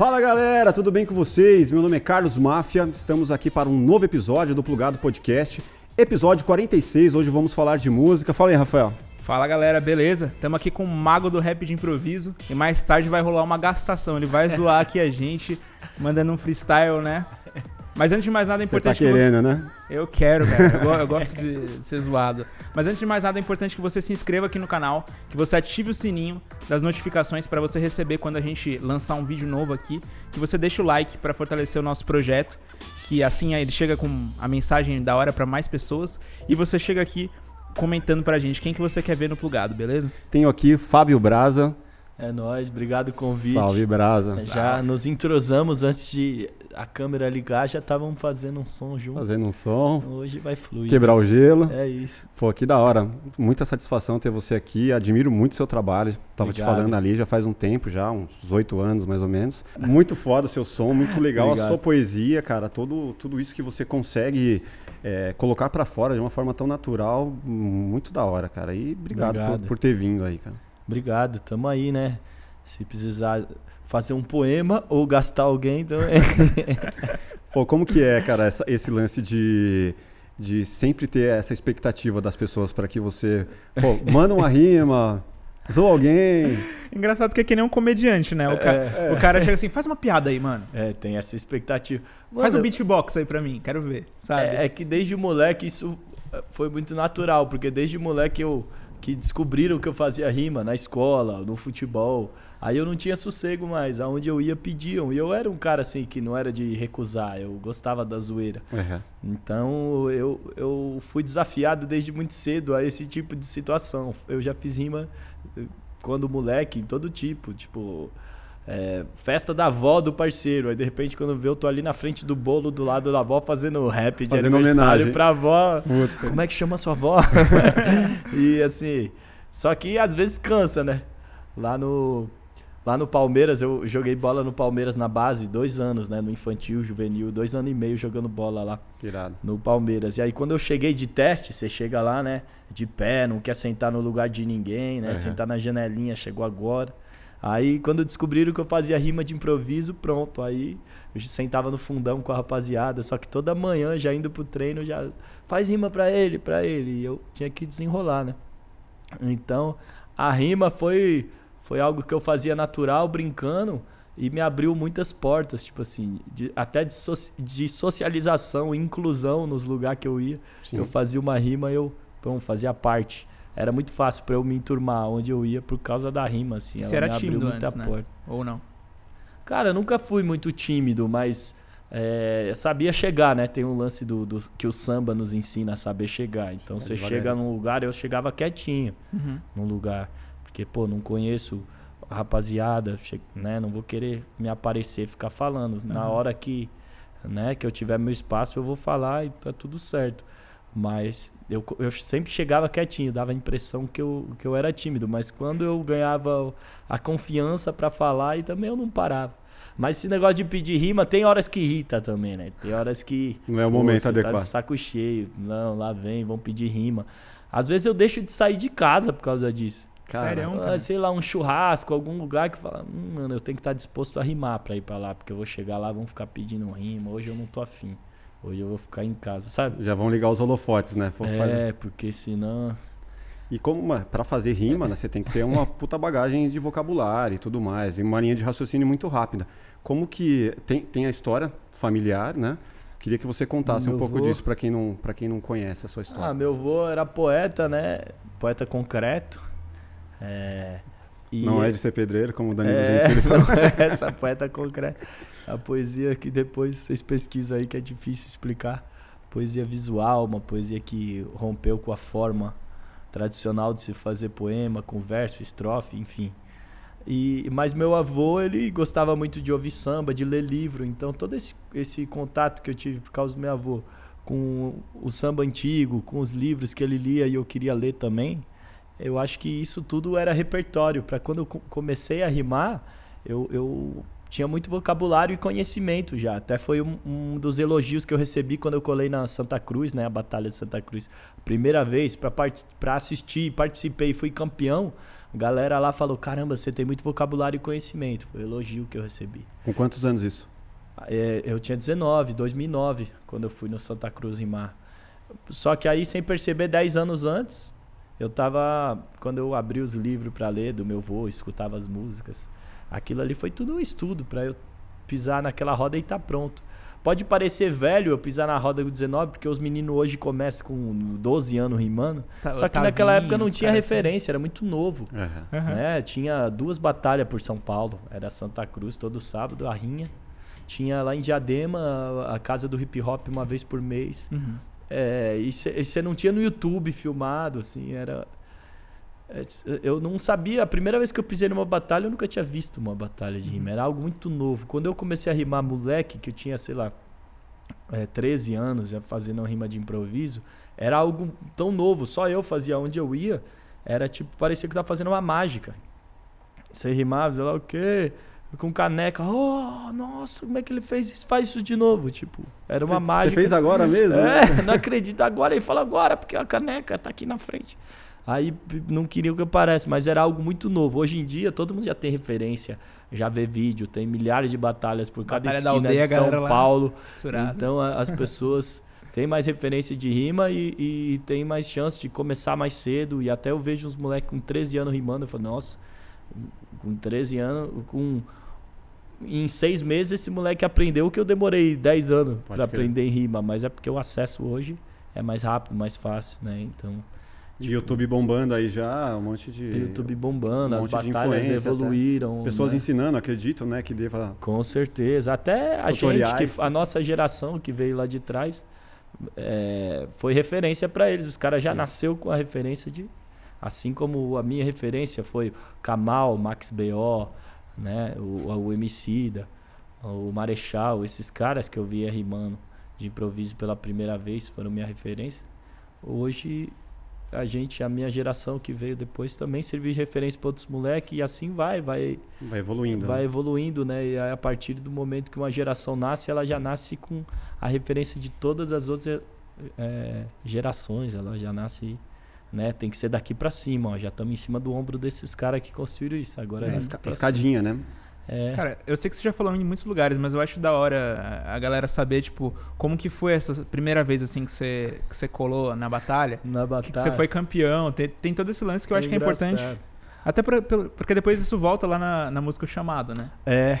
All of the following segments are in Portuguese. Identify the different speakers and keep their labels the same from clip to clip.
Speaker 1: Fala galera, tudo bem com vocês? Meu nome é Carlos Máfia, estamos aqui para um novo episódio do Plugado Podcast, episódio 46. Hoje vamos falar de música. Fala aí, Rafael.
Speaker 2: Fala galera, beleza? Estamos aqui com o mago do rap de improviso e mais tarde vai rolar uma gastação. Ele vai zoar aqui a gente, mandando um freestyle, né? Mas antes de mais nada é importante.
Speaker 1: Você tá querendo, que... né?
Speaker 2: Eu quero, cara. Eu, eu, gosto de ser zoado. Mas antes de mais nada é importante que você se inscreva aqui no canal, que você ative o sininho das notificações para você receber quando a gente lançar um vídeo novo aqui, que você deixe o like para fortalecer o nosso projeto, que assim ele chega com a mensagem da hora para mais pessoas e você chega aqui comentando pra gente quem que você quer ver no plugado, beleza?
Speaker 1: Tenho aqui Fábio Braza.
Speaker 3: É nóis, obrigado o convite.
Speaker 1: Salve, Brasa.
Speaker 3: Já Salve. nos entrosamos antes de a câmera ligar, já estavam fazendo um som junto.
Speaker 1: Fazendo um som.
Speaker 3: Hoje vai fluir.
Speaker 1: Quebrar o gelo.
Speaker 3: É isso.
Speaker 1: Pô, que da hora. Muita satisfação ter você aqui. Admiro muito o seu trabalho. Tava Obrigado. te falando ali já faz um tempo, já, uns oito anos mais ou menos. Muito foda o seu som, muito legal Obrigado. a sua poesia, cara. Todo, tudo isso que você consegue é, colocar para fora de uma forma tão natural, muito da hora, cara. E obrigado, obrigado. Por, por, ter vindo aí, cara.
Speaker 3: Obrigado, tamo aí, né? Se precisar fazer um poema ou gastar alguém também.
Speaker 1: Pô, como que é, cara, essa, esse lance de, de sempre ter essa expectativa das pessoas para que você, pô, manda uma rima, zoa alguém.
Speaker 2: Engraçado que é que nem um comediante, né? O, ca é. o cara chega assim, faz uma piada aí, mano.
Speaker 3: É, tem essa expectativa.
Speaker 2: Mano, faz um beatbox aí pra mim, quero ver, sabe?
Speaker 3: É, é que desde moleque isso foi muito natural, porque desde moleque eu que descobriram que eu fazia rima na escola, no futebol. Aí eu não tinha sossego mais. Aonde eu ia, pediam. E eu era um cara assim que não era de recusar. Eu gostava da zoeira. Uhum. Então eu, eu fui desafiado desde muito cedo a esse tipo de situação. Eu já fiz rima eh, quando moleque, em todo tipo. Tipo. É, festa da avó do parceiro. Aí de repente, quando vê, eu tô ali na frente do bolo do lado da avó fazendo rap de fazendo aniversário homenagem. pra avó. Puta. Como é que chama a sua avó? e assim. Só que às vezes cansa, né? Lá no. Lá no Palmeiras, eu joguei bola no Palmeiras na base, dois anos, né? No infantil, juvenil, dois anos e meio jogando bola lá.
Speaker 1: Irado.
Speaker 3: No Palmeiras. E aí, quando eu cheguei de teste, você chega lá, né? De pé, não quer sentar no lugar de ninguém, né? Uhum. Sentar na janelinha, chegou agora. Aí, quando descobriram que eu fazia rima de improviso, pronto. Aí, eu sentava no fundão com a rapaziada. Só que toda manhã, já indo pro treino, já faz rima pra ele, pra ele. E eu tinha que desenrolar, né? Então, a rima foi, foi algo que eu fazia natural, brincando. E me abriu muitas portas, tipo assim, de, até de, so, de socialização, inclusão nos lugares que eu ia. Sim. Eu fazia uma rima, eu bom, fazia parte era muito fácil para eu me enturmar onde eu ia por causa da rima, assim.
Speaker 2: Você era tímido antes, né? Porta. Ou não?
Speaker 3: Cara, eu nunca fui muito tímido, mas é, sabia chegar, né? Tem um lance do, do, que o samba nos ensina a saber chegar. Então é você chega num lugar, eu chegava quietinho uhum. num lugar. Porque, pô, não conheço a rapaziada, né? Não vou querer me aparecer, ficar falando. Uhum. Na hora que, né, que eu tiver meu espaço, eu vou falar e tá tudo certo. Mas eu, eu sempre chegava quietinho, dava a impressão que eu, que eu era tímido. Mas quando eu ganhava a confiança para falar, e também eu não parava. Mas esse negócio de pedir rima, tem horas que irrita também, né? Tem horas que.
Speaker 1: Não é o momento adequado.
Speaker 3: Tá de saco cheio. Não, lá vem, vão pedir rima. Às vezes eu deixo de sair de casa por causa disso.
Speaker 2: Cara,
Speaker 3: ah, sei lá, um churrasco, algum lugar que fala, hum, mano, eu tenho que estar disposto a rimar pra ir pra lá, porque eu vou chegar lá, vão ficar pedindo rima, hoje eu não tô afim. Hoje eu vou ficar em casa, sabe?
Speaker 1: Já vão ligar os holofotes, né?
Speaker 3: é, fazer. porque senão.
Speaker 1: E como para fazer rima, né, você tem que ter uma puta bagagem de vocabulário e tudo mais, e uma linha de raciocínio muito rápida. Como que tem, tem a história familiar, né? Queria que você contasse meu um pouco vô... disso para quem não para quem não conhece a sua história.
Speaker 3: Ah, meu avô era poeta, né? Poeta concreto. É...
Speaker 1: E... Não é de ser pedreiro, como o Danilo é... Gentili falou.
Speaker 3: Essa poeta concreta. A poesia que depois vocês pesquisam aí que é difícil explicar. Poesia visual, uma poesia que rompeu com a forma tradicional de se fazer poema, com verso, estrofe, enfim. E, mas meu avô, ele gostava muito de ouvir samba, de ler livro. Então todo esse, esse contato que eu tive por causa do meu avô com o samba antigo, com os livros que ele lia e eu queria ler também, eu acho que isso tudo era repertório. Para quando eu comecei a rimar, eu, eu tinha muito vocabulário e conhecimento já. Até foi um, um, dos elogios que eu recebi quando eu colei na Santa Cruz, né? A Batalha de Santa Cruz. Primeira vez para assistir, participei, fui campeão. A galera lá falou: caramba, você tem muito vocabulário e conhecimento. Foi um elogio que eu recebi.
Speaker 1: Com quantos anos isso?
Speaker 3: É, eu tinha 19, 2009, quando eu fui no Santa Cruz Rimar. Só que aí, sem perceber, 10 anos antes, eu tava. Quando eu abri os livros para ler do meu avô, escutava as músicas. Aquilo ali foi tudo um estudo para eu pisar naquela roda e estar tá pronto. Pode parecer velho eu pisar na roda com 19, porque os meninos hoje começam com 12 anos rimando. Tá, só que tá naquela época não tinha referência, era muito novo. Uhum. Né? Tinha duas batalhas por São Paulo. Era Santa Cruz todo sábado, a Rinha. Tinha lá em Diadema a casa do hip hop uma vez por mês. Uhum. É, e você não tinha no YouTube filmado, assim, era. É, eu não sabia, a primeira vez que eu pisei numa batalha, eu nunca tinha visto uma batalha de rima. Era algo muito novo. Quando eu comecei a rimar moleque, que eu tinha, sei lá, é, 13 anos, já fazendo uma rima de improviso, era algo tão novo. Só eu fazia onde eu ia. Era tipo, parecia que eu tava fazendo uma mágica. Você rimava, sei lá o quê com caneca. Oh, nossa, como é que ele fez isso? Faz isso de novo. Tipo, era uma cê, mágica.
Speaker 1: Você fez agora mesmo?
Speaker 3: É, não acredito agora. Ele fala agora, porque a caneca tá aqui na frente. Aí não queria que eu mas era algo muito novo. Hoje em dia, todo mundo já tem referência, já vê vídeo, tem milhares de batalhas por cada Batalha esquina aldeia, de São Paulo. Então as pessoas têm mais referência de rima e, e tem mais chance de começar mais cedo. E até eu vejo uns moleques com 13 anos rimando, eu falo, nossa, com 13 anos, com em seis meses esse moleque aprendeu o que eu demorei 10 anos para aprender em rima, mas é porque o acesso hoje é mais rápido, mais fácil, né? Então.
Speaker 1: Tipo, YouTube bombando aí já, um monte de.
Speaker 3: YouTube bombando, um as batalhas evoluíram.
Speaker 1: Até. Pessoas né? ensinando, acredito, né? Que deva.
Speaker 3: Com certeza. Até a Tutoriais. gente, que, a nossa geração que veio lá de trás, é, foi referência para eles. Os caras já Sim. nasceu com a referência de. Assim como a minha referência foi Kamal, Max B.O., né? O, o Emicida, o Marechal, esses caras que eu via rimando de improviso pela primeira vez foram minha referência. Hoje a gente, a minha geração que veio depois também serviu de referência para outros moleques e assim vai, vai
Speaker 1: vai evoluindo.
Speaker 3: Vai né? evoluindo, né? E a partir do momento que uma geração nasce, ela já nasce com a referência de todas as outras é, gerações, ela já nasce né? Tem que ser daqui para cima, ó. Já estamos em cima do ombro desses caras que construíram isso. Agora é,
Speaker 1: é escadinha, né?
Speaker 2: É. Cara, eu sei que você já falou em muitos lugares, mas eu acho da hora a galera saber, tipo, como que foi essa primeira vez, assim, que você, que você colou na batalha.
Speaker 3: Na batalha.
Speaker 2: Que, você foi campeão. Tem, tem todo esse lance que eu acho que é importante. Até pra, porque depois isso volta lá na, na música Chamado, né?
Speaker 3: É.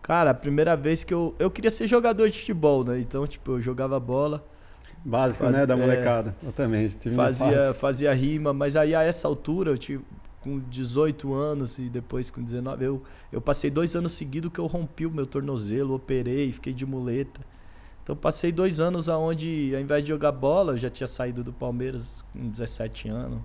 Speaker 3: Cara, a primeira vez que eu... Eu queria ser jogador de futebol, né? Então, tipo, eu jogava bola.
Speaker 1: Básico, fazia, né? Da molecada. É, eu também. Tive
Speaker 3: fazia, fazia rima, mas aí a essa altura, eu tive com 18 anos e depois com 19, eu, eu passei dois anos seguidos que eu rompi o meu tornozelo, operei, fiquei de muleta. Então passei dois anos aonde, ao invés de jogar bola, eu já tinha saído do Palmeiras com 17 anos.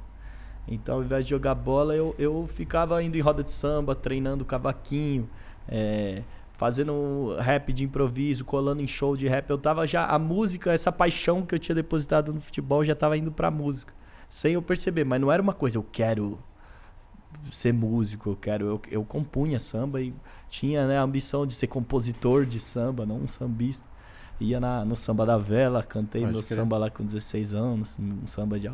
Speaker 3: Então, ao invés de jogar bola, eu, eu ficava indo em roda de samba, treinando cavaquinho. É, fazendo rap de improviso, colando em show de rap. Eu tava já. A música, essa paixão que eu tinha depositado no futebol, já tava indo pra música. Sem eu perceber. Mas não era uma coisa, eu quero ser músico, eu quero. Eu, eu compunha samba e tinha né, a ambição de ser compositor de samba, não um sambista. Ia na, no samba da vela, cantei Pode meu crer. samba lá com 16 anos, um samba de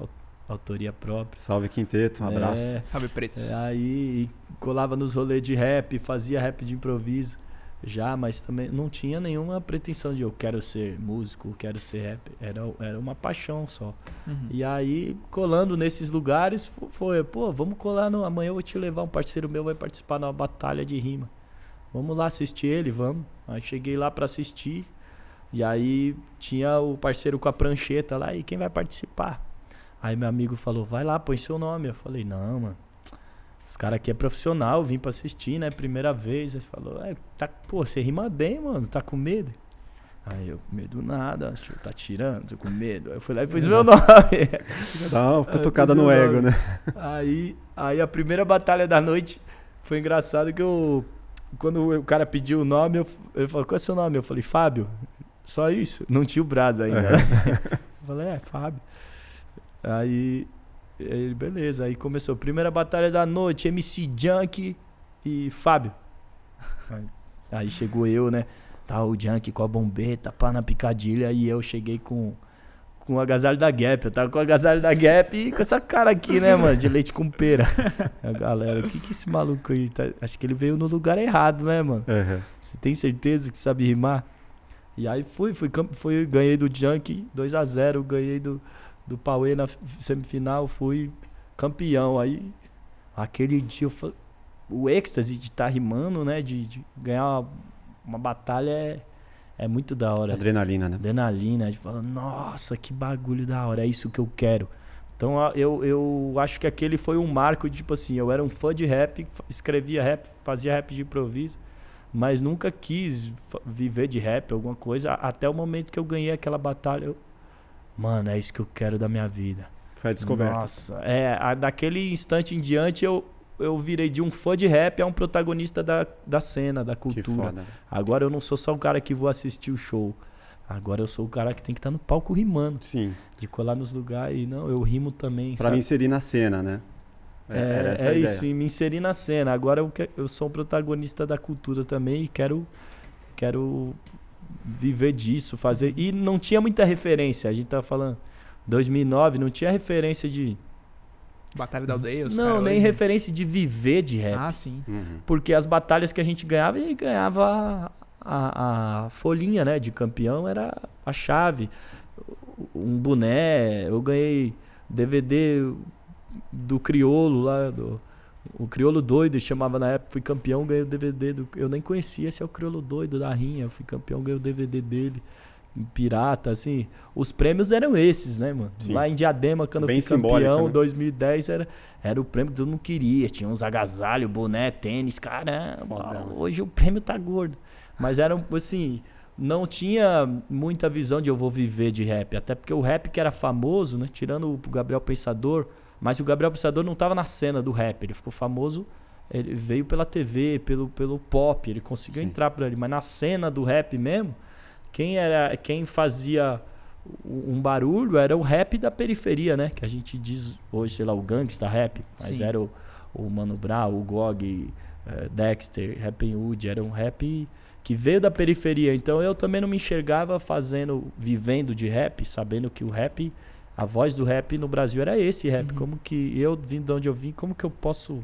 Speaker 3: autoria própria.
Speaker 1: Salve Quinteto, um abraço.
Speaker 2: É, Salve Preto.
Speaker 3: É, aí colava nos rolês de rap, fazia rap de improviso já, mas também não tinha nenhuma pretensão de eu quero ser músico, quero ser rap. Era, era uma paixão só. Uhum. E aí, colando nesses lugares, foi, pô, vamos colar no. Amanhã eu vou te levar, um parceiro meu vai participar numa batalha de rima. Vamos lá assistir ele, vamos. Aí cheguei lá para assistir. E aí tinha o parceiro com a prancheta lá, e quem vai participar? Aí meu amigo falou, vai lá, põe seu nome. Eu falei, não, mano. Os caras aqui é profissional, vim pra assistir, né? Primeira vez. Ele falou, é, tá, pô, você rima bem, mano, tá com medo? Aí eu, com medo nada, tipo, tá tirando, tô com medo. Aí eu fui lá e pus meu nome.
Speaker 1: Dá uma tocada no ego, né?
Speaker 3: Aí, aí a primeira batalha da noite foi engraçado que eu. Quando o cara pediu o nome, eu, ele falou, qual é o seu nome? Eu falei, Fábio. Só isso. Não tinha o Brasa ainda. É. eu falei, é, Fábio. Aí ele, beleza, aí começou. Primeira batalha da noite, MC Junk e Fábio. Aí chegou eu, né? Tá o Junk com a bombeta, pá na picadilha. E eu cheguei com, com o agasalho da Gap. Eu tava com o agasalho da Gap e com essa cara aqui, né, mano? De leite com pera. A galera, o que que esse maluco aí tá... Acho que ele veio no lugar errado, né, mano? Uhum. Você tem certeza que sabe rimar? E aí fui, fui, fui ganhei do Junk 2 a 0 ganhei do, do Pauê na semifinal, fui campeão. Aí, aquele dia, eu, o êxtase de estar tá rimando, né? De, de ganhar uma, uma batalha é é muito da hora.
Speaker 1: Adrenalina, né?
Speaker 3: Adrenalina. De falar, nossa, que bagulho da hora, é isso que eu quero. Então eu, eu acho que aquele foi um marco, de, tipo assim, eu era um fã de rap, escrevia rap, fazia rap de improviso, mas nunca quis viver de rap, alguma coisa, até o momento que eu ganhei aquela batalha. Eu, Mano, é isso que eu quero da minha vida.
Speaker 1: Foi a descoberta.
Speaker 3: Nossa, é, a, daquele instante em diante eu, eu virei de um fã de rap a um protagonista da, da cena, da cultura. Agora eu não sou só o cara que vou assistir o show. Agora eu sou o cara que tem que estar tá no palco rimando.
Speaker 1: Sim.
Speaker 3: De colar nos lugares e não, eu rimo também.
Speaker 1: Pra me inserir na cena, né?
Speaker 3: É, é, é isso, me inserir na cena. Agora eu, eu sou um protagonista da cultura também e quero, quero viver disso, fazer. E não tinha muita referência. A gente tava falando 2009, não tinha referência de
Speaker 2: Batalha da Aldeia?
Speaker 3: Não, nem hoje... referência de viver de rap.
Speaker 2: Ah, sim.
Speaker 3: Uhum. Porque as batalhas que a gente ganhava, e ganhava a, a, folhinha, né? De campeão era a chave. Um boné. Eu ganhei DVD do Criolo lá, do, o Criolo Doido, chamava na época, fui campeão, ganhei o DVD do. Eu nem conhecia, esse é o Criolo Doido da Rinha. Eu fui campeão, ganhei o DVD dele pirata, assim. Os prêmios eram esses, né, mano? Sim. Lá em Diadema, quando Bem eu fui campeão, né? 2010, era, era o prêmio que todo mundo queria. Tinha uns agasalhos, boné, tênis, caramba. hoje o prêmio tá gordo. Mas era, assim, não tinha muita visão de eu vou viver de rap. Até porque o rap que era famoso, né? Tirando o Gabriel Pensador, mas o Gabriel Pensador não tava na cena do rap. Ele ficou famoso ele veio pela TV, pelo, pelo pop, ele conseguiu Sim. entrar por ali. Mas na cena do rap mesmo, quem era quem fazia um barulho era o rap da periferia, né? Que a gente diz hoje, sei lá, o gangsta rap. Mas Sim. era o, o Mano Brown, o Gog, uh, Dexter, Rapping Hood. Era um rap que veio da periferia. Então eu também não me enxergava fazendo, vivendo de rap, sabendo que o rap, a voz do rap no Brasil era esse rap. Uhum. Como que eu, vindo de onde eu vim, como que eu posso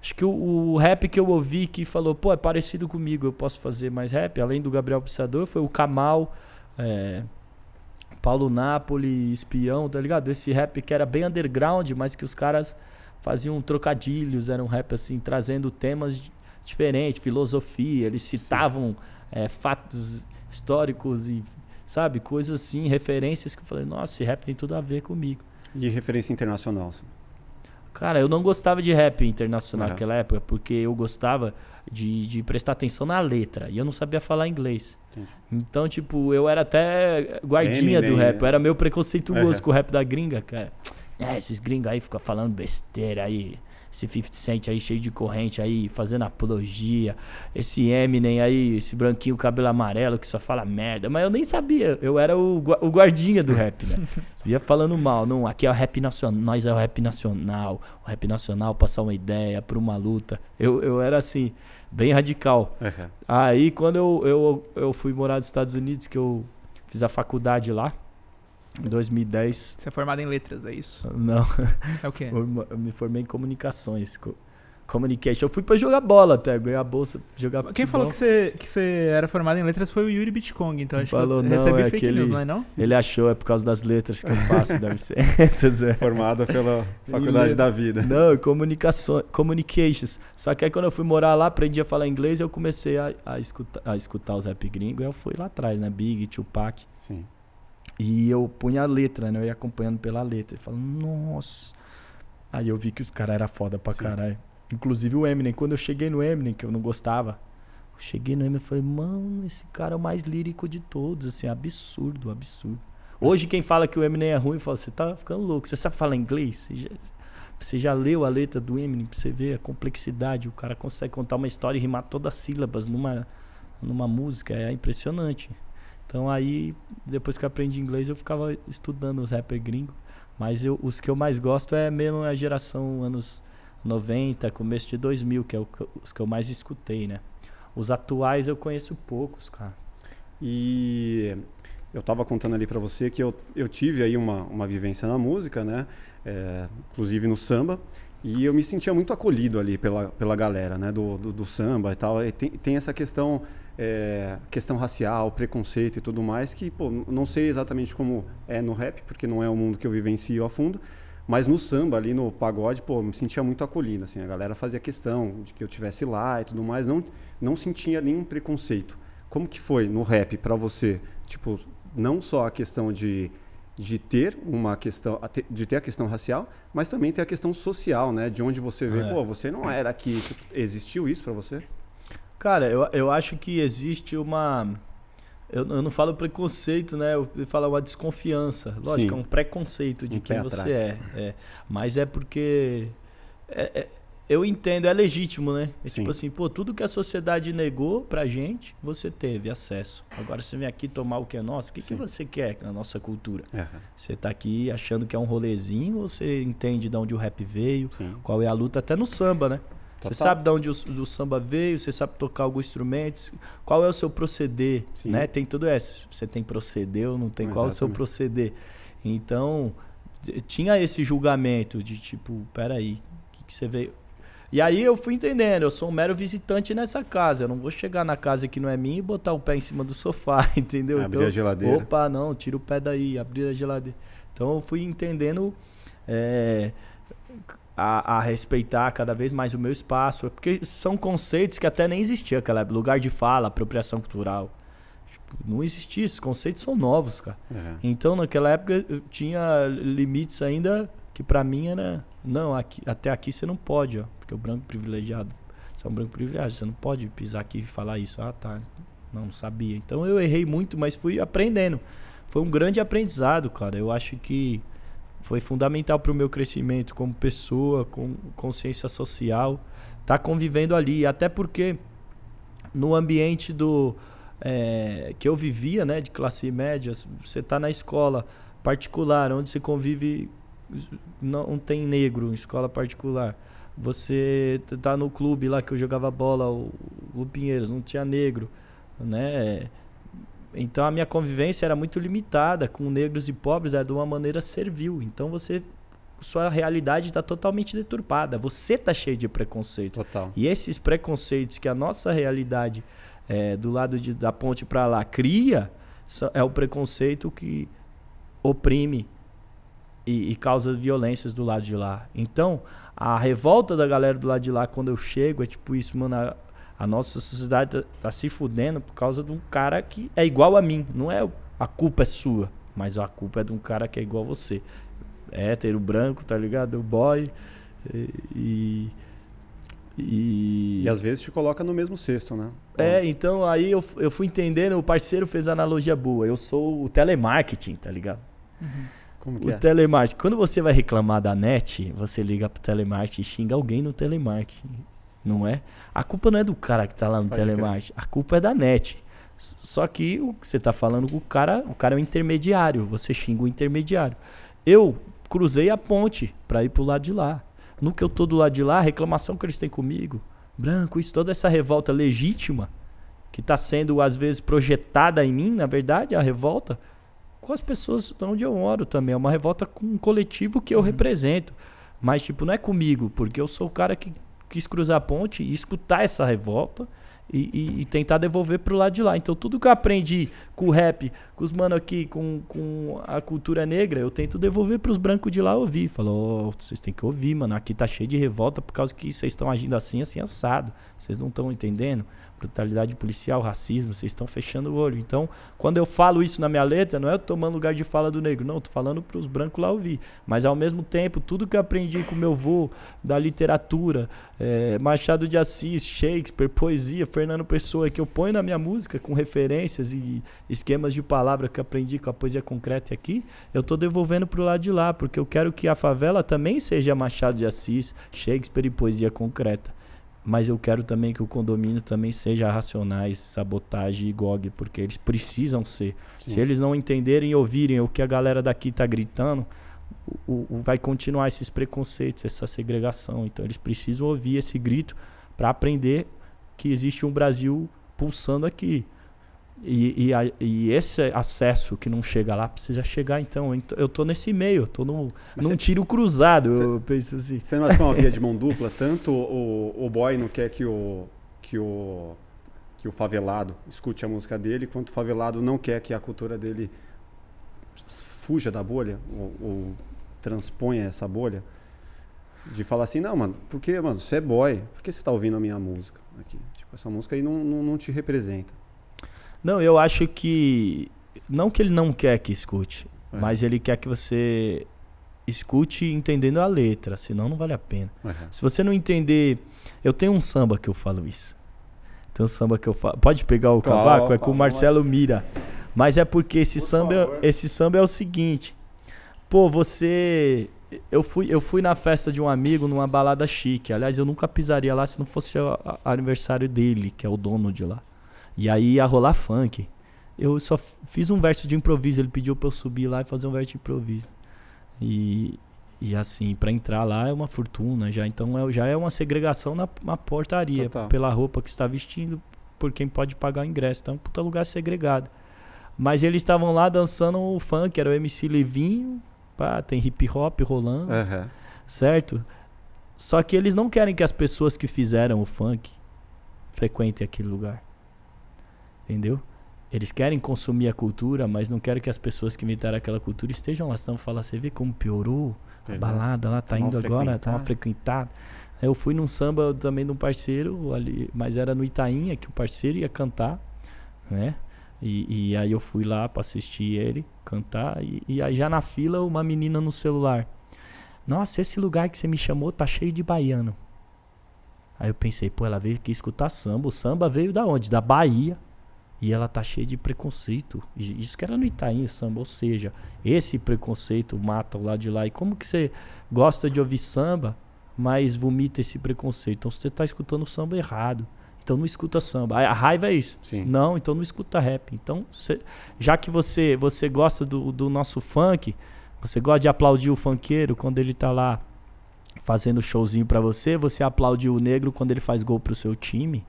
Speaker 3: Acho que o, o, rap que eu ouvi que falou, pô, é parecido comigo, eu posso fazer mais rap, além do Gabriel Pensador, foi o Kamal, é, Paulo Napoli, Espião, tá ligado? Esse rap que era bem underground, mas que os caras faziam trocadilhos, era um rap assim, trazendo temas diferentes, filosofia, eles citavam é, fatos históricos e, sabe, coisas assim, referências que eu falei, nossa, esse rap tem tudo a ver comigo.
Speaker 1: E referência internacional?
Speaker 3: Cara, eu não gostava de rap internacional uhum. naquela época, porque eu gostava de, de prestar atenção na letra. E eu não sabia falar inglês. Entendi. Então, tipo, eu era até guardinha do rap. Eu era meio preconceituoso uhum. com o rap da gringa, cara. É, esses gringos aí ficam falando besteira aí esse 50 Cent aí cheio de corrente aí, fazendo apologia. Esse Eminem aí, esse branquinho cabelo amarelo que só fala merda. Mas eu nem sabia, eu era o, o guardinha do rap, né? Ia falando mal. Não, aqui é o rap nacional, nós é o rap nacional. O rap nacional passar uma ideia para uma luta. Eu, eu era assim, bem radical. Uhum. Aí quando eu, eu, eu fui morar nos Estados Unidos, que eu fiz a faculdade lá, 2010.
Speaker 2: Você é formado em letras, é isso?
Speaker 3: Não.
Speaker 2: É o quê?
Speaker 3: Eu me formei em comunicações. Communication. Eu fui pra jogar bola até, ganhar a bolsa, jogar futebol.
Speaker 2: Quem falou que você, que você era formado em letras foi o Yuri Bitcong, então acho
Speaker 3: falou,
Speaker 2: que
Speaker 3: eu recebi
Speaker 2: é fake
Speaker 3: aquele,
Speaker 2: news, não é não?
Speaker 3: Ele achou, é por causa das letras que eu faço, deve ser.
Speaker 1: Formado pela faculdade da vida.
Speaker 3: Não, comunicação, communications. Só que aí quando eu fui morar lá, aprendi a falar inglês, eu comecei a, a, escutar, a escutar os rap gringos, eu fui lá atrás, né, Big, Tupac.
Speaker 1: Sim.
Speaker 3: E eu punha a letra, né? Eu ia acompanhando pela letra. E falando, nossa. Aí eu vi que os caras eram foda pra Sim. caralho. Inclusive o Eminem. Quando eu cheguei no Eminem, que eu não gostava, eu cheguei no Eminem e falei, mano, esse cara é o mais lírico de todos. Assim, absurdo, absurdo. Hoje quem fala que o Eminem é ruim, fala, você tá ficando louco. Você sabe falar inglês? Você já, você já leu a letra do Eminem pra você ver a complexidade. O cara consegue contar uma história e rimar todas as sílabas numa, numa música. É impressionante. Então aí, depois que aprendi inglês, eu ficava estudando os rappers gringos. Mas eu, os que eu mais gosto é mesmo a geração anos 90, começo de 2000, que é o, os que eu mais escutei, né? Os atuais eu conheço poucos, cara.
Speaker 1: E eu estava contando ali para você que eu, eu tive aí uma, uma vivência na música, né? É, inclusive no samba. E eu me sentia muito acolhido ali pela, pela galera, né? Do, do, do samba e tal. E tem, tem essa questão, é, questão racial, preconceito e tudo mais, que, pô, não sei exatamente como é no rap, porque não é o mundo que eu vivencio a fundo. Mas no samba, ali no pagode, pô, me sentia muito acolhido, assim. A galera fazia questão de que eu tivesse lá e tudo mais. Não, não sentia nenhum preconceito. Como que foi no rap para você? Tipo, não só a questão de, de ter uma questão, de ter a questão racial, mas também ter a questão social, né? De onde você vê, é. pô, você não era aqui. Existiu isso para você?
Speaker 3: Cara, eu, eu acho que existe uma. Eu, eu não falo preconceito, né? Eu falo uma desconfiança. Lógico, Sim. é um preconceito de um quem você é, é, Mas é porque. É, é, eu entendo, é legítimo, né? É tipo assim, pô, tudo que a sociedade negou pra gente, você teve acesso. Agora você vem aqui tomar o que é nosso, o que, que você quer na nossa cultura? Uhum. Você tá aqui achando que é um rolezinho ou você entende de onde o rap veio, Sim. qual é a luta, até no samba, né? Você sabe de onde o, o, samba veio, você sabe tocar alguns instrumentos, qual é o seu proceder, Sim. né? Tem tudo isso. Você tem proceder ou não tem, Exatamente. qual é o seu proceder. Então, tinha esse julgamento de tipo, peraí, o que, que você veio e aí eu fui entendendo, eu sou um mero visitante nessa casa. Eu não vou chegar na casa que não é minha e botar o pé em cima do sofá, entendeu?
Speaker 1: Abrir então, a geladeira.
Speaker 3: Opa, não, tira o pé daí, abrir a geladeira. Então eu fui entendendo é, a, a, respeitar cada vez mais o meu espaço. Porque são conceitos que até nem existiam aquela época. Lugar de fala, apropriação cultural. Tipo, não existia, esses conceitos são novos, cara. Uhum. Então naquela época eu tinha limites ainda que para mim era não, aqui, até aqui você não pode, ó, porque o branco privilegiado, você é um branco privilegiado, você não pode pisar aqui e falar isso. Ah, tá. Não sabia. Então eu errei muito, mas fui aprendendo. Foi um grande aprendizado, cara. Eu acho que foi fundamental para o meu crescimento como pessoa, com consciência social, tá convivendo ali, até porque no ambiente do é, que eu vivia, né, de classe média, você tá na escola particular, onde você convive não tem negro em escola particular. Você tá no clube lá que eu jogava bola, o Clube Pinheiros, não tinha negro, né? Então a minha convivência era muito limitada com negros e pobres, era de uma maneira servil. Então você sua realidade está totalmente deturpada. Você está cheio de preconceito.
Speaker 1: Total.
Speaker 3: E esses preconceitos que a nossa realidade é, do lado de, da ponte para lá cria é o preconceito que oprime e, e causa violências do lado de lá. Então, a revolta da galera do lado de lá, quando eu chego, é tipo isso, mano. A, nossa sociedade tá, tá, se fudendo por causa de um cara que é igual a mim. Não é a culpa é sua, mas a culpa é de um cara que é igual a você. É hétero, branco, tá ligado? O boy. E,
Speaker 1: e. E às vezes te coloca no mesmo cesto, né?
Speaker 3: É, então aí eu, eu fui entendendo, o parceiro fez a analogia boa. Eu sou o telemarketing, tá ligado? Uhum. Como que o é? telemarketing. Quando você vai reclamar da net, você liga pro telemarketing e xinga alguém no telemarketing. Não é? A culpa não é do cara que tá lá no Pode telemarketing. A culpa é da net. Só que o que você tá falando com o cara, o cara é o intermediário. Você xinga o intermediário. Eu cruzei a ponte para ir pro lado de lá. No que eu tô do lado de lá, a reclamação que eles têm comigo, branco, isso, toda essa revolta legítima que está sendo às vezes projetada em mim, na verdade, a revolta, com as pessoas de onde eu moro também. É uma revolta com um coletivo que eu uhum. represento. Mas, tipo, não é comigo, porque eu sou o cara que quis cruzar a ponte e escutar essa revolta e, e, e, tentar devolver pro lado de lá. Então, tudo que eu aprendi com o rap, com os mano aqui, com, com a cultura negra, eu tento devolver pros brancos de lá ouvir. Falou, oh, vocês têm que ouvir, mano. Aqui tá cheio de revolta por causa que vocês estão agindo assim, assim, assado. Vocês não estão entendendo? brutalidade policial, racismo, vocês estão fechando o olho. Então, quando eu falo isso na minha letra, não é eu tomando lugar de fala do negro, não, tô falando para os brancos lá ouvir. Mas ao mesmo tempo, tudo que eu aprendi com meu avô, da literatura, é, Machado de Assis, Shakespeare, poesia, Fernando Pessoa, que eu ponho na minha música com referências e esquemas de palavra que eu aprendi com a poesia concreta aqui, eu tô devolvendo pro lado de lá, porque eu quero que a favela também seja Machado de Assis, Shakespeare e poesia concreta mas eu quero também que o condomínio também seja racionais, sabotagem e GOG, porque eles precisam ser. Sim. Se eles não entenderem e ouvirem o que a galera daqui está gritando, o, o, vai continuar esses preconceitos, essa segregação. Então eles precisam ouvir esse grito para aprender que existe um Brasil pulsando aqui. E, e, e, esse acesso que não chega lá precisa chegar, então. Eu tô nesse meio, no, num cê, tiro cruzado, cê, eu penso assim.
Speaker 1: Você não acha que é uma via de mão dupla? Tanto o, o boy não quer que o, que, o, que o favelado escute a música dele, quanto o favelado não quer que a cultura dele fuja da bolha, ou, ou transponha essa bolha. De falar assim, não, mano, porque, mano, você é boy, por que você tá ouvindo a minha música aqui? Tipo, essa música aí não, não, não te representa.
Speaker 3: Não, eu acho que. Não que ele não quer que escute, é. mas ele quer que você escute entendendo a letra, senão não vale a pena. Uhum. Se você não entender. Eu tenho um samba que eu falo isso. Tem um samba que eu falo. Pode pegar o cavaco? é com o Marcelo Mira. Mas é porque esse samba, é, esse samba é o seguinte. Pô, você. Eu fui, eu fui na festa de um amigo numa balada chique. Aliás, eu nunca pisaria lá se não fosse o aniversário dele, que é o dono de lá. E aí ia rolar funk. Eu só fiz um verso de improviso. Ele pediu pra eu subir lá e fazer um verso de improviso. E, e assim, para entrar lá é uma fortuna já. Então é, já é uma segregação na, na portaria. Total. Pela roupa que está vestindo, por quem pode pagar o ingresso. Então é um puta lugar segregado. Mas eles estavam lá dançando o funk, era o MC Levinho. Pá, tem hip hop rolando. Uhum. Certo? Só que eles não querem que as pessoas que fizeram o funk frequentem aquele lugar. Entendeu? Eles querem consumir a cultura, mas não querem que as pessoas que inventaram aquela cultura estejam lá. Estão falando, você vê como piorou a balada lá, tá, tá indo agora, tá mal frequentada. Eu fui num samba também de um parceiro ali, mas era no Itainha que o parceiro ia cantar, né? E, e aí eu fui lá para assistir ele cantar. E, e aí já na fila, uma menina no celular. Nossa, esse lugar que você me chamou tá cheio de baiano. Aí eu pensei, pô, ela veio aqui escutar samba. O samba veio da onde? Da Bahia. E ela tá cheia de preconceito. Isso que era no Itaim, samba. Ou seja, esse preconceito mata o lado de lá. E como que você gosta de ouvir samba, mas vomita esse preconceito? Então você tá escutando samba errado. Então não escuta samba. A raiva é isso. Sim. Não, então não escuta rap. Então, cê, já que você você gosta do, do nosso funk, você gosta de aplaudir o funkeiro quando ele tá lá fazendo showzinho para você, você aplaude o negro quando ele faz gol pro seu time.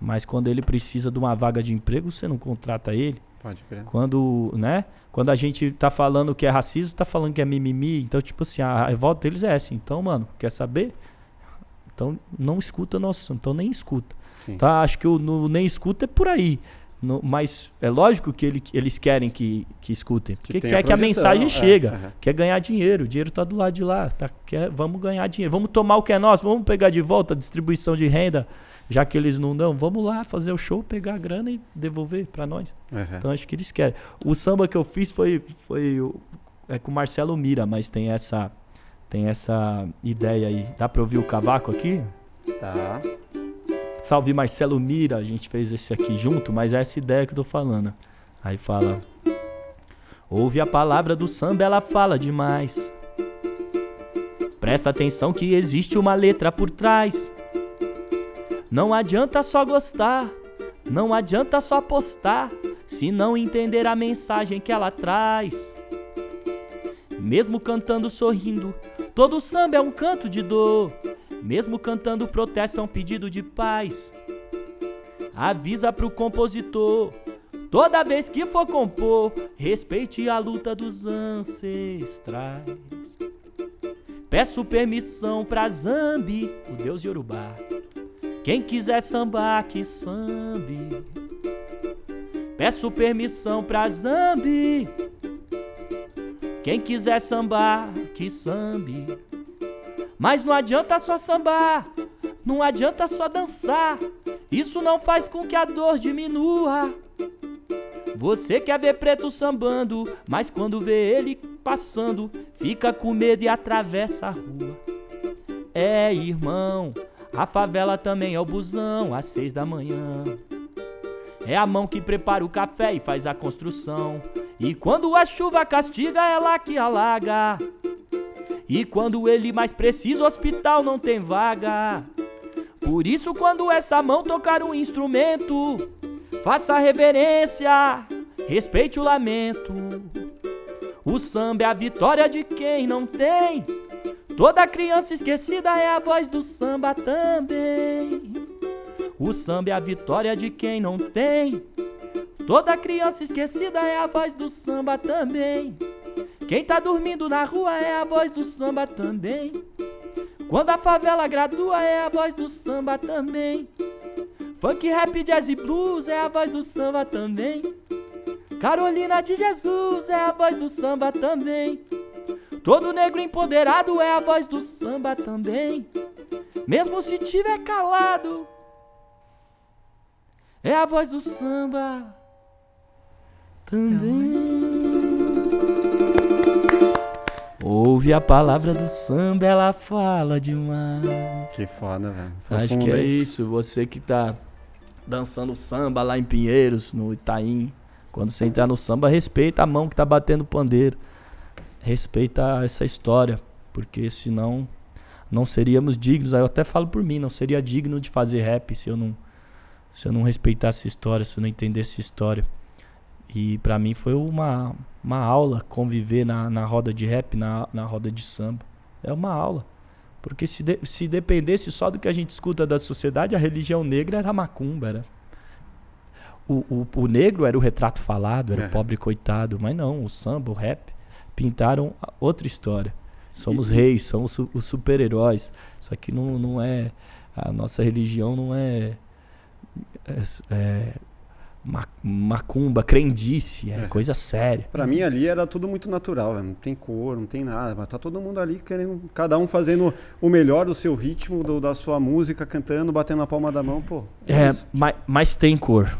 Speaker 3: Mas quando ele precisa de uma vaga de emprego, você não contrata ele.
Speaker 1: Pode crer.
Speaker 3: Quando, né? Quando a gente tá falando que é racismo, tá falando que é mimimi. Então, tipo assim, a revolta deles é essa. Então, mano, quer saber? Então, não escuta nosso. Então, nem escuta. Sim. Tá? Acho que o no, nem escuta é por aí. No, mas é lógico que ele, eles querem que, que escutem. Porque que quer a que a mensagem é, chegue. É, quer ganhar dinheiro. O dinheiro tá do lado de lá. Tá? Quer, vamos ganhar dinheiro. Vamos tomar o que é nosso. Vamos pegar de volta a distribuição de renda já que eles não dão, vamos lá fazer o show, pegar a grana e devolver para nós. Uhum. Então acho que eles querem. O samba que eu fiz foi, foi é com o Marcelo Mira, mas tem essa tem essa ideia aí. Dá para ouvir o cavaco aqui?
Speaker 1: Tá.
Speaker 3: Salve Marcelo Mira, a gente fez esse aqui junto, mas é essa ideia que eu tô falando. Aí fala: Ouve a palavra do samba, ela fala demais. Presta atenção que existe uma letra por trás. Não adianta só gostar, não adianta só postar, se não entender a mensagem que ela traz. Mesmo cantando sorrindo, todo samba é um canto de dor. Mesmo cantando protesto é um pedido de paz. Avisa pro compositor, toda vez que for compor, respeite a luta dos ancestrais. Peço permissão pra Zambi, o deus Yorubá quem quiser sambar, que sambe. Peço permissão pra Zambi. Quem quiser sambar, que sambe. Mas não adianta só sambar, não adianta só dançar. Isso não faz com que a dor diminua. Você quer ver preto sambando, mas quando vê ele passando, fica com medo e atravessa a rua. É, irmão, a favela também é o busão, às seis da manhã. É a mão que prepara o café e faz a construção. E quando a chuva castiga, é lá que alaga. E quando ele mais precisa, o hospital não tem vaga. Por isso, quando essa mão tocar um instrumento, faça reverência, respeite o lamento. O samba é a vitória de quem não tem. Toda criança esquecida é a voz do samba também. O samba é a vitória de quem não tem. Toda criança esquecida é a voz do samba também. Quem tá dormindo na rua é a voz do samba também. Quando a favela gradua é a voz do samba também. Funk, rap, jazz e blues é a voz do samba também. Carolina de Jesus é a voz do samba também. Todo negro empoderado é a voz do samba também. Mesmo se tiver calado, é a voz do samba também. Ouve a palavra do samba, ela fala demais.
Speaker 1: Que foda, velho.
Speaker 3: Acho que é isso. Você que tá dançando samba lá em Pinheiros, no Itaim. Quando você entrar no samba, respeita a mão que tá batendo pandeiro. Respeita essa história. Porque senão não seríamos dignos. Eu até falo por mim, não seria digno de fazer rap se eu não, se eu não respeitasse história, se eu não entendesse história. E para mim foi uma, uma aula conviver na, na roda de rap, na, na roda de samba. É uma aula. Porque se, de, se dependesse só do que a gente escuta da sociedade, a religião negra era macumba. Era... O, o, o negro era o retrato falado, era é. o pobre coitado. Mas não, o samba, o rap, pintaram outra história. Somos e, reis, somos os super-heróis. Só que não, não é. A nossa religião não é, é, é macumba, crendice, é, é. coisa séria.
Speaker 1: Para mim ali era tudo muito natural, não tem cor, não tem nada, mas tá todo mundo ali querendo, cada um fazendo o melhor do seu ritmo, do, da sua música, cantando, batendo na palma da mão, pô.
Speaker 3: É, é mas, mas tem cor.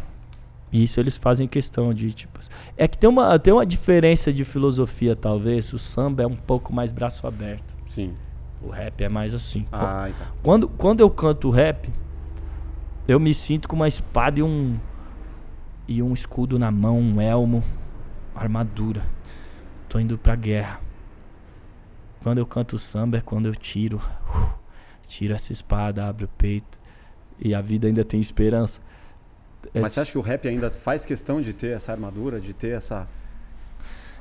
Speaker 3: Isso eles fazem questão de, tipo. É que tem uma, tem uma diferença de filosofia, talvez. O samba é um pouco mais braço aberto.
Speaker 1: Sim.
Speaker 3: O rap é mais assim.
Speaker 1: Ah, então.
Speaker 3: quando, quando eu canto rap, eu me sinto com uma espada e um e um escudo na mão, um elmo, armadura. Tô indo pra guerra. Quando eu canto samba é quando eu tiro, uh, tiro essa espada, abro o peito e a vida ainda tem esperança.
Speaker 1: É Mas você acha que o rap ainda faz questão de ter essa armadura, de ter essa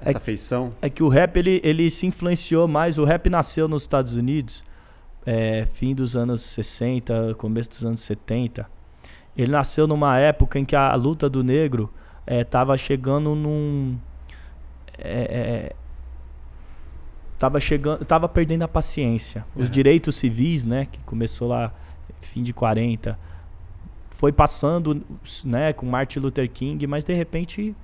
Speaker 1: essa
Speaker 3: é,
Speaker 1: feição?
Speaker 3: É que o rap ele, ele se influenciou mais. O rap nasceu nos Estados Unidos, é, fim dos anos 60, começo dos anos 70. Ele nasceu numa época em que a luta do negro estava é, chegando num. É, é, chegando, tava perdendo a paciência. Os direitos civis, né, que começou lá fim de 40, foi passando, né, com Martin Luther King, mas de repente,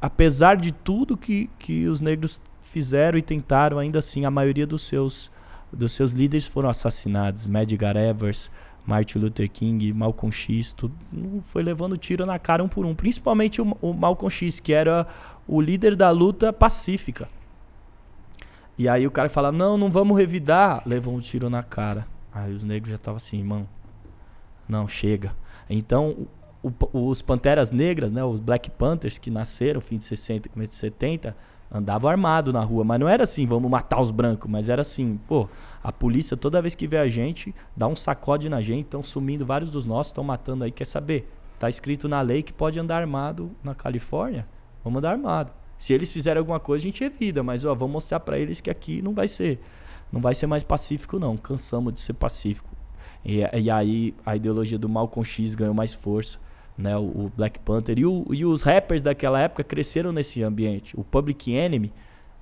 Speaker 3: apesar de tudo que, que os negros fizeram e tentaram, ainda assim a maioria dos seus dos seus líderes foram assassinados. Medgar Evers, Martin Luther King, Malcolm X, tudo, foi levando tiro na cara um por um. Principalmente o, o Malcolm X, que era o líder da luta pacífica. E aí o cara fala, não, não vamos revidar. Levou um tiro na cara. Aí os negros já estavam assim, irmão, não, chega. Então, o, os Panteras Negras, né, os Black Panthers, que nasceram fim de 60 começo de 70, andava armado na rua, mas não era assim, vamos matar os brancos, mas era assim, pô, a polícia toda vez que vê a gente, dá um sacode na gente, estão sumindo vários dos nossos, estão matando aí, quer saber? Tá escrito na lei que pode andar armado na Califórnia, vamos andar armado. Se eles fizerem alguma coisa, a gente evita, mas ó, vamos mostrar para eles que aqui não vai ser, não vai ser mais pacífico não, cansamos de ser pacífico. E, e aí a ideologia do Malcolm X ganhou mais força né, o Black Panther e, o, e, os rappers daquela época cresceram nesse ambiente. O Public Enemy,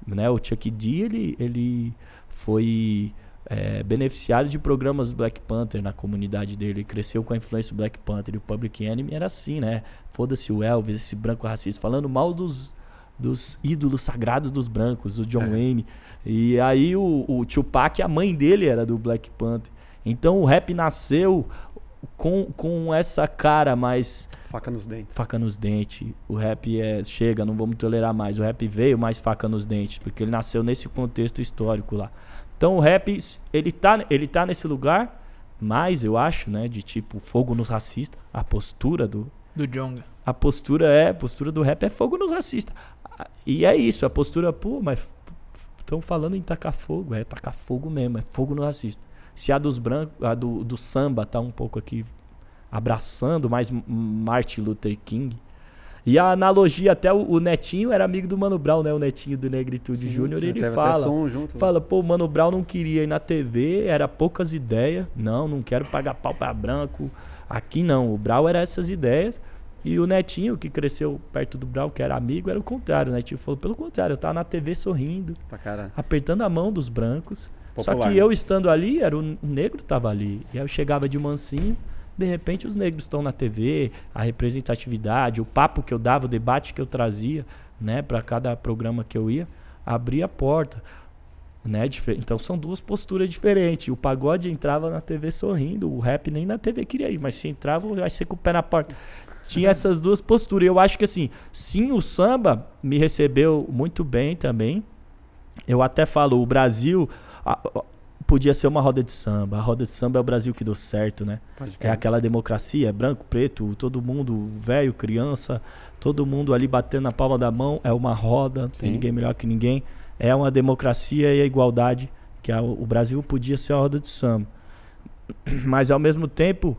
Speaker 3: né, o Chuck D, ele, ele foi é, beneficiário de programas do Black Panther na comunidade dele, ele cresceu com a influência do Black Panther e o Public Enemy era assim, né? Foda-se o Elvis, esse branco racista, falando mal dos, dos ídolos sagrados dos brancos, o John é. Wayne. E aí o, o Tupac, a mãe dele era do Black Panther. Então o rap nasceu com, com essa cara mais.
Speaker 1: Faca nos dentes.
Speaker 3: Faca nos dentes. O rap é. Chega, não vamos tolerar mais. O rap veio mais faca nos dentes, porque ele nasceu nesse contexto histórico lá. Então o rap, ele tá, ele tá nesse lugar, mais eu acho, né? De tipo fogo nos racistas. A postura do.
Speaker 2: Do Jonga.
Speaker 3: A postura é. A postura do rap é fogo nos racistas. E é isso, a postura, pô, mas estão falando em tacar fogo. É tacar fogo mesmo, é fogo no racista. Se a dos brancos, a do, do samba tá um pouco aqui abraçando mais Martin Luther King. E a analogia, até o, o, Netinho era amigo do Mano Brown, né? O Netinho do Negritude Júnior. Ele fala, junto, né? fala, pô, o Mano Brown não queria ir na TV, era poucas ideias. Não, não quero pagar pau pra branco. Aqui não, o Brown era essas ideias. E o Netinho, que cresceu perto do Brau, que era amigo, era o contrário. O Netinho falou, pelo contrário, eu tava na TV sorrindo, apertando a mão dos brancos. Popular. Só que eu estando ali, era o, o negro tava ali. E aí eu chegava de mansinho, de repente os negros estão na TV, a representatividade, o papo que eu dava, o debate que eu trazia, né, para cada programa que eu ia, abria a porta. Né? Então são duas posturas diferentes. O pagode entrava na TV sorrindo, o rap nem na TV queria ir, mas se entrava, vai ser com o pé na porta. Tinha essas duas posturas. Eu acho que assim, sim, o samba me recebeu muito bem também. Eu até falo, o Brasil, podia ser uma roda de samba. A roda de samba é o Brasil que deu certo, né? É aquela democracia, é branco, preto, todo mundo, velho, criança, todo mundo ali batendo na palma da mão. É uma roda, não tem ninguém melhor que ninguém. É uma democracia e a igualdade, que a, o Brasil podia ser a roda de samba. Mas ao mesmo tempo,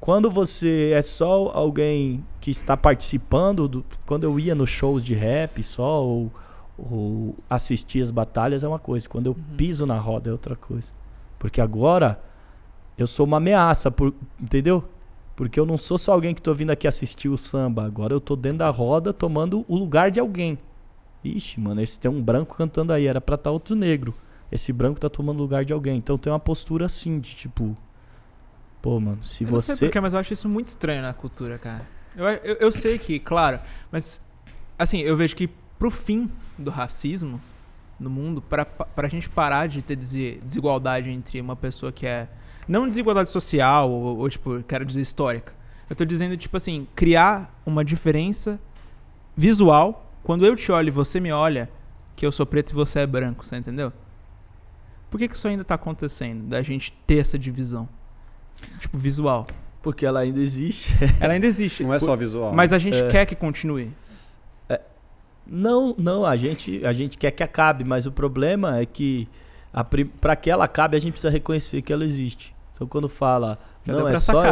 Speaker 3: quando você é só alguém que está participando, do, quando eu ia nos shows de rap só, ou o assistir as batalhas é uma coisa, quando eu uhum. piso na roda é outra coisa. Porque agora eu sou uma ameaça, por, entendeu? Porque eu não sou só alguém que tô vindo aqui assistir o samba, agora eu tô dentro da roda tomando o lugar de alguém. Ixi, mano, esse tem um branco cantando aí, era pra estar tá outro negro. Esse branco tá tomando lugar de alguém. Então tem uma postura assim, de tipo. Pô, mano, se
Speaker 2: eu
Speaker 3: você.
Speaker 2: Não sei porquê, mas eu acho isso muito estranho na cultura, cara. Eu, eu, eu sei que, claro, mas. Assim, eu vejo que pro fim do racismo no mundo, para a gente parar de ter desigualdade entre uma pessoa que é. Não desigualdade social, ou, ou, tipo, quero dizer histórica. Eu tô dizendo, tipo assim, criar uma diferença visual. Quando eu te olho e você me olha, que eu sou preto e você é branco, você entendeu? Por que, que isso ainda tá acontecendo? Da gente ter essa divisão? Tipo, visual.
Speaker 3: Porque ela ainda existe.
Speaker 2: Ela ainda existe.
Speaker 1: Não é só visual.
Speaker 2: Mas a gente é. quer que continue.
Speaker 3: Não, não, a gente, a gente quer que acabe, mas o problema é que para que ela acabe, a gente precisa reconhecer que ela existe. Então quando fala, Já não, é só,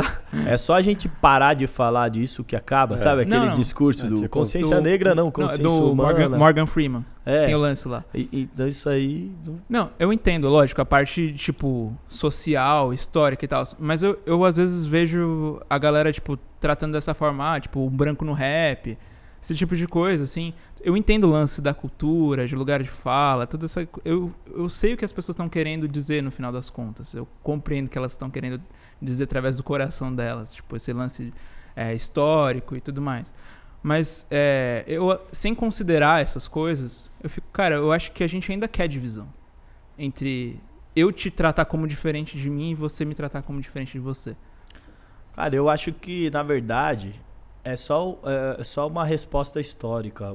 Speaker 3: é só a gente parar de falar disso que acaba, é. sabe? Aquele não, não. discurso é, do tipo, consciência do, negra, não, consciência não, do humana.
Speaker 2: Morgan, Morgan Freeman. É. Tem o lance lá.
Speaker 3: E, então isso aí...
Speaker 2: Não... não, eu entendo, lógico, a parte, tipo, social, histórica e tal. Mas eu, eu às vezes vejo a galera, tipo, tratando dessa forma, ah, tipo, um branco no rap esse tipo de coisa, assim. Eu entendo o lance da cultura, de lugar de fala, tudo essa. Eu, eu sei o que as pessoas estão querendo dizer no final das contas. Eu compreendo o que elas estão querendo dizer através do coração delas, tipo, esse lance é, histórico e tudo mais. Mas é, eu, sem considerar essas coisas, eu fico, cara, eu acho que a gente ainda quer divisão entre eu te tratar como diferente de mim e você me tratar como diferente de você.
Speaker 3: Cara, eu acho que, na verdade, é só, é, só uma resposta histórica.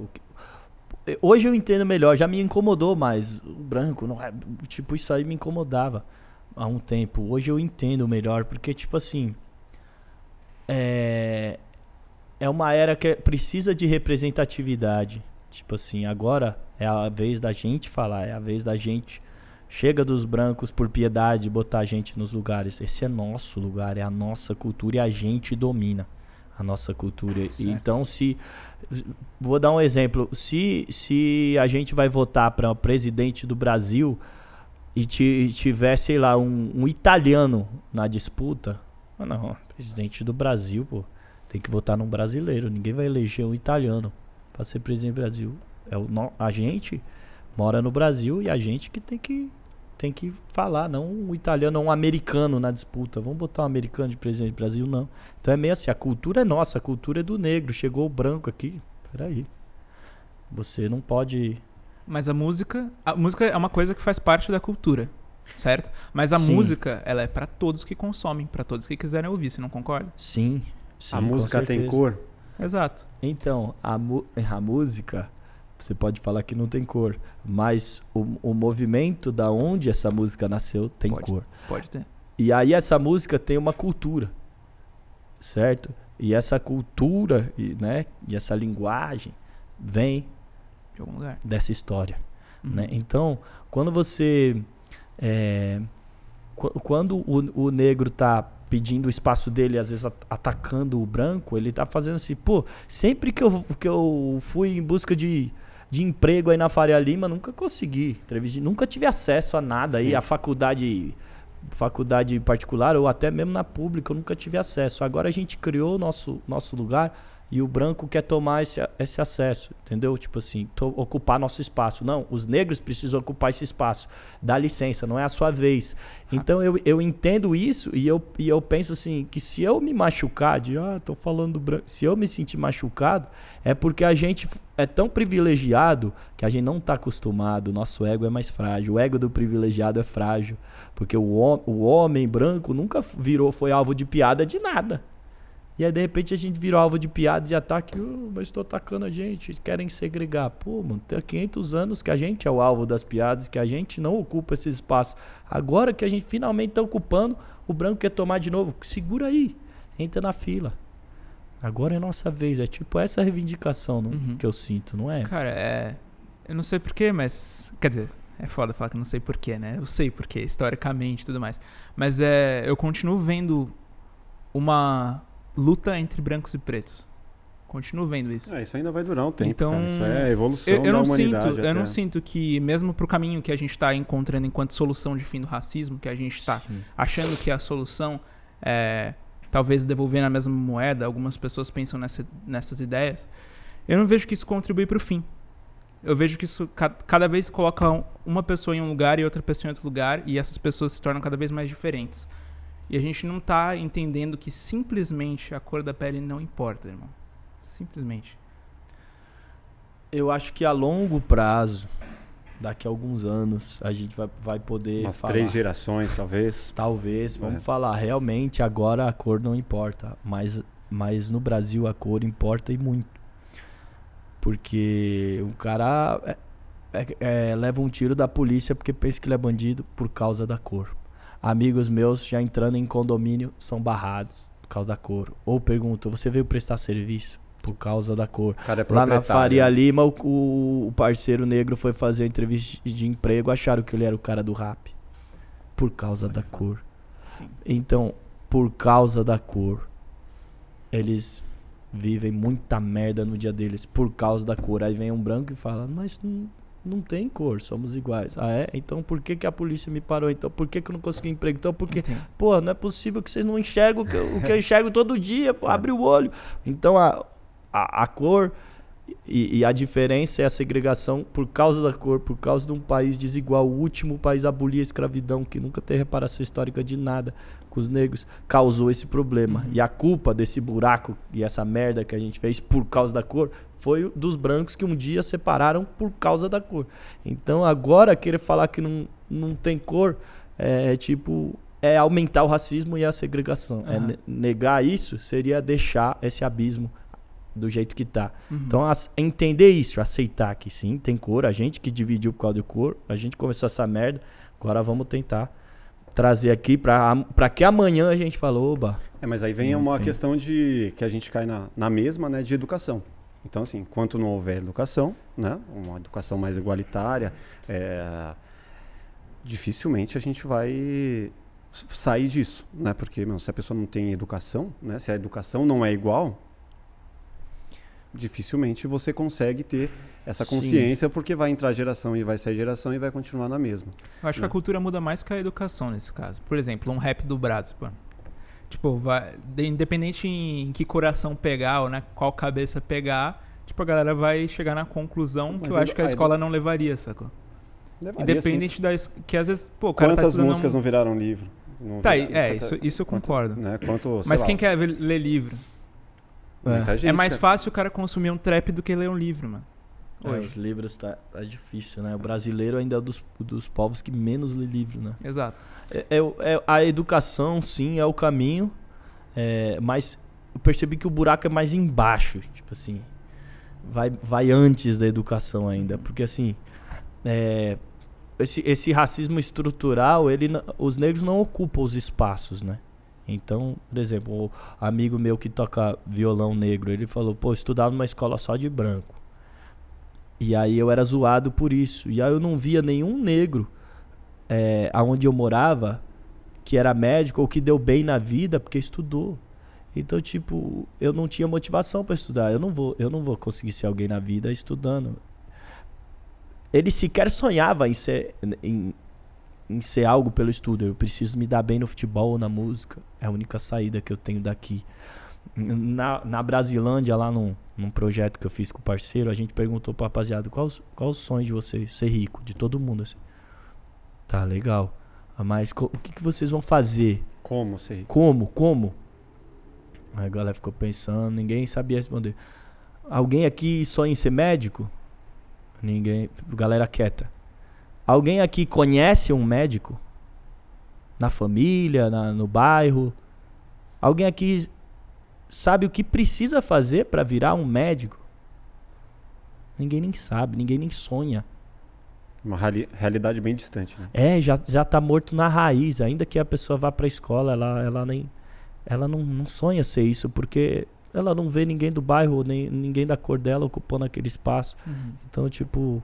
Speaker 3: Hoje eu entendo melhor, já me incomodou mais. O branco, não é, tipo, isso aí me incomodava há um tempo. Hoje eu entendo melhor, porque, tipo assim. É, é uma era que precisa de representatividade. Tipo assim, agora é a vez da gente falar, é a vez da gente. Chega dos brancos por piedade botar a gente nos lugares. Esse é nosso lugar, é a nossa cultura e a gente domina a nossa cultura. Certo. Então, se. Vou dar um exemplo. Se, se a gente vai votar para presidente do Brasil e tiver, sei lá, um, um italiano na disputa. Ah, não, presidente do Brasil, pô. Tem que votar num brasileiro. Ninguém vai eleger um italiano para ser presidente do Brasil. É o, a gente mora no Brasil e a gente que tem que tem que falar, não um italiano ou um americano na disputa. Vamos botar um americano de presidente do Brasil, não. Então é meio assim, a cultura é nossa, a cultura é do negro. Chegou o branco aqui, peraí. Você não pode...
Speaker 2: Mas a música, a música é uma coisa que faz parte da cultura, certo? Mas a sim. música, ela é para todos que consomem, para todos que quiserem ouvir, você não concorda?
Speaker 3: Sim. sim
Speaker 1: a música tem cor?
Speaker 2: Exato.
Speaker 3: Então, a, a música você pode falar que não tem cor, mas o, o movimento da onde essa música nasceu tem
Speaker 2: pode,
Speaker 3: cor.
Speaker 2: Pode ter.
Speaker 3: E aí essa música tem uma cultura, certo? E essa cultura, e, né, e essa linguagem vem
Speaker 2: de algum lugar
Speaker 3: dessa história, uhum. né? Então, quando você é, quando o, o negro está pedindo o espaço dele, às vezes atacando o branco, ele está fazendo assim, pô, sempre que eu, que eu fui em busca de de emprego aí na Faria Lima, nunca consegui. Nunca tive acesso a nada Sim. aí, a faculdade faculdade particular ou até mesmo na pública, eu nunca tive acesso. Agora a gente criou o nosso, nosso lugar e o branco quer tomar esse, esse acesso, entendeu? Tipo assim, tô, ocupar nosso espaço. Não, os negros precisam ocupar esse espaço. Dá licença, não é a sua vez. Então eu, eu entendo isso e eu, e eu penso assim, que se eu me machucar, de ah, tô falando branco, se eu me sentir machucado, é porque a gente é tão privilegiado que a gente não tá acostumado, nosso ego é mais frágil. O ego do privilegiado é frágil, porque o, o homem branco nunca virou, foi alvo de piada de nada. E aí, de repente, a gente virou alvo de piada e ataque. Oh, mas estou atacando a gente, querem segregar. Pô, mano, tem 500 anos que a gente é o alvo das piadas, que a gente não ocupa esse espaço. Agora que a gente finalmente está ocupando, o branco quer tomar de novo. Segura aí, entra na fila. Agora é nossa vez. É tipo essa reivindicação não, uhum. que eu sinto, não é?
Speaker 2: Cara, é. Eu não sei porquê, mas. Quer dizer, é foda falar que eu não sei porquê, né? Eu sei porquê, historicamente e tudo mais. Mas é. Eu continuo vendo uma luta entre brancos e pretos. Continuo vendo isso.
Speaker 1: É, isso ainda vai durar um tempo. Então, cara. isso é evolução eu, eu da
Speaker 2: não
Speaker 1: humanidade.
Speaker 2: Sinto, eu não sinto que, mesmo pro caminho que a gente está encontrando enquanto solução de fim do racismo, que a gente está achando que é a solução é talvez devolver na mesma moeda, algumas pessoas pensam nessa, nessas ideias, eu não vejo que isso contribui para o fim. Eu vejo que isso cada vez coloca uma pessoa em um lugar e outra pessoa em outro lugar, e essas pessoas se tornam cada vez mais diferentes. E a gente não tá entendendo que simplesmente a cor da pele não importa, irmão. Simplesmente.
Speaker 3: Eu acho que a longo prazo, daqui a alguns anos, a gente vai, vai poder.
Speaker 1: Umas
Speaker 3: falar.
Speaker 1: três gerações, talvez.
Speaker 3: Talvez, vamos é. falar. Realmente, agora a cor não importa. Mas, mas no Brasil a cor importa e muito. Porque o cara é, é, é leva um tiro da polícia porque pensa que ele é bandido por causa da cor amigos meus já entrando em condomínio são barrados por causa da cor. Ou perguntam, você veio prestar serviço? Por causa da cor.
Speaker 1: É
Speaker 3: Lá na Faria Lima, o, o, parceiro negro foi fazer a entrevista de emprego, acharam que ele era o cara do rap. Por causa da cor. Sim. Então, por causa da cor, eles vivem muita merda no dia deles por causa da cor. Aí vem um branco e fala, mas não, tem cor, somos iguais. Ah, é? Então por que, que a polícia me parou? Então por que, que eu não consegui emprego? Então por que. Pô, não é possível que vocês não enxergam o que eu, o que eu enxergo todo dia. Pô, abre o olho. Então a, a, a cor e, e, a diferença é a segregação por causa da cor, por causa de um país desigual. O último país a abolir a escravidão, que nunca teve reparação histórica de nada com os negros, causou esse problema. Uhum. E a culpa desse buraco e essa merda que a gente fez por causa da cor foi dos brancos que um dia separaram por causa da cor. Então agora querer falar que não, não tem cor é tipo é aumentar o racismo e a segregação. Uhum. É negar isso seria deixar esse abismo do jeito que tá. Uhum. Então, as, entender isso, aceitar que sim, tem cor, a gente que dividiu por causa de cor, a gente começou essa merda, agora vamos tentar trazer aqui para que amanhã a gente falou, oba.
Speaker 1: É, mas aí vem uma tem. questão de que a gente cai na, na mesma, né, de educação. Então, assim, enquanto não houver educação, né, uma educação mais igualitária, é, dificilmente a gente vai sair disso, né? Porque se a pessoa não tem educação, né, se a educação não é igual, dificilmente você consegue ter essa consciência Sim. porque vai entrar geração e vai sair geração e vai continuar na mesma.
Speaker 2: Eu acho né? que a né? cultura muda mais que a educação nesse caso. Por exemplo, um rap do Brasil, Tipo, vai, independente em que coração pegar ou né, qual cabeça pegar, tipo, a galera vai chegar na conclusão Mas que eu acho que a escola não levaria, sacou? Levaria, Independente sim. da. Que às vezes, pô, o
Speaker 1: cara tá Quantas tá músicas não... não viraram livro?
Speaker 2: Não tá, viraram, é, isso, isso eu concordo.
Speaker 1: Quanto, né, quanto,
Speaker 2: Mas quem lá. quer ler livro? É, é mais fácil o cara consumir um trap do que ler um livro, mano.
Speaker 3: É, os livros tá, tá difícil, né? O brasileiro ainda é dos, dos povos que menos lê livro, né?
Speaker 2: Exato.
Speaker 3: É, é, é a educação, sim, é o caminho, é, mas eu percebi que o buraco é mais embaixo, tipo assim, vai, vai antes da educação ainda, porque assim, é, esse, esse racismo estrutural, ele, os negros não ocupam os espaços, né? Então, por exemplo, o amigo meu que toca violão negro, ele falou, pô, eu estudava numa escola só de branco. E aí eu era zoado por isso. E aí eu não via nenhum negro é, aonde eu morava que era médico ou que deu bem na vida porque estudou. Então, tipo, eu não tinha motivação para estudar. Eu não vou, eu não vou conseguir ser alguém na vida estudando. Ele sequer sonhava em ser, em, em ser algo pelo estudo. Eu preciso me dar bem no futebol ou na música. É a única saída que eu tenho daqui. Na, na Brasilândia, lá num, num projeto que eu fiz com o parceiro, a gente perguntou pra rapaziada qual, qual o sonho de vocês? Ser rico, de todo mundo. Assim. Tá, legal. Mas o que, que vocês vão fazer?
Speaker 1: Como ser rico?
Speaker 3: Como? Como? Aí a galera ficou pensando, ninguém sabia responder. Alguém aqui sonha em ser médico? Ninguém. Galera quieta. Alguém aqui conhece um médico? Na família, na, no bairro? Alguém aqui sabe o que precisa fazer para virar um médico? Ninguém nem sabe, ninguém nem sonha.
Speaker 1: Uma reali realidade bem distante, né?
Speaker 3: É, já, já tá morto na raiz. Ainda que a pessoa vá pra escola, ela, ela nem. Ela não, não sonha ser isso, porque ela não vê ninguém do bairro, nem ninguém da cor dela ocupando aquele espaço. Uhum. Então, tipo,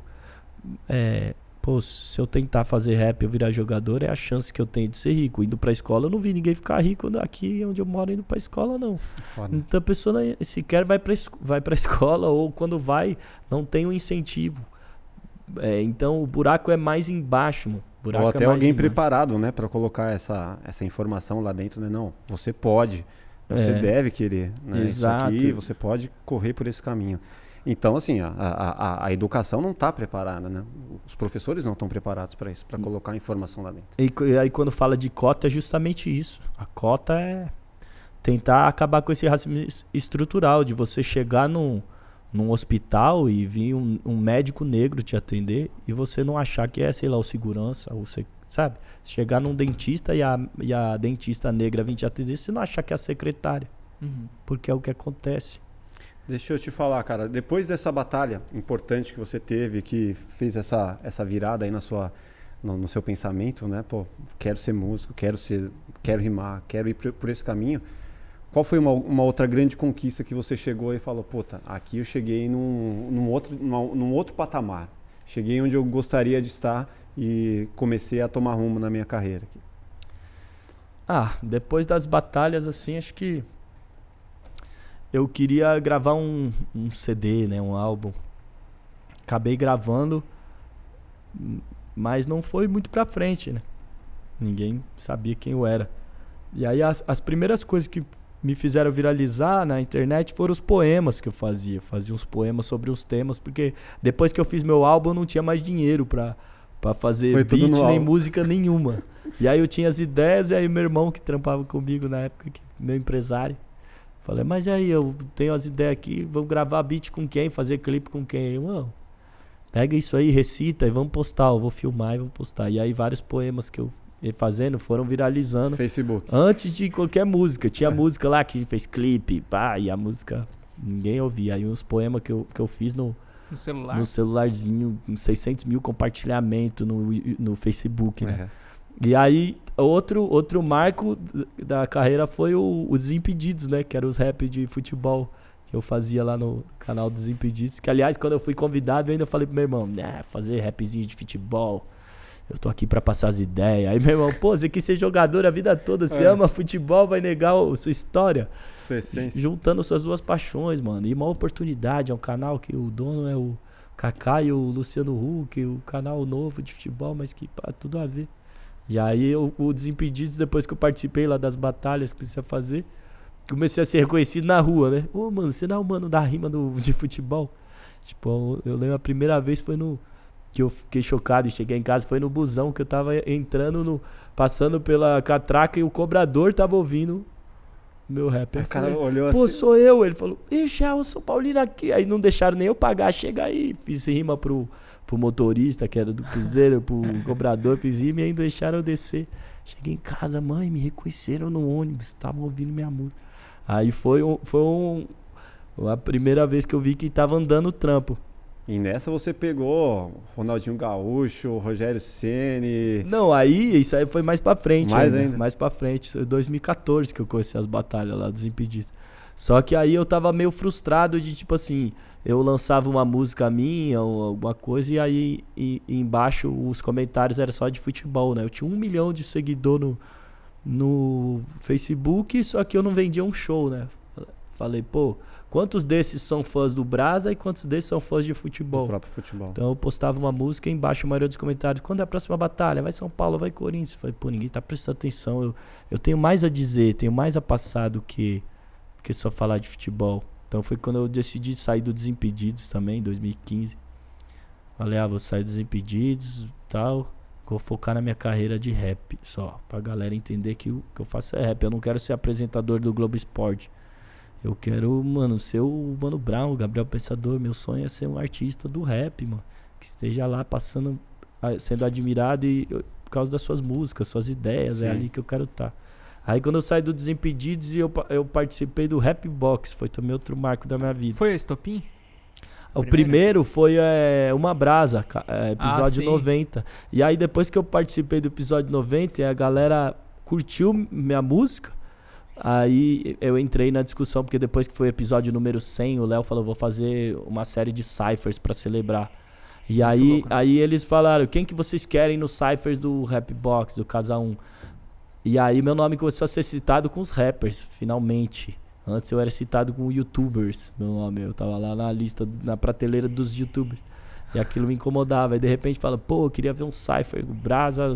Speaker 3: é, pô, se eu tentar fazer rap e virar jogador, é a chance que eu tenho de ser rico. Indo pra escola, eu não vi ninguém ficar rico aqui onde eu moro indo pra escola, não. Foda. Então a pessoa sequer vai pra, vai pra escola ou quando vai, não tem um incentivo. É, então o buraco é mais embaixo, mano. Buraco
Speaker 1: ou até
Speaker 3: é
Speaker 1: alguém embaixo. preparado, né, para colocar essa, essa informação lá dentro, né? Não, você pode. Você é. deve querer. Né? Exato. Isso aqui, você pode correr por esse caminho. Então, assim, a, a, a educação não está preparada, né? Os professores não estão preparados para isso, para colocar a informação lá dentro.
Speaker 3: E aí, quando fala de cota, é justamente isso. A cota é tentar acabar com esse racismo estrutural, de você chegar num, num hospital e vir um, um médico negro te atender e você não achar que é, sei lá, o segurança, ou você sabe? Chegar num dentista e a, e a dentista negra vir te atender, você não achar que é a secretária. Uhum. Porque é o que acontece.
Speaker 1: Deixa eu te falar, cara. Depois dessa batalha importante que você teve, que fez essa, essa virada aí na sua, no, no seu pensamento, né? Pô, quero ser músico, quero ser, quero rimar, quero ir por, por esse caminho. Qual foi uma, uma, outra grande conquista que você chegou e falou, puta, aqui eu cheguei num, num, outro, num, outro patamar. Cheguei onde eu gostaria de estar e comecei a tomar rumo na minha carreira?
Speaker 3: Ah, depois das batalhas, assim, acho que eu queria gravar um, um CD, né, um álbum. Acabei gravando, mas não foi muito pra frente, né? Ninguém sabia quem eu era. E aí as, as primeiras coisas que me fizeram viralizar na internet foram os poemas que eu fazia. Fazia uns poemas sobre os temas, porque depois que eu fiz meu álbum eu não tinha mais dinheiro pra Pra fazer Foi beat nem música nenhuma. E aí eu tinha as ideias, e aí meu irmão que trampava comigo na época, que, meu empresário. Falei, mas aí eu tenho as ideias aqui, vamos gravar beat com quem? Fazer clipe com quem? Irmão, pega isso aí, recita e vamos postar. Eu vou filmar e vamos postar. E aí vários poemas que eu ia fazendo foram viralizando.
Speaker 1: Facebook.
Speaker 3: Antes de qualquer música. Tinha música lá que fez clipe, pá, e a música ninguém ouvia. Aí uns poemas que eu, que eu fiz no,
Speaker 2: no celular.
Speaker 3: No celularzinho, com 600 mil compartilhamento no, no Facebook, né? E aí, outro, outro marco da carreira foi o, o Desimpedidos, né? Que era os rap de futebol que eu fazia lá no canal Desimpedidos. Que, aliás, quando eu fui convidado, eu ainda falei pro meu irmão, né, fazer rapzinho de futebol. Eu tô aqui para passar as ideias. Aí meu irmão, pô, você quis ser jogador a vida toda, você é. ama futebol, vai negar a sua história.
Speaker 1: Sua essência.
Speaker 3: Juntando suas duas paixões, mano. E uma oportunidade, é um canal que o dono é o Kaká e o Luciano Huck, o canal novo de futebol, mas que pá, tudo a ver. E aí eu, o Desimpedidos, depois que eu participei lá das batalhas que precisa fazer, comecei a ser reconhecido na rua, né? Ô, mano, você não é o mano da rima do, de futebol? Tipo, eu lembro a primeira vez foi no que eu fiquei chocado e cheguei em casa foi no busão que eu tava entrando no passando pela catraca e o cobrador tava ouvindo meu rap.
Speaker 1: O cara olhou
Speaker 3: Pô, assim. sou eu. Ele falou, ixi, é, eu sou Paulino aqui. Aí não deixaram nem eu pagar. Chega aí. Fiz rima pro, pro motorista, que era do Cruzeiro, pro cobrador, fiz rima e ainda deixaram eu descer. Cheguei em casa, mãe, me reconheceram no ônibus, estavam ouvindo minha música. Aí foi, um, foi um, a primeira vez que eu vi que tava andando o trampo.
Speaker 1: E nessa você pegou Ronaldinho Gaúcho, Rogério Ceni.
Speaker 3: Não, aí isso aí foi mais para frente, mais ainda, ainda. mais para frente, 2014 que eu conheci as batalhas lá dos impedidos. Só que aí eu tava meio frustrado de tipo assim, eu lançava uma música minha ou alguma coisa e aí e, e embaixo os comentários eram só de futebol, né? Eu tinha um milhão de seguidor no, no Facebook, só que eu não vendia um show, né? Falei, pô, Quantos desses são fãs do Brasa e quantos desses são fãs de futebol?
Speaker 1: Do próprio futebol.
Speaker 3: Então eu postava uma música e embaixo a maioria dos comentários. Quando é a próxima batalha? Vai São Paulo, vai Corinthians. Falei, pô, ninguém tá prestando atenção. Eu, eu tenho mais a dizer, tenho mais a passar do que que só falar de futebol. Então foi quando eu decidi sair do Desimpedidos também, em 2015. Falei, ah, vou sair dos Impedidos tal. Vou focar na minha carreira de rap só. Pra galera entender que o que eu faço é rap. Eu não quero ser apresentador do Globo Esporte. Eu quero, mano, ser o Mano Brown, o Gabriel Pensador. Meu sonho é ser um artista do rap, mano. Que esteja lá passando, sendo admirado e, por causa das suas músicas, suas ideias. É Sim. É ali que eu quero estar. Tá. Aí quando eu saí do Desimpedidos eu, eu participei do Rap Box. Foi também outro marco da minha vida.
Speaker 2: Foi a Estopim?
Speaker 3: O primeiro foi é, Uma Brasa, é, episódio ah, 90. E aí depois que eu participei do episódio 90, a galera curtiu minha música. Aí eu entrei na discussão, porque depois que foi episódio número 100, o Léo falou: vou fazer uma série de ciphers para celebrar. E aí, louco, né? aí eles falaram: quem que vocês querem nos ciphers do Rap Box, do Casa 1? E aí meu nome começou a ser citado com os rappers, finalmente. Antes eu era citado com youtubers, meu nome. Eu tava lá na lista, na prateleira dos youtubers. E aquilo me incomodava. Aí de repente fala, pô, eu queria ver um Cypher, Brasa,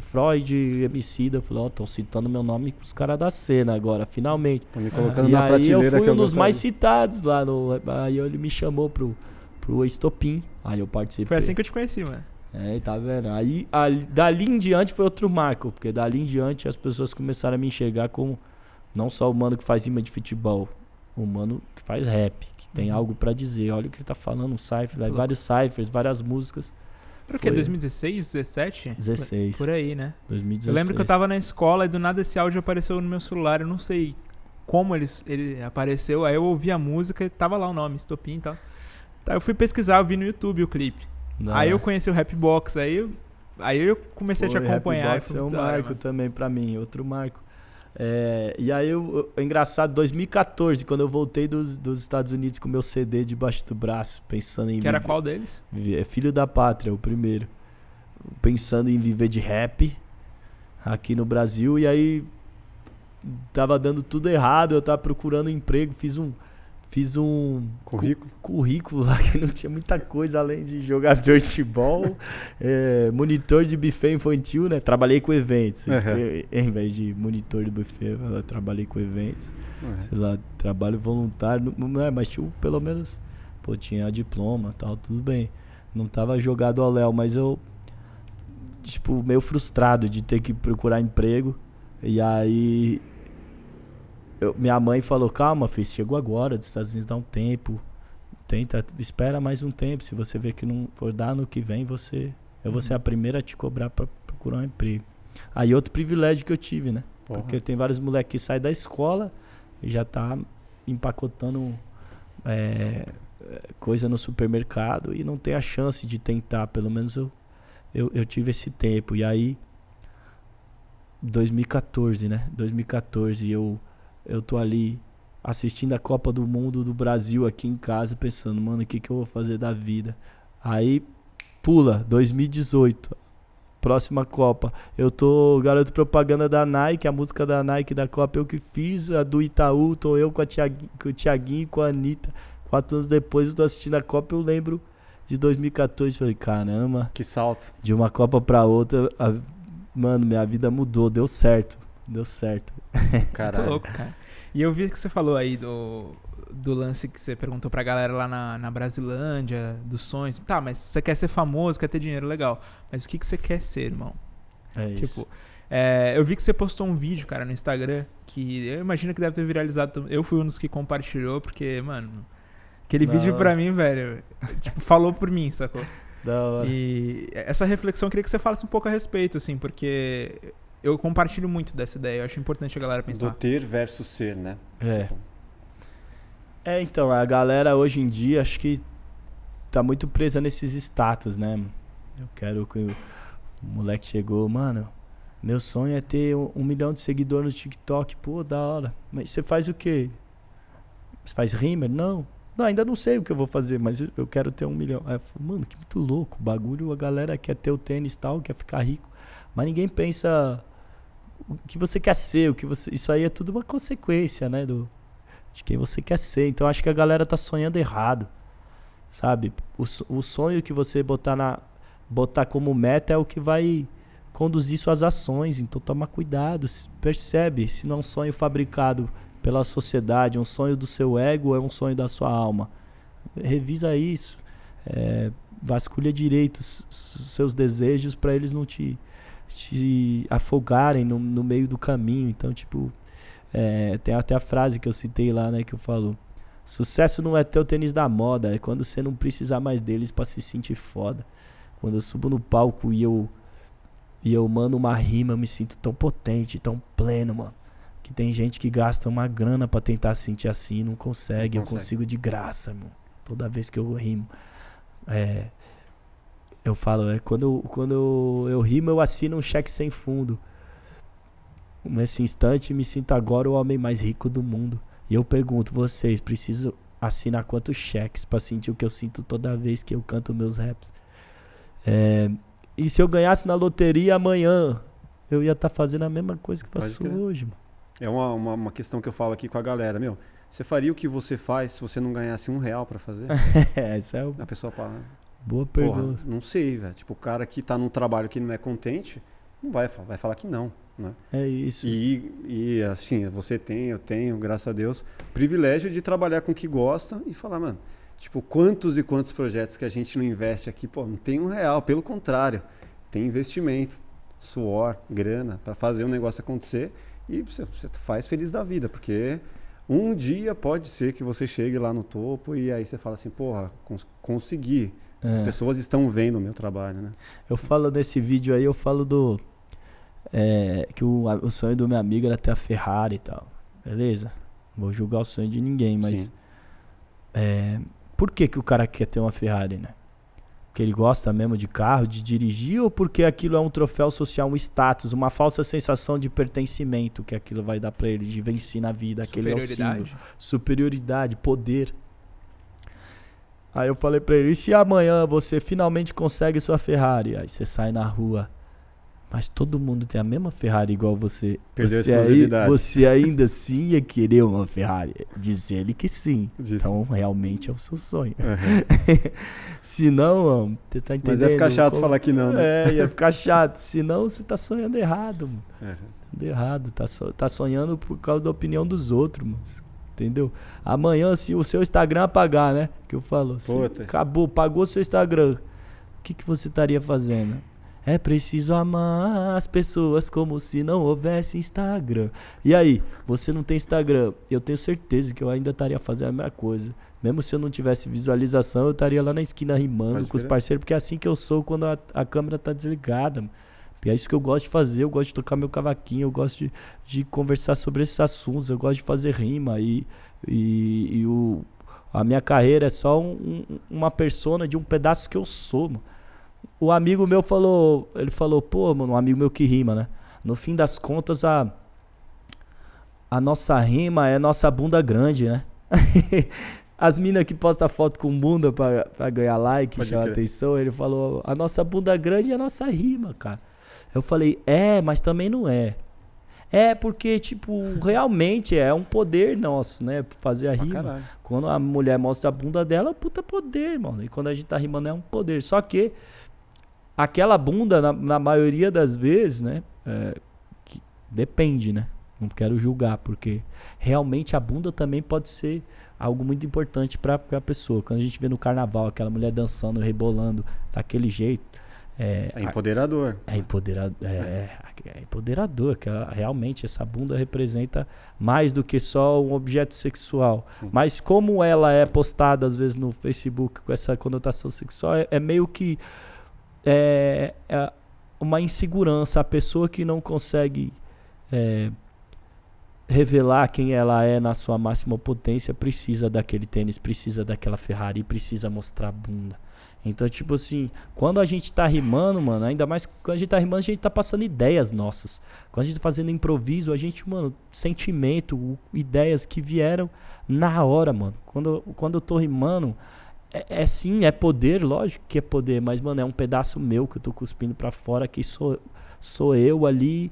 Speaker 3: Freud, Emicida. Eu falei, ó, oh, estão citando meu nome com os caras da cena agora, finalmente. Estão me colocando e na aí eu fui um dos mais citados lá no. Aí ele me chamou pro, pro Estopim. Aí eu participei.
Speaker 2: Foi assim que eu te conheci, mano.
Speaker 3: É, tá vendo? Aí, ali, dali em diante foi outro marco, porque dali em diante as pessoas começaram a me enxergar como não só o mano que faz rima de futebol, o mano que faz rap, que tem uhum. algo para dizer. Olha o que ele tá falando, um cypher, vários cyphers, várias músicas.
Speaker 2: Por que? 2016, 17?
Speaker 3: 16.
Speaker 2: Por aí, né?
Speaker 3: 2016.
Speaker 2: Eu lembro que eu tava na escola e do nada esse áudio apareceu no meu celular. Eu não sei como ele, ele apareceu. Aí eu ouvi a música e tava lá o nome, Estopim e tal. Tá, eu fui pesquisar, eu vi no YouTube o clipe. Não. Aí eu conheci o Rapbox, aí, aí eu comecei Foi, a te acompanhar.
Speaker 3: Rapbox é um marco também para mim, outro marco. É, e aí, eu, eu, engraçado, 2014, quando eu voltei dos, dos Estados Unidos com meu CD debaixo do braço, pensando em.
Speaker 2: Que era qual deles?
Speaker 3: É Filho da Pátria, o primeiro. Pensando em viver de rap aqui no Brasil. E aí, tava dando tudo errado, eu tava procurando emprego, fiz um Fiz um
Speaker 1: currículo,
Speaker 3: cu currículo lá que não tinha muita coisa além de jogador de futebol, é, monitor de buffet infantil, né? Trabalhei com eventos. Uhum. em vez de monitor de buffet, eu trabalhei com eventos. Uhum. Sei lá, trabalho voluntário, não é, mas tinha pelo menos, pô, tinha diploma, tal, tudo bem. Não tava jogado ao Léo, mas eu tipo meio frustrado de ter que procurar emprego. E aí eu, minha mãe falou: calma, filho, chegou agora dos Estados Unidos, dá um tempo. Tenta, espera mais um tempo. Se você vê que não for dar no que vem, você. Eu vou ser a primeira a te cobrar para procurar um emprego. Aí outro privilégio que eu tive, né? Porra. Porque tem vários moleques que saem da escola e já tá empacotando é, coisa no supermercado e não tem a chance de tentar. Pelo menos eu, eu, eu tive esse tempo. E aí, 2014, né? 2014 eu eu tô ali assistindo a Copa do Mundo do Brasil aqui em casa, pensando, mano, o que, que eu vou fazer da vida? Aí pula, 2018, próxima Copa. Eu tô garoto propaganda da Nike, a música da Nike da Copa eu que fiz, a do Itaú, tô eu com, a Thiaguinho, com o Thiaguinho e com a Anitta. Quatro anos depois eu tô assistindo a Copa, eu lembro de 2014, falei, caramba.
Speaker 1: Que salto.
Speaker 3: De uma Copa pra outra, a, mano, minha vida mudou, deu certo. Deu certo.
Speaker 2: Caralho. Louco, cara. E eu vi que você falou aí do, do lance que você perguntou pra galera lá na, na Brasilândia, dos sonhos. Tá, mas você quer ser famoso, quer ter dinheiro, legal. Mas o que, que você quer ser, irmão?
Speaker 3: É tipo, isso.
Speaker 2: É, eu vi que você postou um vídeo, cara, no Instagram, que eu imagino que deve ter viralizado. Eu fui um dos que compartilhou, porque, mano, aquele Não. vídeo pra mim, velho, tipo, falou por mim, sacou?
Speaker 3: Da hora.
Speaker 2: E essa reflexão eu queria que você falasse um pouco a respeito, assim, porque eu compartilho muito dessa ideia. Eu acho importante a galera pensar.
Speaker 1: Do ter versus ser, né?
Speaker 3: É. Tipo... É, então, a galera hoje em dia acho que tá muito presa nesses status, né? Eu quero que o moleque chegou, mano. Meu sonho é ter um, um milhão de seguidores no TikTok. Pô, da hora. Mas você faz o quê? Você faz rima? Não. Não, ainda não sei o que eu vou fazer, mas eu, eu quero ter um milhão. Aí eu falei, mano, que muito louco. O bagulho, a galera quer ter o tênis e tal, quer ficar rico. Mas ninguém pensa o que você quer ser, o que você. Isso aí é tudo uma consequência, né? Do, de quem você quer ser. Então acho que a galera tá sonhando errado. Sabe? O, o sonho que você botar na. botar como meta é o que vai conduzir suas ações. Então toma cuidado. Percebe? Se não é um sonho fabricado pela sociedade, um sonho do seu ego é um sonho da sua alma? Revisa isso. É, vasculha direito os seus desejos para eles não te, te afogarem no, no, meio do caminho. Então, tipo, é, tem até a frase que eu citei lá, né, que eu falo. Sucesso não é ter o tênis da moda, é quando você não precisar mais deles para se sentir foda. Quando eu subo no palco e eu e eu mando uma rima, eu me sinto tão potente, tão pleno, mano. Que tem gente que gasta uma grana para tentar se sentir assim, não consegue, não eu consigo de graça, mano. Toda vez que eu rimo. É, eu falo, é quando, eu, quando eu, eu rimo, eu assino um cheque sem fundo. Nesse instante, me sinto agora o homem mais rico do mundo. E eu pergunto, vocês, preciso assinar quantos cheques para sentir o que eu sinto toda vez que eu canto meus raps? É, e se eu ganhasse na loteria amanhã, eu ia estar tá fazendo a mesma coisa que faço hoje, mano.
Speaker 1: É uma, uma, uma, questão que eu falo aqui com a galera, meu. Você faria o que você faz se você não ganhasse um real para fazer?
Speaker 3: é, isso é o...
Speaker 1: A pessoa fala.
Speaker 3: Boa pergunta. Porra,
Speaker 1: não sei, velho. Tipo, o cara que tá num trabalho que não é contente, não vai, vai falar que não. Né?
Speaker 3: É isso.
Speaker 1: E, e assim, você tem, eu tenho, graças a Deus, privilégio de trabalhar com o que gosta e falar, mano, tipo, quantos e quantos projetos que a gente não investe aqui, pô, não tem um real, pelo contrário, tem investimento, suor, grana para fazer um negócio acontecer e você, você faz feliz da vida, porque um dia pode ser que você chegue lá no topo e aí você fala assim, porra, cons consegui. É. As pessoas estão vendo o meu trabalho, né?
Speaker 3: Eu falo nesse vídeo aí, eu falo do. É, que o, o sonho do meu amigo era ter a Ferrari e tal. Beleza? Vou julgar o sonho de ninguém, mas. É, por que, que o cara quer ter uma Ferrari, né? Porque ele gosta mesmo de carro, de dirigir, ou porque aquilo é um troféu social, um status, uma falsa sensação de pertencimento que aquilo vai dar para ele, de vencer na vida, aquele é o símbolo. Superioridade, poder. Aí eu falei pra ele, e se amanhã você finalmente consegue sua Ferrari? Aí você sai na rua, mas todo mundo tem a mesma Ferrari igual você.
Speaker 1: Perdeu
Speaker 3: você,
Speaker 1: aí,
Speaker 3: você ainda assim ia querer uma Ferrari? Diz ele que sim. Diz. Então realmente é o seu sonho. Uhum. Se não, você tá entendendo? Mas
Speaker 1: ia ficar chato como... falar que não,
Speaker 3: né? É, ia ficar chato. Se não, você tá sonhando errado, mano. Uhum. errado. Tá, so... tá sonhando por causa da opinião dos outros, mano. Entendeu? Amanhã, se o seu Instagram apagar, né? Que eu falo, assim, acabou, pagou seu Instagram. O que, que você estaria fazendo? É preciso amar as pessoas como se não houvesse Instagram. E aí, você não tem Instagram? Eu tenho certeza que eu ainda estaria fazendo a mesma coisa. Mesmo se eu não tivesse visualização, eu estaria lá na esquina rimando Pode com os parceiros, porque é assim que eu sou quando a, a câmera tá desligada. E é isso que eu gosto de fazer, eu gosto de tocar meu cavaquinho, eu gosto de, de conversar sobre esses assuntos, eu gosto de fazer rima e, e, e o, a minha carreira é só um, uma persona de um pedaço que eu sou, mano. O amigo meu falou, ele falou, pô, mano, um amigo meu que rima, né? No fim das contas, a, a nossa rima é nossa bunda grande, né? As minas que postam foto com bunda pra, pra ganhar like, chama atenção, ele falou, a nossa bunda grande é a nossa rima, cara. Eu falei, é, mas também não é. É porque, tipo, realmente é um poder nosso, né? Fazer a rima. Caralho. Quando a mulher mostra a bunda dela, é puta poder, mano. E quando a gente tá rimando é um poder. Só que aquela bunda, na, na maioria das vezes, né? É, que, depende, né? Não quero julgar, porque realmente a bunda também pode ser algo muito importante para a pessoa. Quando a gente vê no carnaval aquela mulher dançando, rebolando daquele jeito
Speaker 1: é, é empoderador.
Speaker 3: É, empoderador. É, é, é empoderador, que ela, realmente essa bunda representa mais do que só um objeto sexual. Sim. Mas como ela é postada às vezes no Facebook com essa conotação sexual, é, é meio que é, é, uma insegurança. A pessoa que não consegue é, revelar quem ela é na sua máxima potência precisa daquele tênis, precisa daquela Ferrari, precisa mostrar a bunda. Então, tipo assim, quando a gente tá rimando, mano, ainda mais quando a gente tá rimando, a gente tá passando ideias nossas. Quando a gente tá fazendo improviso, a gente, mano, sentimento, ideias que vieram na hora, mano. Quando, quando eu tô rimando, é, é sim, é poder, lógico que é poder, mas, mano, é um pedaço meu que eu tô cuspindo pra fora, que sou, sou eu ali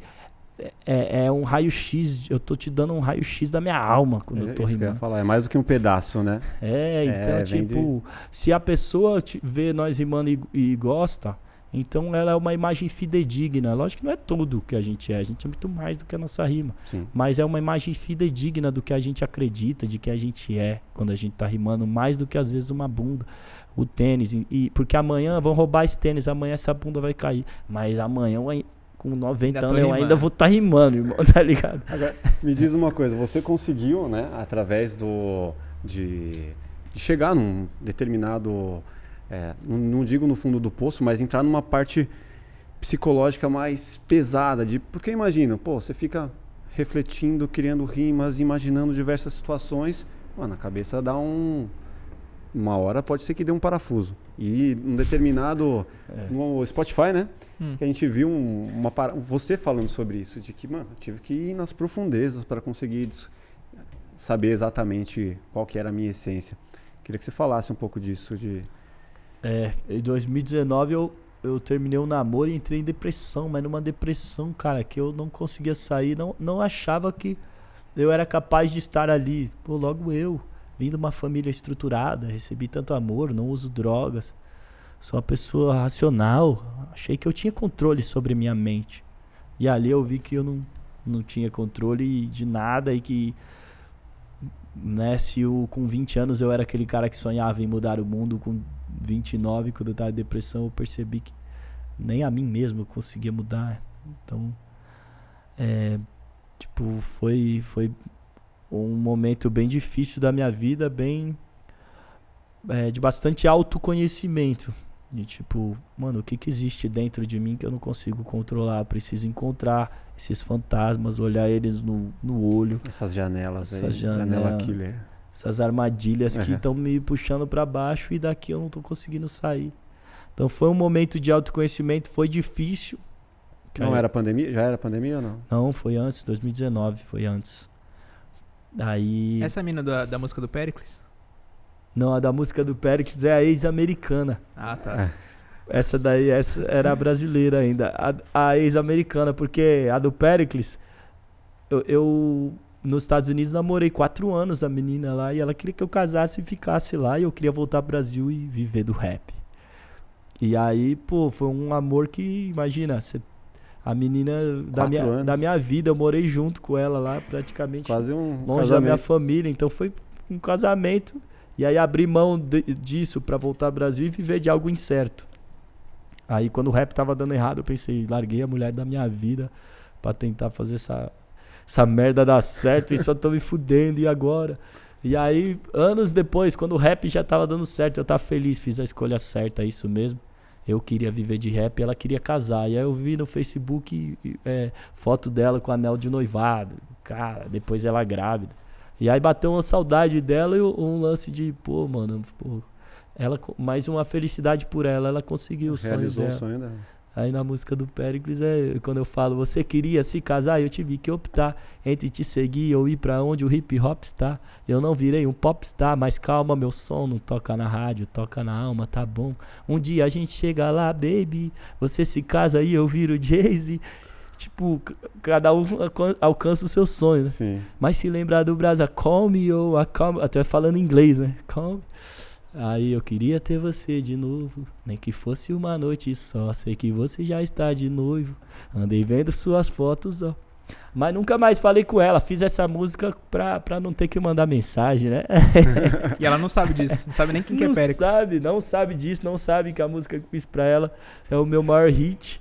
Speaker 3: é, é um raio-x, eu tô te dando um raio-x da minha alma quando
Speaker 1: é,
Speaker 3: eu tô rimando.
Speaker 1: Eu falar, é mais do que um pedaço, né?
Speaker 3: É, então, é, tipo, de... se a pessoa vê nós rimando e, e, gosta, Então ela é uma imagem fidedigna. Lógico que não é tudo que a gente é, a gente é muito mais do que a nossa rima.
Speaker 1: Sim.
Speaker 3: Mas é uma imagem fidedigna do que a gente acredita, de que a gente é quando a gente tá rimando, mais do que às vezes uma bunda, o tênis. E, porque amanhã vão roubar esse tênis, amanhã essa bunda vai cair. Mas amanhã com 90 ainda anos eu ainda vou estar tá rimando, irmão, tá ligado?
Speaker 1: Agora, me diz uma coisa, você conseguiu, né, através do de, de chegar num determinado é, não, não, digo no fundo do poço, mas entrar numa parte psicológica mais pesada. De, porque imagina, pô, você fica refletindo, criando rimas, imaginando diversas situações, mano, a cabeça dá um. Uma hora pode ser que dê um parafuso. E um determinado. É. No Spotify, né? Hum. Que a gente viu um, uma. Você falando sobre isso, de que, mano, tive que ir nas profundezas para conseguir saber exatamente qual que era a minha essência. Queria que você falasse um pouco disso, de
Speaker 3: é, em 2019 eu, eu terminei o um namoro e entrei em depressão, mas numa depressão, cara, que eu não conseguia sair, não, não achava que eu era capaz de estar ali. Pô, logo eu, vim de uma família estruturada, recebi tanto amor, não uso drogas, sou uma pessoa racional, achei que eu tinha controle sobre minha mente. E ali eu vi que eu não, não tinha controle de nada e que né, se eu, com 20 anos eu era aquele cara que sonhava em mudar o mundo, com 29, quando eu tava em depressão, eu percebi que nem a mim mesmo eu conseguia mudar. Então, é, tipo, foi, foi um momento bem difícil da minha vida, bem é, de bastante autoconhecimento. De tipo, mano, o que, que existe dentro de mim que eu não consigo controlar? Eu preciso encontrar esses fantasmas, olhar eles no, no olho.
Speaker 1: Essas janelas Essa aí, janela, janela killer
Speaker 3: essas armadilhas uhum. que estão me puxando para baixo e daqui eu não tô conseguindo sair. Então foi um momento de autoconhecimento, foi difícil.
Speaker 1: Não aí, era pandemia? Já era pandemia ou não?
Speaker 3: Não, foi antes, 2019, foi antes. Aí.
Speaker 2: Essa é a mina da, da música do Pericles?
Speaker 3: Não, a da música do Pericles é a ex-americana.
Speaker 2: Ah, tá. É.
Speaker 3: Essa daí essa era brasileira ainda. A, a ex-americana, porque a do Pericles, eu, eu nos Estados Unidos namorei quatro anos a menina lá e ela queria que eu casasse e ficasse lá e eu queria voltar pro Brasil e viver do rap. E aí, pô, foi um amor que, imagina, cê, a menina da minha, da minha vida, eu morei junto com ela lá praticamente
Speaker 1: Quase um
Speaker 3: longe casamento. da minha família, então foi um casamento. E aí abri mão de, disso para voltar ao Brasil e viver de algo incerto. Aí quando o rap tava dando errado, eu pensei, larguei a mulher da minha vida para tentar fazer essa essa merda dá certo e só tô me fudendo, e agora? E aí, anos depois, quando o rap já tava dando certo, eu tava feliz, fiz a escolha certa, é isso mesmo. Eu queria viver de rap ela queria casar. E aí eu vi no Facebook é, foto dela com anel de noivado. Cara, depois ela grávida. E aí bateu uma saudade dela e um lance de, pô, mano, pô, ela, mais uma felicidade por ela, ela conseguiu o sonho
Speaker 1: Realizou
Speaker 3: dela.
Speaker 1: o sonho dela.
Speaker 3: Aí na música do Pericles é quando eu falo, você queria se casar, eu tive que optar entre te seguir ou ir para onde o hip hop está. Eu não virei um popstar, mas calma, meu som não toca na rádio, toca na alma, tá bom. Um dia a gente chega lá, baby, você se casa e eu viro Jay-Z. Tipo, cada um alcança o seu sonho, né? Mas se lembrar do Brasa, call me ou oh, até falando inglês, né? Call me. Aí eu queria ter você de novo, nem que fosse uma noite só. Sei que você já está de noivo. Andei vendo suas fotos, ó. Mas nunca mais falei com ela. Fiz essa música pra, pra não ter que mandar mensagem, né?
Speaker 2: e ela não sabe disso. Não sabe nem quem que é Péricles.
Speaker 3: Não sabe, não sabe disso. Não sabe que a música que fiz pra ela é o meu maior hit.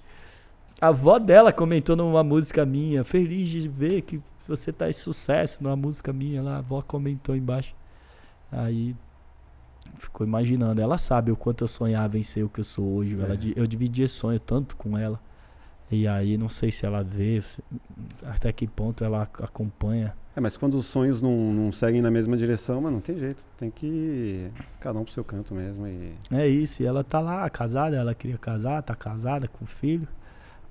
Speaker 3: A avó dela comentou numa música minha. Feliz de ver que você tá em sucesso numa música minha lá. A avó comentou embaixo. Aí ficou imaginando. Ela sabe o quanto eu sonhava em ser o que eu sou hoje. É. Ela, eu dividi esse sonho tanto com ela. E aí não sei se ela vê, até que ponto ela acompanha.
Speaker 1: É, mas quando os sonhos não, não seguem na mesma direção, mas não tem jeito. Tem que ir cada um pro seu canto mesmo. E...
Speaker 3: É isso, e ela tá lá casada, ela queria casar, tá casada com filho.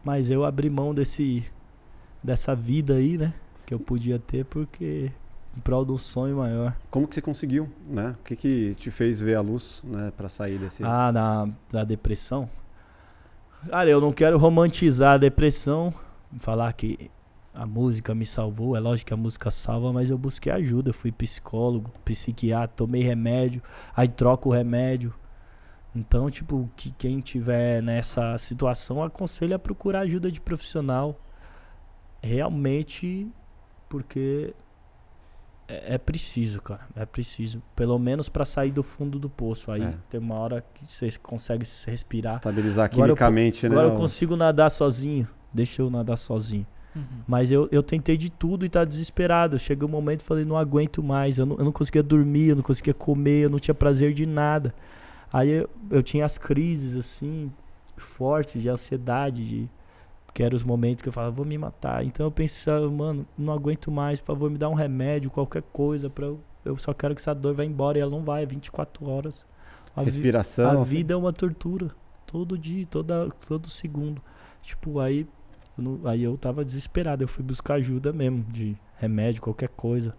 Speaker 3: Mas eu abri mão desse dessa vida aí, né? Que eu podia ter porque em prol de um sonho maior.
Speaker 1: Como que você conseguiu, né? O que que te fez ver a luz, né, para sair desse
Speaker 3: Ah, da, da depressão? Cara, eu não quero romantizar a depressão, falar que a música me salvou, é lógico que a música salva, mas eu busquei ajuda, eu fui psicólogo, psiquiatra, tomei remédio, aí troco o remédio, Então, tipo, que quem tiver nessa situação aconselho a procurar ajuda de profissional. Realmente, porque é, é preciso, cara. É preciso. Pelo menos para sair do fundo do poço. Aí é. tem uma hora que você consegue se respirar.
Speaker 1: Estabilizar quimicamente,
Speaker 3: agora eu, né? Agora eu consigo nadar sozinho. Deixa eu nadar sozinho. Uhum. Mas eu, eu tentei de tudo e tá desesperado. Chegou um momento e falei, não aguento mais. Eu não, eu não conseguia dormir, eu não conseguia comer, eu não tinha prazer de nada. Aí eu, eu tinha as crises, assim, fortes de ansiedade, de que eram os momentos que eu falava, vou me matar. Então eu pensava, mano, não aguento mais, por favor, me dá um remédio, qualquer coisa, pra eu, eu só quero que essa dor vá embora. E ela não vai, é 24 horas.
Speaker 1: A Respiração. Vi,
Speaker 3: a vida é uma tortura. Todo dia, toda, todo segundo. Tipo, aí eu, não, aí eu tava desesperado. Eu fui buscar ajuda mesmo, de remédio, qualquer coisa.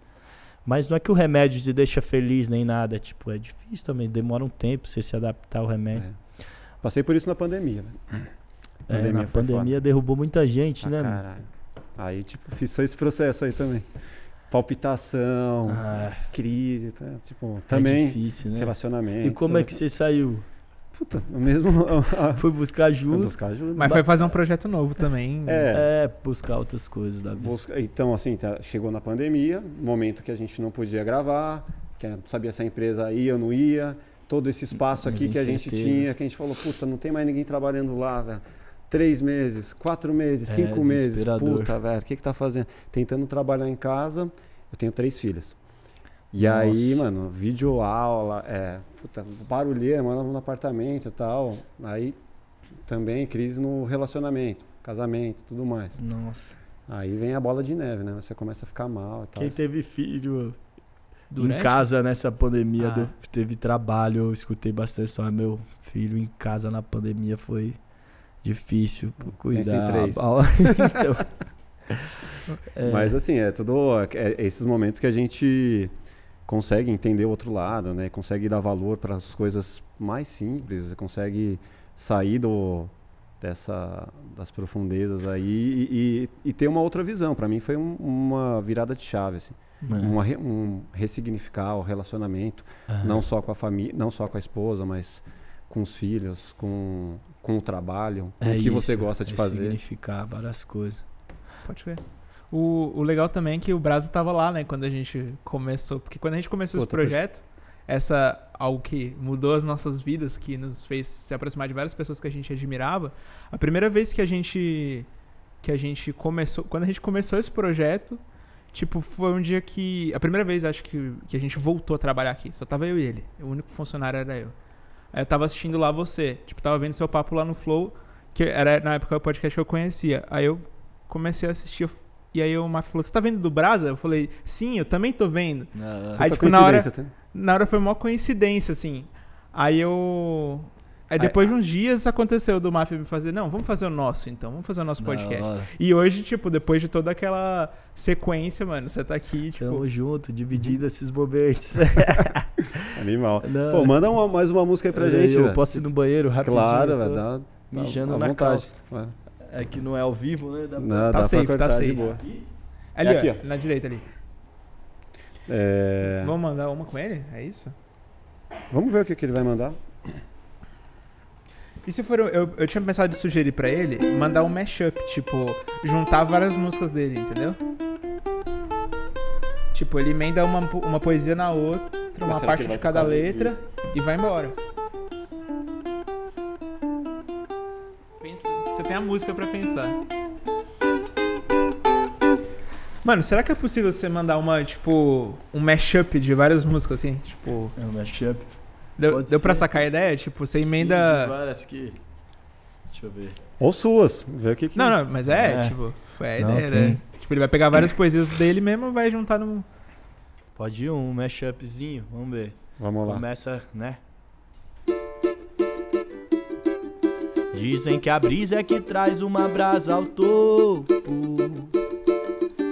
Speaker 3: Mas não é que o remédio te deixa feliz nem nada. Tipo, é difícil também. Demora um tempo você se adaptar ao remédio. É.
Speaker 1: Passei por isso na pandemia, né?
Speaker 3: A pandemia, é, na pandemia derrubou muita gente, ah, né?
Speaker 1: Caralho. Aí, tipo, fiz só esse processo aí também. Palpitação, ah, crise, tá? tipo, é também. É difícil, né? Relacionamento.
Speaker 3: E como é que você saiu?
Speaker 1: Puta, o mesmo.
Speaker 3: foi buscar ajuda. Foi
Speaker 2: buscar ajuda. Mas foi fazer um projeto novo também.
Speaker 3: É, é buscar outras coisas da vida.
Speaker 1: Busca, então, assim, tá, chegou na pandemia, momento que a gente não podia gravar, que não sabia se a empresa ia ou não ia. Todo esse espaço aqui que a gente tinha, que a gente falou, puta, não tem mais ninguém trabalhando lá, velho. Três meses, quatro meses, é, cinco meses. Puta, velho, o que, que tá fazendo? Tentando trabalhar em casa. Eu tenho três filhas. E Nossa. aí, mano, vídeo aula, é, puta, barulheira, morava no apartamento e tal. Aí também crise no relacionamento, casamento, tudo mais.
Speaker 3: Nossa.
Speaker 1: Aí vem a bola de neve, né? Você começa a ficar mal e tal.
Speaker 3: Quem teve filho Durante? em casa nessa pandemia, ah. teve trabalho, eu escutei bastante só meu filho em casa na pandemia foi difícil cuidar. Três. então,
Speaker 1: é. Mas assim, é tudo é, é esses momentos que a gente consegue entender o outro lado, né? Consegue dar valor para as coisas mais simples, consegue sair do dessa das profundezas aí e, e, e ter uma outra visão. Para mim foi um, uma virada de chave, assim. É. Uma, um ressignificar o relacionamento, uhum. não só com a família, não só com a esposa, mas com os filhos, com, com o trabalho, com é o que isso, você gosta de fazer.
Speaker 3: Ressignificar várias coisas.
Speaker 2: Pode ver. O, o legal também é que o Brasil tava lá, né, quando a gente começou. Porque quando a gente começou Outra esse projeto, coisa. essa algo que mudou as nossas vidas, que nos fez se aproximar de várias pessoas que a gente admirava, a primeira vez que a gente que a gente começou, quando a gente começou esse projeto, tipo, foi um dia que a primeira vez acho que que a gente voltou a trabalhar aqui, só tava eu e ele. O único funcionário era eu. Aí eu tava assistindo lá você, tipo, tava vendo seu papo lá no Flow, que era na época o podcast que eu conhecia. Aí eu comecei a assistir, e aí o Mafia falou: Você tá vendo do Brasa? Eu falei: Sim, eu também tô vendo. Não, aí, tipo, na hora, tá? na hora foi uma coincidência, assim. Aí eu. Aí depois de uns dias aconteceu do Mafia me fazer, não, vamos fazer o nosso então, vamos fazer o nosso podcast. Não, e hoje, tipo, depois de toda aquela sequência, mano, você tá aqui, tipo.
Speaker 3: Tamo junto, dividindo esses bobetes.
Speaker 1: Animal. Não. Pô, manda uma, mais uma música aí pra gente. Eu
Speaker 3: posso ir no banheiro rapidinho.
Speaker 1: Claro, velho, dá.
Speaker 3: Mijando na vontade. calça. É que não é ao vivo, né? Dá
Speaker 1: pra... Não, tá dá safe, pra tá safe. de boa.
Speaker 2: Ali, é aqui, ó, na direita ali. É... Vamos mandar uma com ele? É isso?
Speaker 1: Vamos ver o que, que ele vai mandar.
Speaker 2: E se for. Eu, eu tinha pensado de sugerir pra ele mandar um mashup, tipo, juntar várias músicas dele, entendeu? Tipo, ele emenda uma, uma poesia na outra, uma parte de cada letra e vai embora. Você tem a música para pensar. Mano, será que é possível você mandar uma, tipo, um mashup de várias músicas assim? Tipo.
Speaker 3: É um mashup.
Speaker 2: Deu, deu pra sacar a ideia? Tipo, você emenda. Sim,
Speaker 3: de várias que. Deixa eu ver.
Speaker 1: Ou suas. Ver o que que.
Speaker 2: Não, não, mas é, é. tipo, foi a não, ideia, tem. né? Tipo, ele vai pegar várias poesias dele mesmo e vai juntar num.
Speaker 3: Pode ir um mashupzinho, vamos ver.
Speaker 1: Vamos lá.
Speaker 3: Começa, né? Dizem que a brisa é que traz uma brasa ao topo.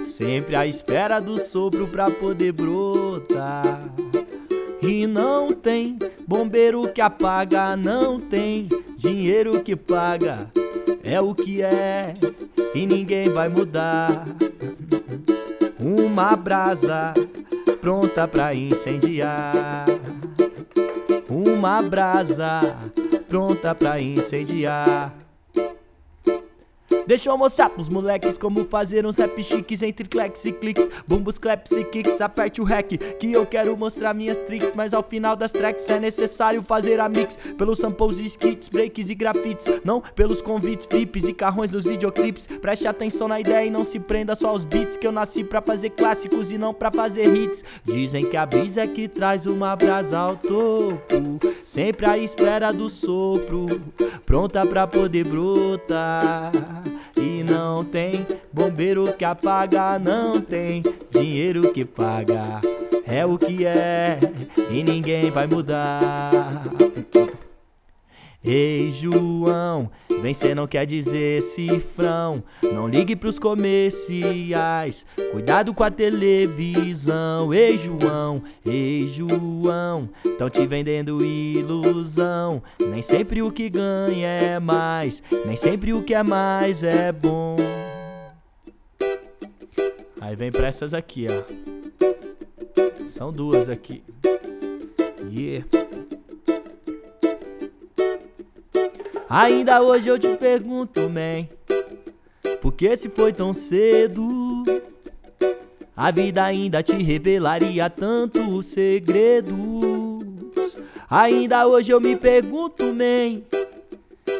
Speaker 3: Sempre à espera do sopro pra poder brotar. E não tem bombeiro que apaga, não tem dinheiro que paga. É o que é e ninguém vai mudar. Uma brasa pronta pra incendiar. Uma brasa pronta pra incendiar. Deixa eu mostrar pros moleques como fazer uns rap chiques entre clacks e cliques, bumbos, claps e kicks. Aperte o hack que eu quero mostrar minhas tricks, mas ao final das tracks é necessário fazer a mix pelos samples e skits, breaks e grafites, não pelos convites, flips e carrões dos videoclipes. Preste atenção na ideia e não se prenda só aos beats que eu nasci pra fazer clássicos e não pra fazer hits. Dizem que a brisa é que traz uma brasa ao topo, sempre à espera do sopro, pronta pra poder brotar. E não tem bombeiro que apaga, não tem dinheiro que paga. É o que é e ninguém vai mudar. Ei, João, vencer não quer dizer cifrão. Não ligue pros comerciais, cuidado com a televisão. Ei, João, ei, João, tão te vendendo ilusão. Nem sempre o que ganha é mais, nem sempre o que é mais é bom. Aí vem pra essas aqui, ó. São duas aqui. Yeah. Ainda hoje eu te pergunto, man, por que se foi tão cedo? A vida ainda te revelaria tantos segredos. Ainda hoje eu me pergunto, man,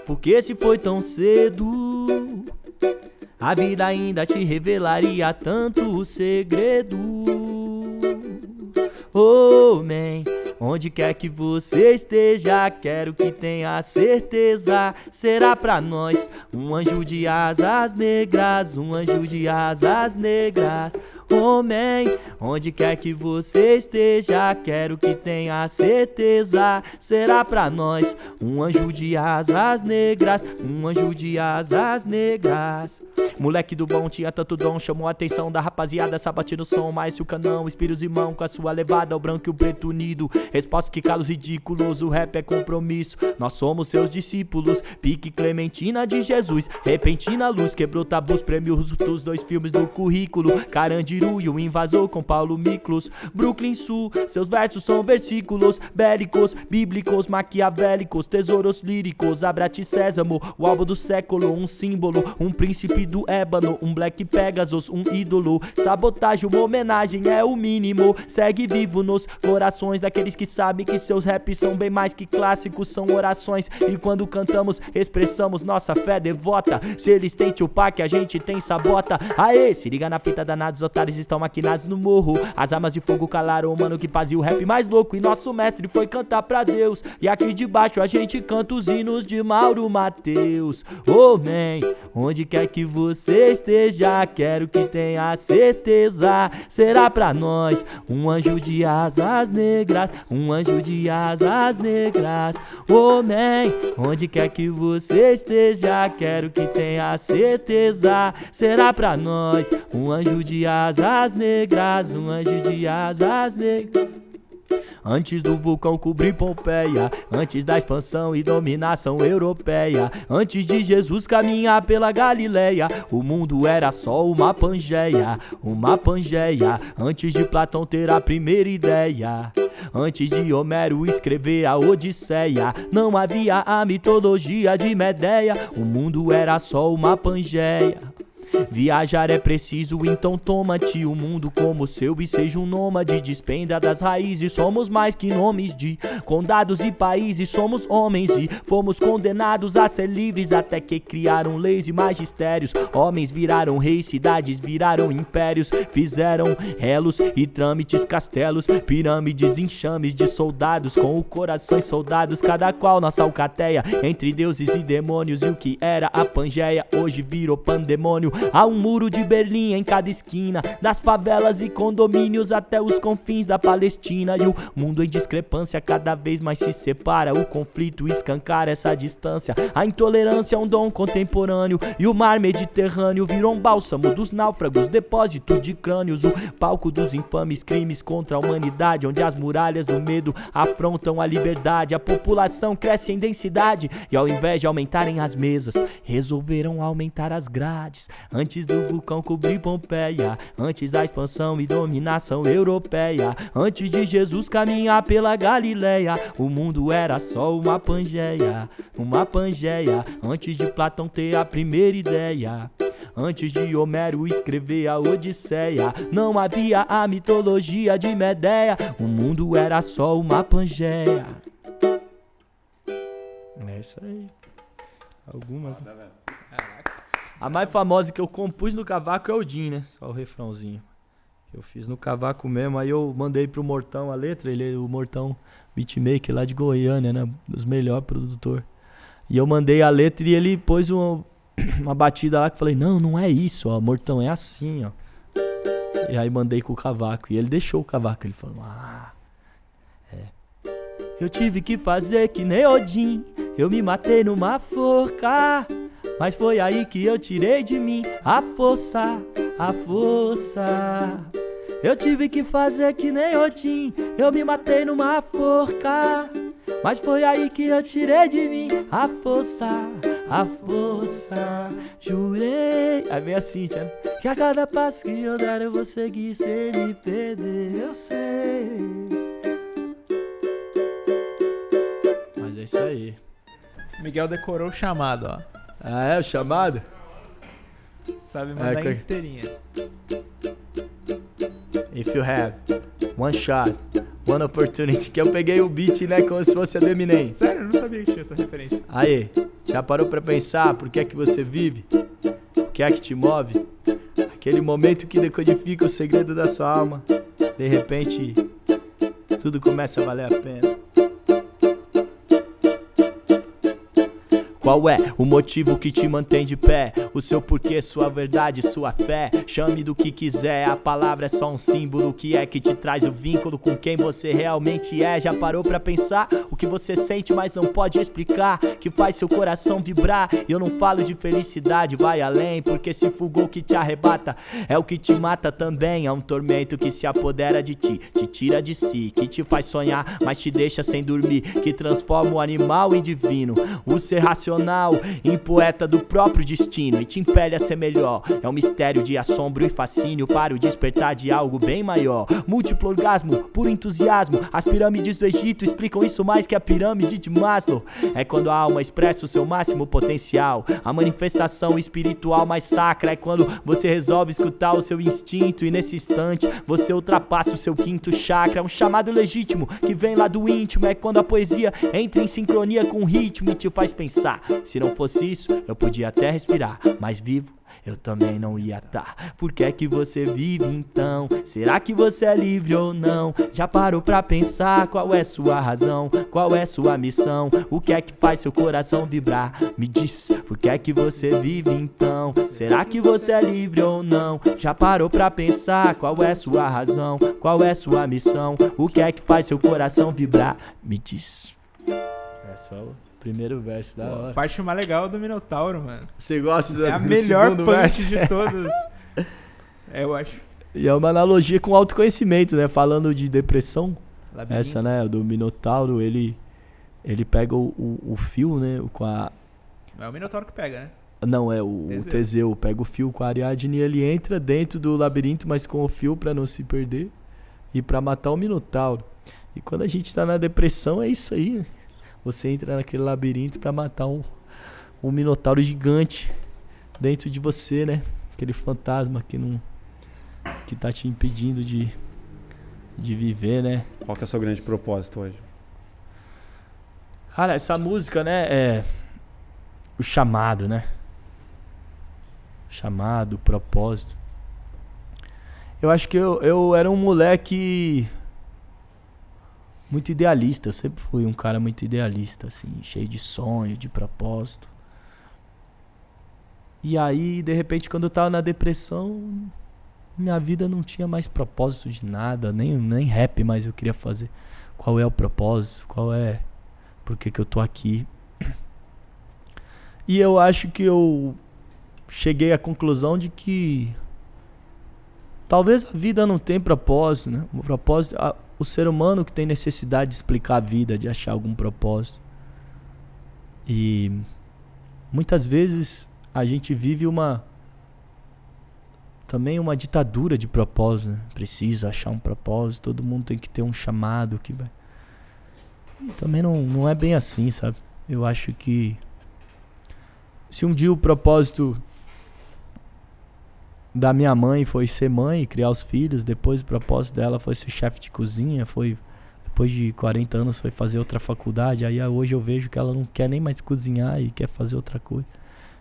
Speaker 3: por que se foi tão cedo? A vida ainda te revelaria tantos segredos. Oh, man. Onde quer que você esteja, quero que tenha certeza. Será pra nós um anjo de asas negras, um anjo de asas negras. Homem, onde quer que você esteja, quero que tenha certeza. Será pra nós um anjo de asas negras, um anjo de asas negras. Moleque do bom tinha tanto dom, chamou a atenção da rapaziada, sabate no som, mais o canão, espíritos e mão com a sua levada, o branco e o preto unido. Resposta que calos ridículos, o rap é compromisso. Nós somos seus discípulos, pique Clementina de Jesus, repentina luz, quebrou tabus, prêmios dos dois filmes do currículo. Carandiru e o invasor com Paulo Miklos, Brooklyn Sul, seus versos são versículos bélicos, bíblicos, maquiavélicos, tesouros líricos. Abrate Sésamo, o álbum do século, um símbolo, um príncipe do ébano, um Black Pegasus, um ídolo. Sabotagem, uma homenagem é o mínimo. Segue vivo nos corações daqueles que sabem que seus raps são bem mais que clássicos, são orações. E quando cantamos, expressamos nossa fé devota. Se eles têm que a gente tem sabota. Aê, se liga na fita danados, otários estão maquinados no morro. As armas de fogo calaram o mano que fazia o rap mais louco. E nosso mestre foi cantar pra Deus. E aqui de baixo a gente canta os hinos de Mauro Mateus. Oh, onde quer que você esteja, quero que tenha certeza. Será pra nós um anjo de asas negras, um anjo de asas negras. Oh, onde quer que você esteja, quero que tenha certeza. Será pra nós um anjo de asas negras, um anjo de asas negras. Antes do vulcão cobrir Pompeia, antes da expansão e dominação europeia, antes de Jesus caminhar pela Galileia, o mundo era só uma pangeia, uma pangeia, antes de Platão ter a primeira ideia. Antes de Homero escrever a Odisseia, não havia a mitologia de Medeia, o mundo era só uma pangeia. Viajar é preciso, então toma-te o mundo como seu e seja um nômade. Despenda das raízes, somos mais que nomes de condados e países. Somos homens e fomos condenados a ser livres até que criaram leis e magistérios. Homens viraram reis, cidades viraram impérios. Fizeram relos e trâmites, castelos, pirâmides, enxames de soldados com o corações soldados. Cada qual nossa alcateia entre deuses e demônios. E o que era a Pangeia hoje virou pandemônio. Há um muro de Berlim em cada esquina, das favelas e condomínios até os confins da Palestina. E o mundo em discrepância cada vez mais se separa. O conflito escancara essa distância. A intolerância é um dom contemporâneo. E o mar Mediterrâneo virou um bálsamo dos náufragos, depósito de crânios. O palco dos infames crimes contra a humanidade, onde as muralhas do medo afrontam a liberdade. A população cresce em densidade e ao invés de aumentarem as mesas, resolveram aumentar as grades. Antes do vulcão cobrir Pompeia, antes da expansão e dominação europeia, antes de Jesus caminhar pela Galileia, o mundo era só uma pangeia, uma pangeia, antes de Platão ter a primeira ideia. Antes de Homero escrever a Odisseia, não havia a mitologia de Medeia. O mundo era só uma pangeia. É isso aí. Algumas. Né? A mais famosa que eu compus no cavaco é o Din, né? Só o refrãozinho. Eu fiz no cavaco mesmo. Aí eu mandei pro Mortão a letra. Ele o Mortão beatmaker lá de Goiânia, né? Dos melhores produtor. E eu mandei a letra e ele pôs um, uma batida lá que eu falei, não, não é isso, ó. Mortão é assim, ó. E aí mandei com o cavaco. E ele deixou o cavaco. Ele falou, ah. É. Eu tive que fazer que nem Odin. Eu me matei numa forca. Mas foi aí que eu tirei de mim a força, a força. Eu tive que fazer que nem Odin. Eu me matei numa forca. Mas foi aí que eu tirei de mim a força, a força. Jurei. Aí vem a Cintia, né? Que a cada passo que eu der eu vou seguir sem me perder. Eu sei. Mas é isso aí.
Speaker 2: Miguel decorou o chamado, ó.
Speaker 3: Ah, é o chamado?
Speaker 2: Sabe mandar é, inteirinha.
Speaker 3: If you have one shot One Opportunity, que eu peguei o beat, né, como se fosse a do Eminem.
Speaker 2: Sério, eu não sabia que tinha essa referência.
Speaker 3: Aí, já parou pra pensar por que é que você vive? O que é que te move? Aquele momento que decodifica o segredo da sua alma. De repente, tudo começa a valer a pena. Qual é o motivo que te mantém de pé? O seu porquê, sua verdade, sua fé. Chame do que quiser, a palavra é só um símbolo. Que é que te traz o vínculo com quem você realmente é? Já parou pra pensar o que você sente, mas não pode explicar? Que faz seu coração vibrar. Eu não falo de felicidade, vai além. Porque se fugou que te arrebata, é o que te mata também. É um tormento que se apodera de ti, te tira de si, que te faz sonhar, mas te deixa sem dormir. Que transforma o animal em divino. O ser racional racional, em poeta do próprio destino e te impele a ser melhor. É um mistério de assombro e fascínio para o despertar de algo bem maior. Múltiplo orgasmo, puro entusiasmo. As pirâmides do Egito explicam isso mais que a pirâmide de Maslow. É quando a alma expressa o seu máximo potencial. A manifestação espiritual mais sacra é quando você resolve escutar o seu instinto e nesse instante você ultrapassa o seu quinto chakra. É um chamado legítimo que vem lá do íntimo. É quando a poesia entra em sincronia com o ritmo e te faz pensar. Se não fosse isso, eu podia até respirar, mas vivo eu também não ia estar. Tá. Por que é que você vive então? Será que você é livre ou não? Já parou pra pensar qual é sua razão? Qual é sua missão? O que é que faz seu coração vibrar? Me diz, por que é que você vive então? Será que você é livre ou não? Já parou pra pensar qual é sua razão? Qual é sua missão? O que é que faz seu coração vibrar? Me diz. É só Primeiro verso da hora.
Speaker 2: A parte mais legal do Minotauro, mano.
Speaker 3: Você gosta
Speaker 2: É a melhor parte de todas. é, eu acho.
Speaker 3: E é uma analogia com autoconhecimento, né? Falando de depressão. Labirinto. Essa, né? Do Minotauro, ele ele pega o, o, o, fio, né? Com a.
Speaker 2: Não é o Minotauro que pega, né?
Speaker 3: Não, é o Teseu. o Teseu. Pega o fio com a Ariadne e ele entra dentro do labirinto, mas com o fio para não se perder e para matar o Minotauro. E quando a gente tá na depressão, é isso aí. Você entra naquele labirinto para matar um, um minotauro gigante dentro de você, né? Aquele fantasma que não que tá te impedindo de de viver, né?
Speaker 1: Qual que é o seu grande propósito hoje?
Speaker 3: Cara, essa música, né, é o chamado, né? Chamado, propósito. Eu acho que eu, eu era um moleque muito idealista. Eu sempre fui um cara muito idealista, assim, cheio de sonho, de propósito. E aí, de repente, quando eu tava na depressão, minha vida não tinha mais propósito de nada, nem, nem rap mais eu queria fazer. Qual é o propósito? Qual é. Por que, que eu tô aqui? E eu acho que eu cheguei à conclusão de que talvez a vida não tenha propósito, né? O propósito, o ser humano que tem necessidade de explicar a vida, de achar algum propósito. E muitas vezes a gente vive uma também uma ditadura de propósito. Né? Preciso achar um propósito, todo mundo tem que ter um chamado que vai. E também não, não é bem assim, sabe? Eu acho que se um dia o propósito da minha mãe foi ser mãe criar os filhos, depois o propósito dela foi ser chefe de cozinha, foi depois de 40 anos foi fazer outra faculdade, aí hoje eu vejo que ela não quer nem mais cozinhar e quer fazer outra coisa.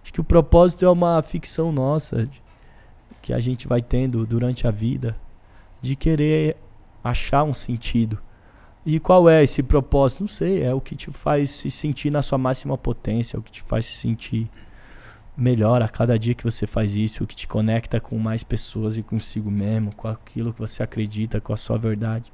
Speaker 3: Acho que o propósito é uma ficção nossa que a gente vai tendo durante a vida de querer achar um sentido. E qual é esse propósito? Não sei, é o que te faz se sentir na sua máxima potência, é o que te faz se sentir melhor a cada dia que você faz isso, que te conecta com mais pessoas e consigo mesmo, com aquilo que você acredita, com a sua verdade.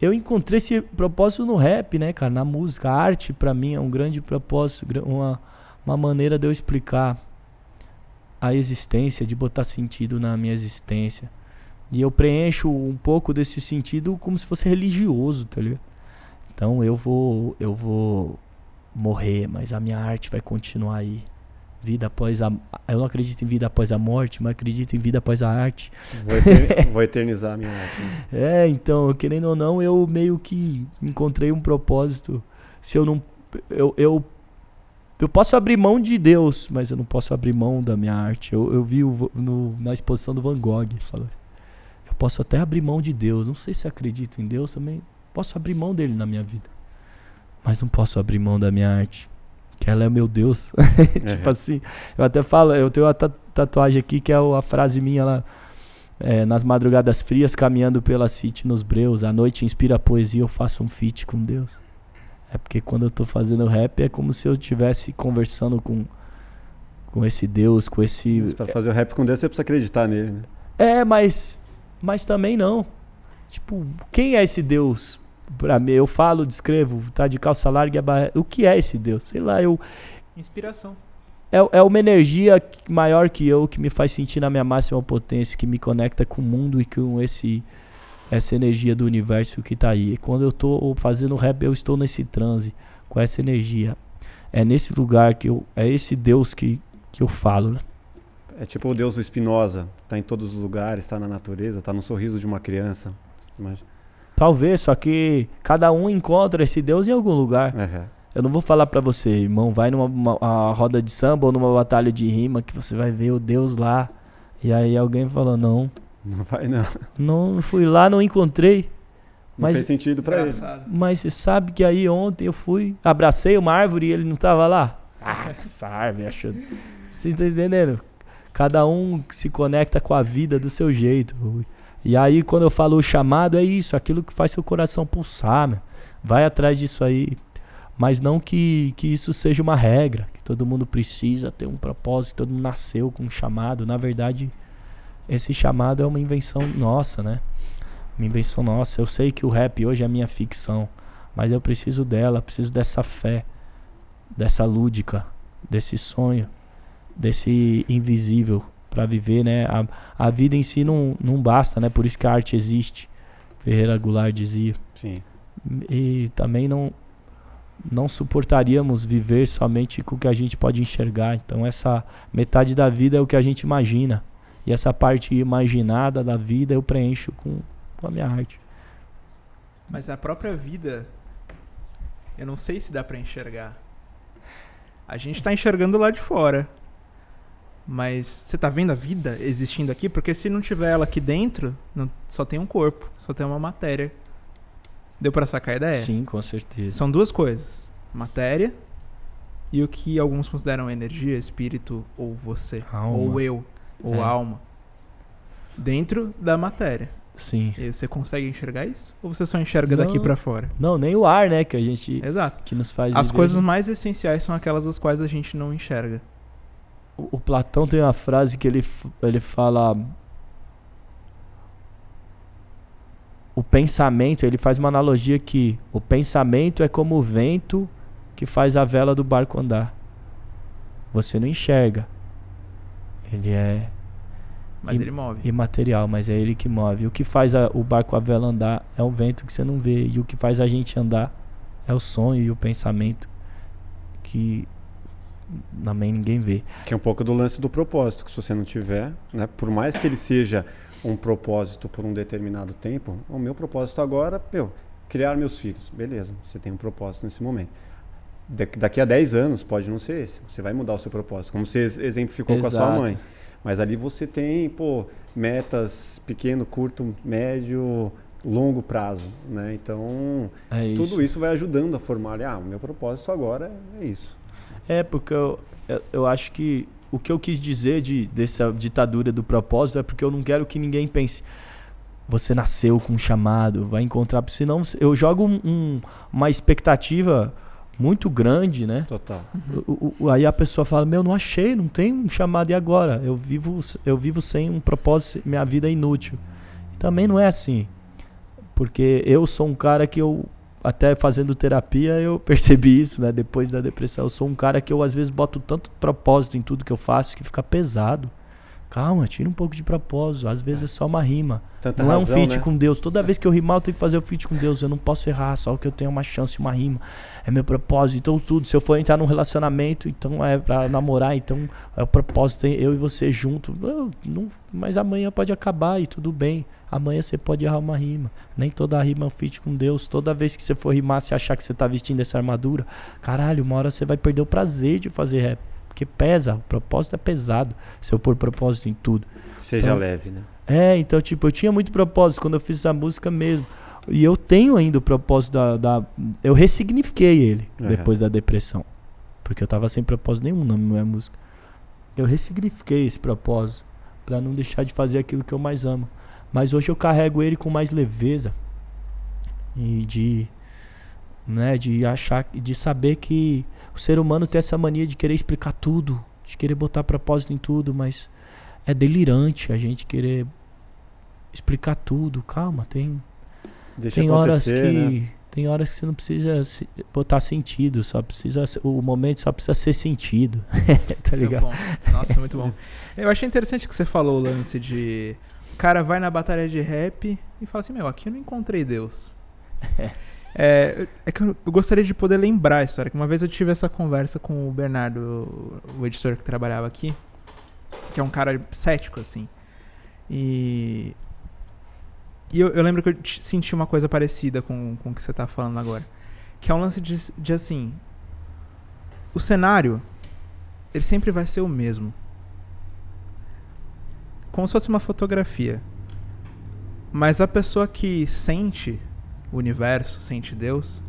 Speaker 3: Eu encontrei esse propósito no rap, né, cara, na música. A arte para mim é um grande propósito, uma uma maneira de eu explicar a existência, de botar sentido na minha existência. E eu preencho um pouco desse sentido como se fosse religioso, tá ligado? Então eu vou eu vou morrer, mas a minha arte vai continuar aí. Vida após a eu não acredito em vida após a morte, mas acredito em vida após a arte.
Speaker 1: Vou, vou eternizar a minha arte. Né?
Speaker 3: É, então, querendo ou não, eu meio que encontrei um propósito. Se eu não eu, eu eu posso abrir mão de Deus, mas eu não posso abrir mão da minha arte. Eu, eu vi o, no, na exposição do Van Gogh. Falou, eu posso até abrir mão de Deus. Não sei se acredito em Deus também. Posso abrir mão dele na minha vida. Mas não posso abrir mão da minha arte. Que ela é meu Deus. tipo assim. Eu até falo, eu tenho uma tatuagem aqui que é a frase minha lá. É, nas madrugadas frias, caminhando pela City nos breus. A noite inspira a poesia, eu faço um feat com Deus. É porque quando eu tô fazendo rap é como se eu estivesse conversando com, com esse Deus, com esse.
Speaker 1: Mas pra fazer o rap com Deus você precisa acreditar nele, né?
Speaker 3: É, mas. Mas também não. Tipo, quem é esse Deus? Pra mim, eu falo, descrevo, tá de calça larga e a barra... O que é esse Deus? Sei lá, eu.
Speaker 2: Inspiração.
Speaker 3: É, é uma energia maior que eu, que me faz sentir na minha máxima potência, que me conecta com o mundo e com esse essa energia do universo que está aí. E quando eu estou fazendo rap, eu estou nesse transe com essa energia. É nesse lugar que eu. É esse Deus que, que eu falo, né?
Speaker 1: É tipo o Deus do Spinoza, está em todos os lugares, está na natureza, está no sorriso de uma criança. Imagina.
Speaker 3: Talvez, só que cada um encontra esse Deus em algum lugar.
Speaker 1: Uhum.
Speaker 3: Eu não vou falar para você, irmão, vai numa uma, roda de samba ou numa batalha de rima que você vai ver o Deus lá. E aí alguém fala, não,
Speaker 1: não vai, não.
Speaker 3: Não fui lá, não encontrei.
Speaker 1: Não mas, fez sentido para ele.
Speaker 3: Mas você sabe que aí ontem eu fui, abracei uma árvore e ele não tava lá. Ah, essa árvore, achou. Você tá entendendo? Cada um se conecta com a vida do seu jeito. E aí, quando eu falo o chamado, é isso, aquilo que faz seu coração pulsar, meu. Vai atrás disso aí. Mas não que, que isso seja uma regra, que todo mundo precisa ter um propósito, todo mundo nasceu com um chamado. Na verdade, esse chamado é uma invenção nossa, né? Uma invenção nossa. Eu sei que o rap hoje é minha ficção, mas eu preciso dela, preciso dessa fé, dessa lúdica, desse sonho, desse invisível para viver, né? A, a vida em si não, não basta, né? Por isso que a arte existe. Ferreira Goulart dizia.
Speaker 1: Sim.
Speaker 3: E também não não suportaríamos viver somente com o que a gente pode enxergar. Então essa metade da vida é o que a gente imagina. E essa parte imaginada da vida eu preencho com, com a minha arte.
Speaker 2: Mas a própria vida, eu não sei se dá para enxergar. A gente tá enxergando lá de fora. Mas você tá vendo a vida existindo aqui? Porque se não tiver ela aqui dentro, não, só tem um corpo, só tem uma matéria. Deu para sacar a ideia?
Speaker 3: Sim, com certeza.
Speaker 2: São duas coisas: matéria e o que alguns consideram energia, espírito ou você,
Speaker 3: Alma.
Speaker 2: ou eu ou é. alma dentro da matéria.
Speaker 3: Sim.
Speaker 2: E você consegue enxergar isso? Ou você só enxerga não, daqui para fora?
Speaker 3: Não, nem o ar, né, que a gente
Speaker 2: Exato.
Speaker 3: que nos faz
Speaker 2: As coisas mais essenciais são aquelas das quais a gente não enxerga.
Speaker 3: O, o Platão tem uma frase que ele ele fala o pensamento, ele faz uma analogia que o pensamento é como o vento que faz a vela do barco andar. Você não enxerga, ele é.
Speaker 2: Mas ele move.
Speaker 3: Imaterial, mas é ele que move. O que faz a, o barco a vela andar é o vento que você não vê. E o que faz a gente andar é o sonho e o pensamento que, Amém, ninguém vê.
Speaker 1: Que é um pouco do lance do propósito, que se você não tiver, né, por mais que ele seja um propósito por um determinado tempo, o meu propósito agora, meu, criar meus filhos. Beleza, você tem um propósito nesse momento. Daqui a 10 anos pode não ser esse. Você vai mudar o seu propósito, como você exemplificou Exato. com a sua mãe. Mas ali você tem, pô, metas pequeno, curto, médio, longo prazo, né? Então, é isso. tudo isso vai ajudando a formar, ah, o meu propósito agora é isso.
Speaker 3: É, porque eu, eu, eu acho que o que eu quis dizer de, dessa ditadura do propósito é porque eu não quero que ninguém pense você nasceu com um chamado, vai encontrar, senão eu jogo um, um, uma expectativa muito grande, né?
Speaker 1: Total.
Speaker 3: O, o, aí a pessoa fala: "Meu, não achei, não tem um chamado e agora? Eu vivo eu vivo sem um propósito, minha vida é inútil". também não é assim. Porque eu sou um cara que eu até fazendo terapia eu percebi isso, né? Depois da depressão, eu sou um cara que eu às vezes boto tanto propósito em tudo que eu faço que fica pesado. Calma, tira um pouco de propósito. Às vezes é, só uma rima. Tanta não razão, é um feat né? com Deus. Toda vez que eu rimar, eu tenho que fazer o feat com Deus. Eu não posso errar, só que eu tenho uma chance, uma rima. É meu propósito. Então, tudo. Se eu for entrar num relacionamento, então é pra namorar, então é o propósito. Eu e você junto. Eu, não, mas amanhã pode acabar e tudo bem. Amanhã você pode errar uma rima. Nem toda rima é um feat com Deus. Toda vez que você for rimar, você achar que você tá vestindo essa armadura, caralho, uma hora você vai perder o prazer de fazer rap. Porque pesa, o propósito é pesado. Se eu pôr propósito em tudo.
Speaker 1: Seja então, leve, né?
Speaker 3: É, então, tipo, eu tinha muito propósito quando eu fiz essa música mesmo. E eu tenho ainda o propósito da. da eu ressignifiquei ele uhum. depois da depressão. Porque eu tava sem propósito nenhum na minha música. Eu ressignifiquei esse propósito para não deixar de fazer aquilo que eu mais amo. Mas hoje eu carrego ele com mais leveza e de né, de achar de saber que o ser humano tem essa mania de querer explicar tudo, de querer botar propósito em tudo, mas é delirante a gente querer explicar tudo. Calma, tem Deixa tem horas que né? tem horas que você não precisa botar sentido, só precisa o momento só precisa ser sentido, tá é ligado?
Speaker 2: É Nossa, muito bom. Eu achei interessante que você falou o lance de o cara vai na batalha de rap e fala assim, meu, aqui eu não encontrei Deus. É, é que eu, gostaria de poder lembrar a história. Que uma vez eu tive essa conversa com o Bernardo, o, o editor que trabalhava aqui, que é um cara cético, assim. E. E eu, eu lembro que eu senti uma coisa parecida com, com o que você está falando agora. Que é um lance de, de assim. O cenário, ele sempre vai ser o mesmo. Como se fosse uma fotografia. Mas a pessoa que sente o universo, sente Deus,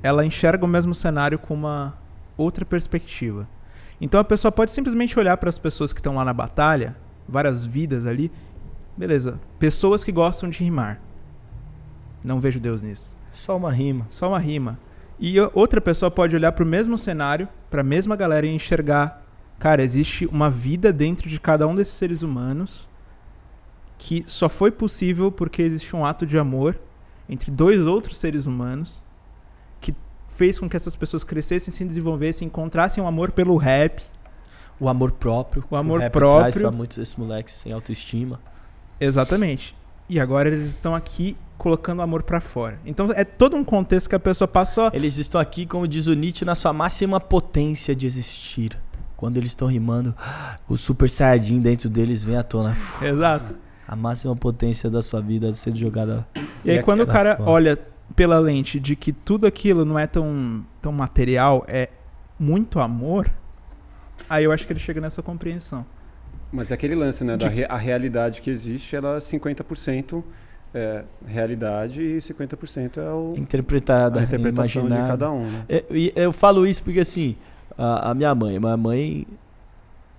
Speaker 2: ela enxerga o mesmo cenário com uma outra perspectiva. Então a pessoa pode simplesmente olhar para as pessoas que estão lá na batalha, várias vidas ali, beleza, pessoas que gostam de rimar. Não vejo Deus nisso.
Speaker 3: Só uma rima.
Speaker 2: Só uma rima. E outra pessoa pode olhar para o mesmo cenário, para a mesma galera e enxergar, cara, existe uma vida dentro de cada um desses seres humanos que só foi possível porque existe um ato de amor entre dois outros seres humanos que fez com que essas pessoas crescessem, se desenvolvessem, encontrassem um amor pelo rap.
Speaker 3: O amor próprio.
Speaker 2: O amor o próprio. Traz
Speaker 3: pra muitos desses moleques sem autoestima.
Speaker 2: Exatamente. E agora eles estão aqui colocando amor para fora. Então é todo um contexto que a pessoa passou.
Speaker 3: Eles estão aqui, como diz o Nietzsche, na sua máxima potência de existir. Quando eles estão rimando, o Super Saiyajin dentro deles vem à tona.
Speaker 2: Exato
Speaker 3: a máxima potência da sua vida sendo jogada.
Speaker 2: E aí, quando o cara fora. olha pela lente de que tudo aquilo não é tão, tão material, é muito amor, aí eu acho que ele chega nessa compreensão.
Speaker 1: Mas é aquele lance, né? De... Da re a realidade que existe, ela é 50% é realidade e 50% é o,
Speaker 3: interpretada,
Speaker 1: a interpretação imaginada. de cada um. Né?
Speaker 3: É, eu, eu falo isso porque assim, a, a minha mãe, minha mãe,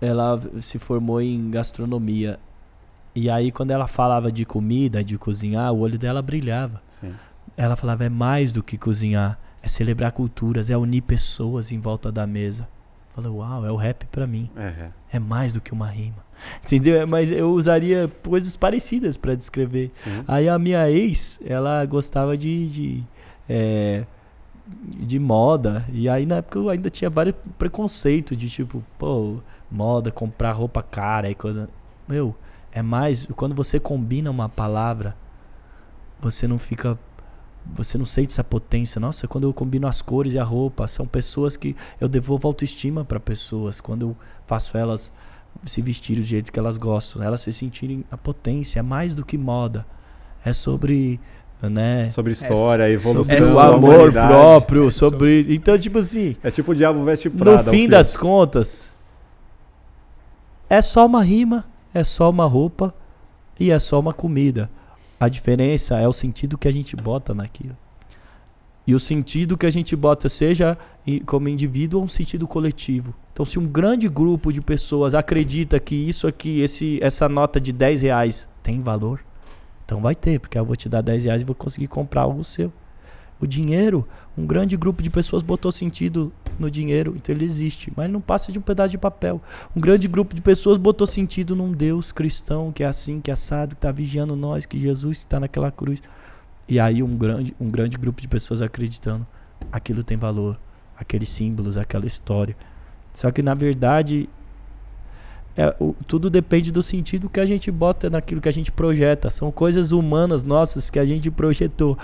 Speaker 3: ela se formou em gastronomia e aí, quando ela falava de comida, de cozinhar, o olho dela brilhava. Sim. Ela falava: é mais do que cozinhar, é celebrar culturas, é unir pessoas em volta da mesa. Eu falei: uau, é o rap para mim. Uhum. É mais do que uma rima. Entendeu? Mas eu usaria coisas parecidas para descrever. Sim. Aí a minha ex, ela gostava de. de é, de moda. E aí na época eu ainda tinha vários preconceitos de tipo, pô, moda, comprar roupa cara. E quando, meu, é mais quando você combina uma palavra, você não fica você não sente essa potência. Nossa, quando eu combino as cores e a roupa, são pessoas que eu devolvo autoestima para pessoas. Quando eu faço elas se vestirem do jeito que elas gostam, elas se sentirem a potência. É mais do que moda. É sobre né?
Speaker 1: Sobre história, é, evolução,
Speaker 3: sobre o amor próprio, é sobre... sobre... Então, tipo assim...
Speaker 1: É tipo o Diabo Veste Prada.
Speaker 3: No fim das contas, é só uma rima, é só uma roupa e é só uma comida. A diferença é o sentido que a gente bota naquilo. E o sentido que a gente bota, seja como indivíduo ou um sentido coletivo. Então, se um grande grupo de pessoas acredita que isso aqui, esse, essa nota de 10 reais tem valor, então vai ter, porque eu vou te dar 10 reais e vou conseguir comprar algo seu. O dinheiro, um grande grupo de pessoas botou sentido no dinheiro, então ele existe, mas não passa de um pedaço de papel. Um grande grupo de pessoas botou sentido num Deus cristão que é assim, que é assado, que está vigiando nós, que Jesus está naquela cruz. E aí um grande, um grande grupo de pessoas acreditando, aquilo tem valor, aqueles símbolos, aquela história. Só que na verdade é, o, tudo depende do sentido que a gente bota naquilo que a gente projeta. São coisas humanas nossas que a gente projetou,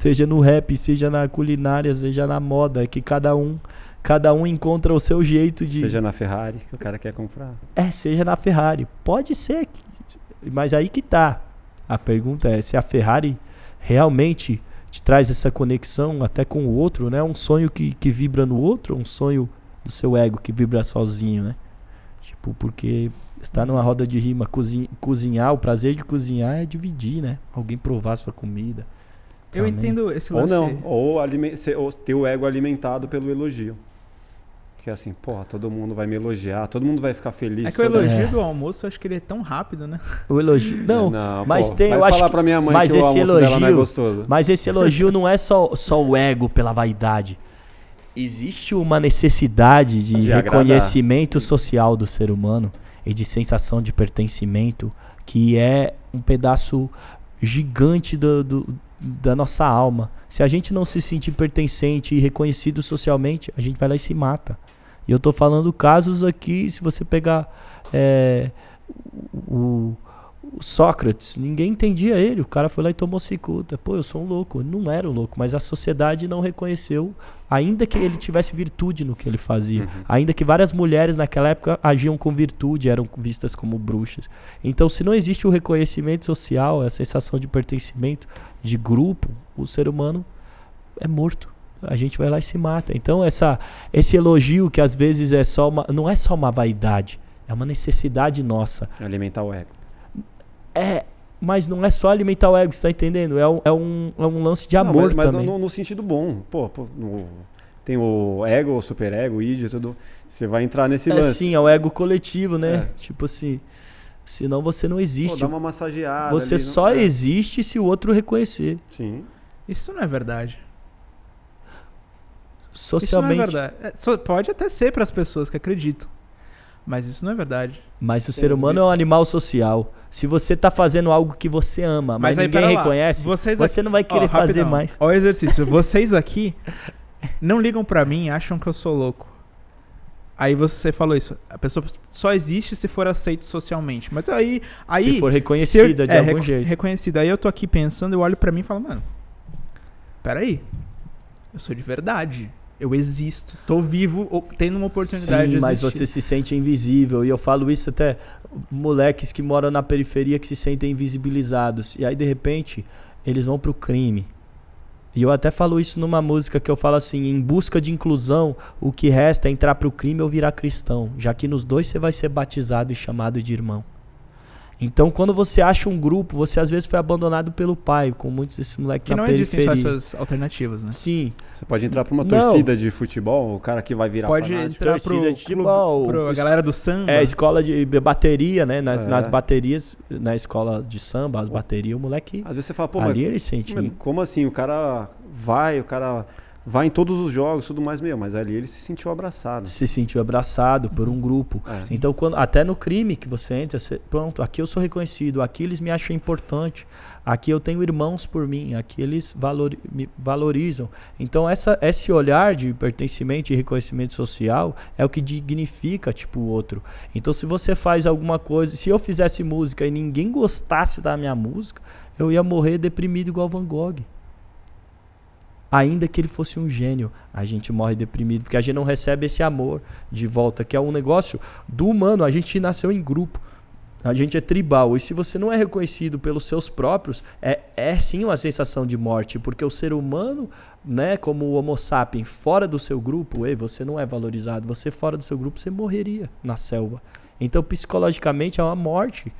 Speaker 3: seja no rap, seja na culinária, seja na moda, que cada um cada um encontra o seu jeito de
Speaker 1: seja na Ferrari que o cara quer comprar.
Speaker 3: É, seja na Ferrari. Pode ser, mas aí que tá. A pergunta é se a Ferrari realmente te traz essa conexão até com o outro, né? Um sonho que, que vibra no outro, um sonho do seu ego que vibra sozinho, né? Tipo, porque estar numa roda de rima, cozinhar, cozinhar, o prazer de cozinhar é dividir, né? Alguém provar sua comida.
Speaker 2: Eu também. entendo esse lance.
Speaker 1: Ou não, ou, ou ter o ego alimentado pelo elogio. Que é assim, porra, todo mundo vai me elogiar, todo mundo vai ficar feliz.
Speaker 2: É que o elogio é. do almoço, eu acho que ele é tão rápido, né?
Speaker 3: O elogio. Não, não mas pô, tem. eu acho
Speaker 1: falar pra minha mãe mas que esse o almoço elogio, dela não é gostoso.
Speaker 3: Mas esse elogio não é só, só o ego pela vaidade existe uma necessidade de, de reconhecimento agradar. social do ser humano e de sensação de pertencimento que é um pedaço gigante do, do, da nossa alma. Se a gente não se sentir pertencente e reconhecido socialmente, a gente vai lá e se mata. E eu estou falando casos aqui, se você pegar é, o Sócrates, ninguém entendia ele. O cara foi lá e tomou cicuta. Pô, eu sou um louco. Não era um louco, mas a sociedade não reconheceu, ainda que ele tivesse virtude no que ele fazia. Uhum. Ainda que várias mulheres naquela época agiam com virtude, eram vistas como bruxas. Então, se não existe o reconhecimento social, a sensação de pertencimento, de grupo, o ser humano é morto. A gente vai lá e se mata. Então, essa, esse elogio que às vezes é só uma, não é só uma vaidade, é uma necessidade nossa.
Speaker 1: Alimentar o ego.
Speaker 3: É, mas não é só alimentar o ego, você tá entendendo? É um, é um, é um lance de amor não, mas, mas também.
Speaker 1: No, no, sentido bom. Pô, pô no, tem o ego, o super ego, o id, tudo. Você vai entrar nesse
Speaker 3: é,
Speaker 1: lance.
Speaker 3: Sim, é o ego coletivo, né? É. Tipo assim. Senão você não existe. Pô,
Speaker 1: dá uma massageada.
Speaker 3: Você ali, só não... É. existe se o outro reconhecer.
Speaker 1: Sim.
Speaker 2: Isso não é verdade.
Speaker 3: Socialmente.
Speaker 2: Isso não é verdade. É, pode até ser para as pessoas que acreditam. Mas isso não é verdade.
Speaker 3: Mas o ser humano é um animal social. Se você tá fazendo algo que você ama, mas, mas ninguém reconhece, Vocês você aqui... não vai querer Ó, fazer mais.
Speaker 2: Olha o exercício. Vocês aqui não ligam para mim e acham que eu sou louco. Aí você falou isso. A pessoa só existe se for aceito socialmente. Mas aí. aí
Speaker 3: se for reconhecida eu, de é, algum
Speaker 2: rec
Speaker 3: jeito.
Speaker 2: Reconhecida. Aí eu tô aqui pensando, eu olho para mim e falo, mano. Peraí. Eu sou de verdade. Eu existo, estou vivo, tendo uma oportunidade
Speaker 3: Sim,
Speaker 2: de
Speaker 3: mas você se sente invisível. E eu falo isso até moleques que moram na periferia que se sentem invisibilizados. E aí, de repente, eles vão pro crime. E eu até falo isso numa música que eu falo assim: em busca de inclusão, o que resta é entrar pro crime ou virar cristão, já que nos dois você vai ser batizado e chamado de irmão. Então, quando você acha um grupo, você às vezes foi abandonado pelo pai, com muitos desses moleques que
Speaker 2: na
Speaker 3: não
Speaker 2: periferia. existem só essas alternativas, né?
Speaker 3: Sim.
Speaker 1: Você pode entrar para uma não. torcida de futebol, o cara que vai virar
Speaker 2: Pode fanático. entrar torcida pro, de futebol, pro, a galera do samba.
Speaker 3: É, escola de bateria, né? Nas, é. nas baterias, na escola de samba, as baterias, o moleque.
Speaker 1: Às vezes você fala, pô,
Speaker 3: ali mas, ele sente.
Speaker 1: Como assim? O cara vai, o cara vai em todos os jogos, tudo mais meu, mas ali ele se sentiu abraçado.
Speaker 3: Se sentiu abraçado por um grupo. É. Então, quando, até no crime que você entra, você, pronto, aqui eu sou reconhecido, aqui eles me acham importante, aqui eu tenho irmãos por mim, aqui eles valor, me valorizam. Então, essa, esse olhar de pertencimento e reconhecimento social é o que dignifica tipo o outro. Então, se você faz alguma coisa, se eu fizesse música e ninguém gostasse da minha música, eu ia morrer deprimido igual Van Gogh. Ainda que ele fosse um gênio, a gente morre deprimido, porque a gente não recebe esse amor de volta, que é um negócio do humano. A gente nasceu em grupo. A gente é tribal. E se você não é reconhecido pelos seus próprios, é, é sim uma sensação de morte. Porque o ser humano, né, como o Homo sapiens, fora do seu grupo, ei, você não é valorizado. Você fora do seu grupo, você morreria na selva. Então, psicologicamente, é uma morte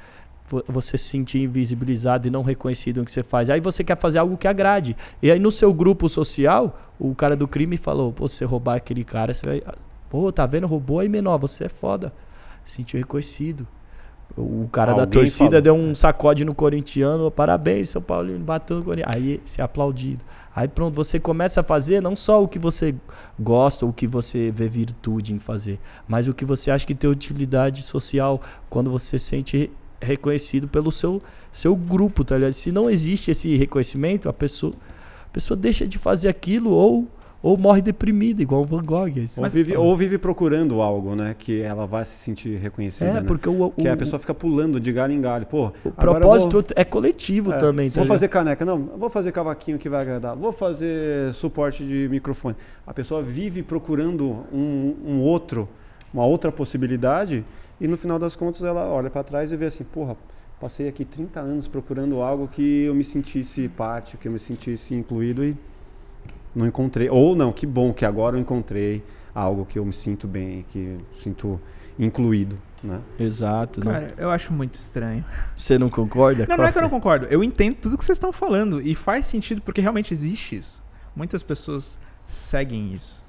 Speaker 3: você se sentir invisibilizado e não reconhecido no que você faz. Aí você quer fazer algo que agrade. E aí no seu grupo social, o cara do crime falou: Pô, se você roubar aquele cara, você vai. Pô, tá vendo? Roubou aí menor, você é foda. Se sentiu reconhecido. O cara Alguém da torcida falou. deu um sacode no corintiano, parabéns, São Paulo, bateu no corintiano. Aí se é aplaudido. Aí pronto, você começa a fazer não só o que você gosta, o que você vê virtude em fazer, mas o que você acha que tem utilidade social quando você sente reconhecido pelo seu, seu grupo, tá ligado? Se não existe esse reconhecimento, a pessoa, a pessoa deixa de fazer aquilo ou ou morre deprimida, igual o Van Gogh.
Speaker 1: Ou vive, ou vive, procurando algo, né? Que ela vai se sentir reconhecida. É, né?
Speaker 3: porque o, o,
Speaker 1: Que a pessoa fica pulando de galho em galho. Pô,
Speaker 3: o propósito vou, é coletivo é, também.
Speaker 1: Tá vou fazer caneca. Não, vou fazer cavaquinho que vai agradar. Vou fazer suporte de microfone. A pessoa vive procurando um, um outro, uma outra possibilidade e no final das contas ela olha para trás e vê assim, porra, passei aqui 30 anos procurando algo que eu me sentisse parte, que eu me sentisse incluído e não encontrei. Ou não, que bom que agora eu encontrei algo que eu me sinto bem, que eu sinto incluído. Né?
Speaker 3: Exato.
Speaker 2: Cara, não. eu acho muito estranho.
Speaker 3: Você não concorda?
Speaker 2: Não, não é que eu não concordo. Eu entendo tudo que vocês estão falando e faz sentido porque realmente existe isso. Muitas pessoas seguem isso.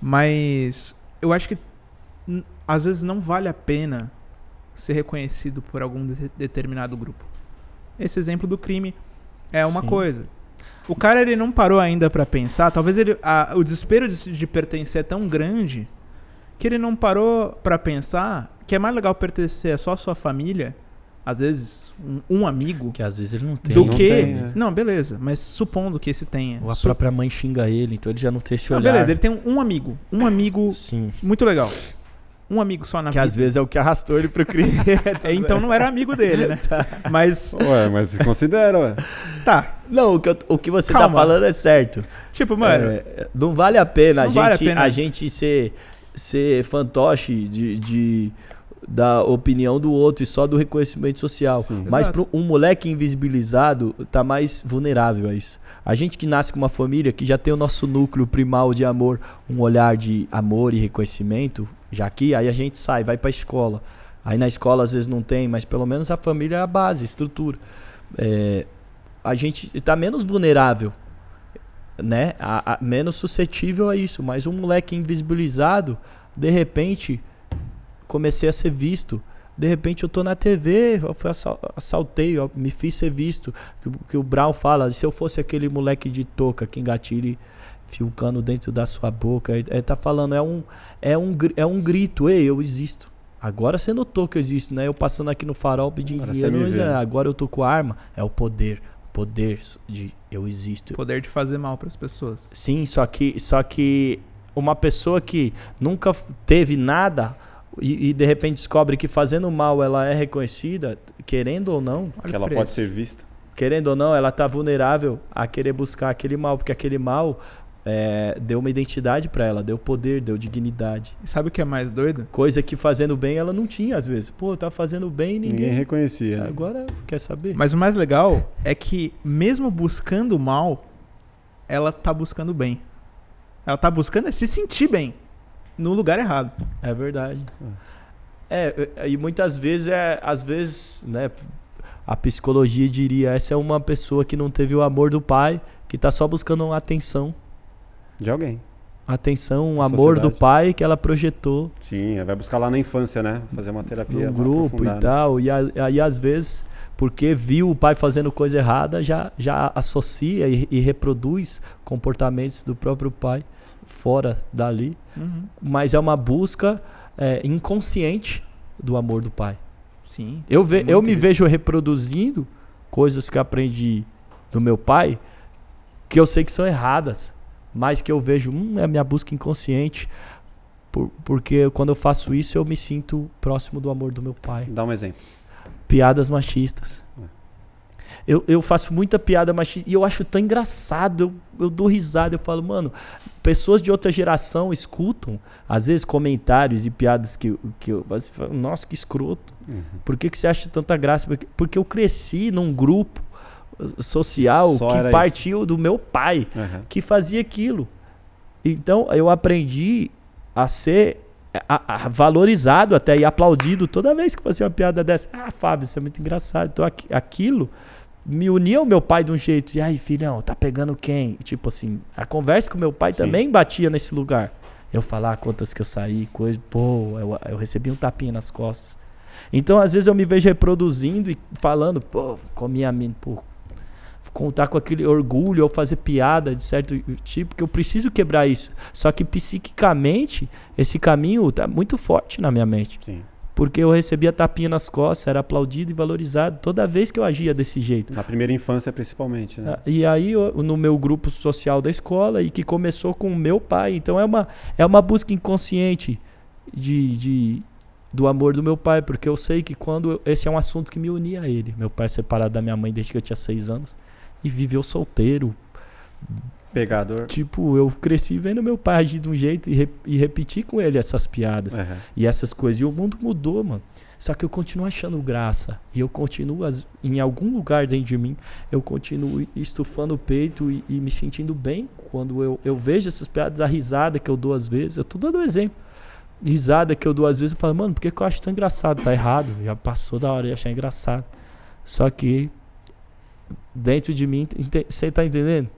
Speaker 2: Mas eu acho que às vezes não vale a pena ser reconhecido por algum de determinado grupo. Esse exemplo do crime é uma Sim. coisa. O cara ele não parou ainda para pensar, talvez ele, a, o desespero de, de, pertencer é tão grande que ele não parou para pensar que é mais legal pertencer a só a sua família, às vezes um, um, amigo,
Speaker 3: que às vezes ele não tem,
Speaker 2: do
Speaker 3: não
Speaker 2: que tem, né? não, beleza, mas supondo que esse tenha.
Speaker 3: Ou a própria mãe xinga ele, então ele já não tem esse
Speaker 2: não,
Speaker 3: olhar.
Speaker 2: Beleza, ele tem um, um amigo, um amigo
Speaker 3: Sim.
Speaker 2: muito legal um amigo só na
Speaker 3: que vida. Que às vezes é o que arrastou ele pro crime.
Speaker 2: é, então não era amigo dele, né? tá. Mas.
Speaker 1: Ué, mas se considera, ué.
Speaker 2: Tá.
Speaker 3: Não, o que, eu, o que você tá Calma. tá falando é certo.
Speaker 2: Tipo, mano. É,
Speaker 3: não vale a pena, a gente, vale a pena a gente ser, ser fantoche de, de da opinião do outro e só do reconhecimento social. Sim, Mas para um moleque invisibilizado tá mais vulnerável a isso. A gente que nasce com uma família que já tem o nosso núcleo primal de amor, um olhar de amor e reconhecimento, já que aí a gente sai, vai para a escola. Aí na escola às vezes não tem, mas pelo menos a família é a base, a estrutura. É, a gente está menos vulnerável, né? A, a, menos suscetível a isso. Mas um moleque invisibilizado, de repente, comecei a ser visto. De repente eu tô na TV, eu fui assaltei, eu me fiz ser visto. Que, que o Brown fala, se eu fosse aquele moleque de touca que engatilhe fio cano dentro da sua boca. Ele tá falando, é um, é um, é um grito, ei, eu existo. Agora você notou que eu existo, né? Eu passando aqui no farol pedindo dinheiro, mas é, agora eu tô com arma. É o poder. Poder de eu existo.
Speaker 2: Poder de fazer mal para as pessoas.
Speaker 3: Sim, só que, só que uma pessoa que nunca teve nada e, e, de repente descobre que fazendo mal ela é reconhecida, querendo ou não.
Speaker 1: Que ela pode ser vista.
Speaker 3: Querendo ou não, ela está vulnerável a querer buscar aquele mal, porque aquele mal é, deu uma identidade para ela, deu poder, deu dignidade.
Speaker 2: E sabe o que é mais doido?
Speaker 3: Coisa que fazendo bem ela não tinha às vezes. Pô, tá fazendo bem e ninguém...
Speaker 1: ninguém reconhecia.
Speaker 3: Agora quer saber.
Speaker 2: Mas o mais legal é que mesmo buscando mal, ela tá buscando bem. Ela tá buscando é se sentir bem no lugar errado.
Speaker 3: É verdade. É, é e muitas vezes é, às vezes, né, a psicologia diria, essa é uma pessoa que não teve o amor do pai, que tá só buscando uma atenção
Speaker 1: de alguém.
Speaker 3: Atenção, um amor do pai que ela projetou.
Speaker 1: Sim, vai buscar lá na infância, né? Fazer uma terapia.
Speaker 3: No grupo e tal. E aí, às vezes, porque viu o pai fazendo coisa errada, já, já associa e, e reproduz comportamentos do próprio pai fora dali. Uhum. Mas é uma busca é, inconsciente do amor do pai.
Speaker 2: Sim.
Speaker 3: Eu, ve, eu me vejo reproduzindo coisas que aprendi do meu pai que eu sei que são erradas mas que eu vejo, hum, é a minha busca inconsciente. Por, porque quando eu faço isso, eu me sinto próximo do amor do meu pai.
Speaker 1: Dá um exemplo.
Speaker 3: Piadas machistas. Eu, eu faço muita piada machista e eu acho tão engraçado. Eu, eu dou risada. Eu falo, mano, pessoas de outra geração escutam, às vezes, comentários e piadas que, que eu. Você fala, Nossa, que escroto. Uhum. Por que, que você acha tanta graça? Porque, porque eu cresci num grupo social Só que partiu isso. do meu pai, uhum. que fazia aquilo. Então eu aprendi a ser a, a, valorizado até e aplaudido toda vez que fazia uma piada dessa. Ah, Fábio, isso é muito engraçado. Então aquilo me unia ao meu pai de um jeito. E aí, filhão, tá pegando quem? Tipo assim, a conversa com meu pai Sim. também batia nesse lugar. Eu falar quantas que eu saí, coisa, pô, eu, eu recebi um tapinha nas costas. Então, às vezes eu me vejo reproduzindo e falando, pô, comi a mina, pô, contar com aquele orgulho ou fazer piada de certo tipo, que eu preciso quebrar isso. Só que psiquicamente, esse caminho tá muito forte na minha mente. Sim. Porque eu recebia tapinha nas costas, era aplaudido e valorizado toda vez que eu agia desse jeito.
Speaker 1: Na primeira infância, principalmente, né?
Speaker 3: E aí, eu, no meu grupo social da escola, e que começou com o meu pai. Então, é uma, é uma busca inconsciente de, de, do amor do meu pai, porque eu sei que quando. Esse é um assunto que me unia a ele. Meu pai é separado da minha mãe desde que eu tinha seis anos e viveu solteiro.
Speaker 1: Pegador.
Speaker 3: Tipo, eu cresci vendo meu pai agir de um jeito e, re e repetir com ele essas piadas uhum. e essas coisas. E o mundo mudou, mano. Só que eu continuo achando graça. E eu continuo, em algum lugar dentro de mim, eu continuo estufando o peito e, e me sentindo bem quando eu, eu vejo essas piadas, a risada que eu dou às vezes. Eu tô dando um exemplo. Risada que eu dou às vezes, eu falo, mano, por que, que eu acho tão engraçado? Tá errado. Já passou da hora de achar engraçado. Só que dentro de mim. Você tá entendendo?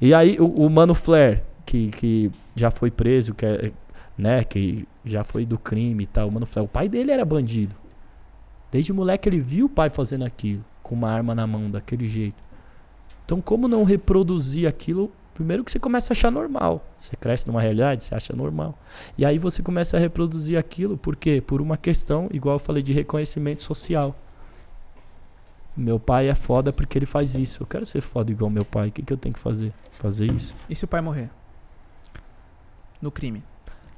Speaker 3: E aí o, o, Mano Flair, que, que já foi preso, que, é, né, que já foi do crime e tal. O Mano Flair, o pai dele era bandido. Desde moleque ele viu o pai fazendo aquilo, com uma arma na mão, daquele jeito. Então como não reproduzir aquilo? Primeiro que você começa a achar normal. Você cresce numa realidade, você acha normal. E aí você começa a reproduzir aquilo, por quê? Por uma questão, igual eu falei, de reconhecimento social. Meu pai é foda porque ele faz isso. Eu quero ser foda igual meu pai. O que, que eu tenho que fazer? Fazer isso.
Speaker 2: E se o pai morrer? No crime.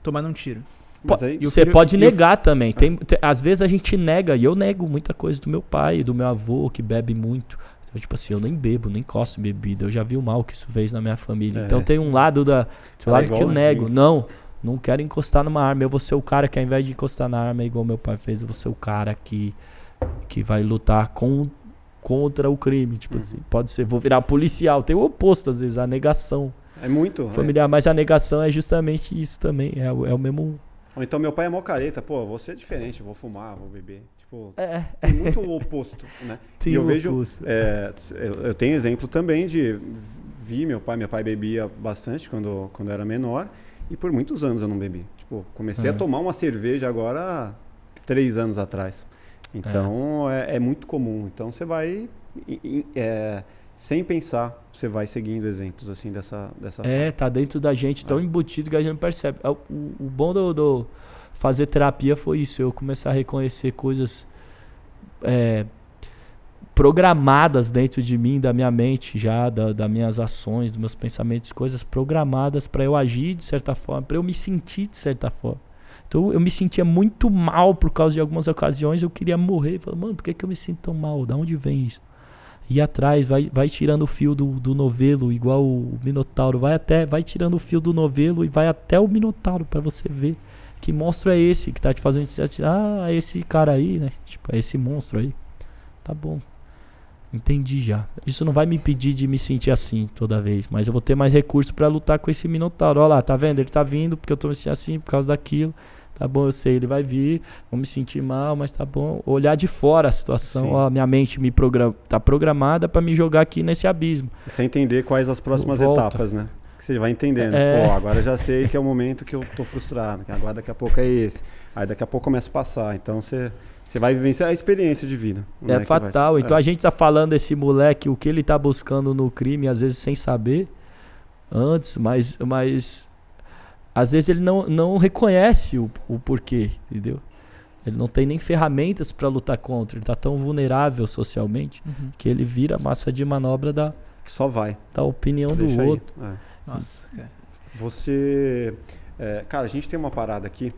Speaker 2: Tomando um tiro.
Speaker 3: Você filho, pode negar também. Ah. Tem, tem, às vezes a gente nega, e eu nego muita coisa do meu pai, do meu avô, que bebe muito. Então, tipo assim, eu nem bebo, nem encosto em bebida. Eu já vi o mal que isso fez na minha família. É. Então tem um lado da. Tem um lado que eu nego. Assim. Não, não quero encostar numa arma. Eu vou ser o cara que ao invés de encostar na arma, igual meu pai fez, eu vou ser o cara que, que vai lutar com contra o crime. Tipo uhum. assim, pode ser, vou virar policial. Tem o oposto, às vezes, a negação.
Speaker 1: É muito.
Speaker 3: Familiar, é. mas a negação é justamente isso também. É, é o mesmo.
Speaker 1: Ou então meu pai é mó careta, pô, você é diferente, vou fumar, vou beber. Tipo, é. tem muito o oposto, né? Tem e eu vejo. Oposto. É, eu tenho exemplo também de vi meu pai, meu pai bebia bastante quando, quando era menor, e por muitos anos eu não bebi. Tipo, comecei a é. tomar uma cerveja agora três anos atrás. Então é, é, é muito comum. Então você vai é, sem pensar, você vai seguindo exemplos assim dessa dessa.
Speaker 3: É, forma. tá dentro da gente tão é. embutido que a gente não percebe. O, o bom do, do, fazer terapia foi isso, eu começar a reconhecer coisas é, programadas dentro de mim, da minha mente já, da, das minhas ações, dos meus pensamentos, coisas programadas para eu agir de certa forma, para eu me sentir de certa forma. Então eu me sentia muito mal por causa de algumas ocasiões, eu queria morrer. Falei, mano, por que, que eu me sinto tão mal? Da onde vem isso? E atrás, vai, vai tirando o fio do, do novelo, igual o Minotauro. Vai até, vai tirando o fio do novelo e vai até o Minotauro para você ver. Que monstro é esse que tá te fazendo. Ah, esse cara aí, né? Tipo, é esse monstro aí. Tá bom. Entendi já. Isso não vai me impedir de me sentir assim toda vez, mas eu vou ter mais recursos para lutar com esse Minotauro. Olha lá, tá vendo? Ele tá vindo porque eu tô me sentindo assim por causa daquilo. Tá bom, eu sei, ele vai vir, vou me sentir mal, mas tá bom. Olhar de fora a situação, ó, minha mente me program tá programada para me jogar aqui nesse abismo.
Speaker 1: Você entender quais as próximas Volta. etapas, né? Que você vai entendendo. É... Pô, agora já sei que é o momento que eu tô frustrado, que agora daqui a pouco é esse. Aí daqui a pouco começa a passar. Então você você vai vivenciar a experiência de vida.
Speaker 3: É fatal. Vai... Então é. a gente tá falando desse moleque, o que ele tá buscando no crime, às vezes sem saber antes, mas, mas às vezes ele não, não reconhece o, o porquê, entendeu? Ele não tem nem ferramentas para lutar contra. Ele tá tão vulnerável socialmente uhum. que ele vira massa de manobra da.
Speaker 1: Que só vai.
Speaker 3: Da opinião Deixa do outro. É.
Speaker 2: Nossa,
Speaker 1: cara. Você. É, cara, a gente tem uma parada aqui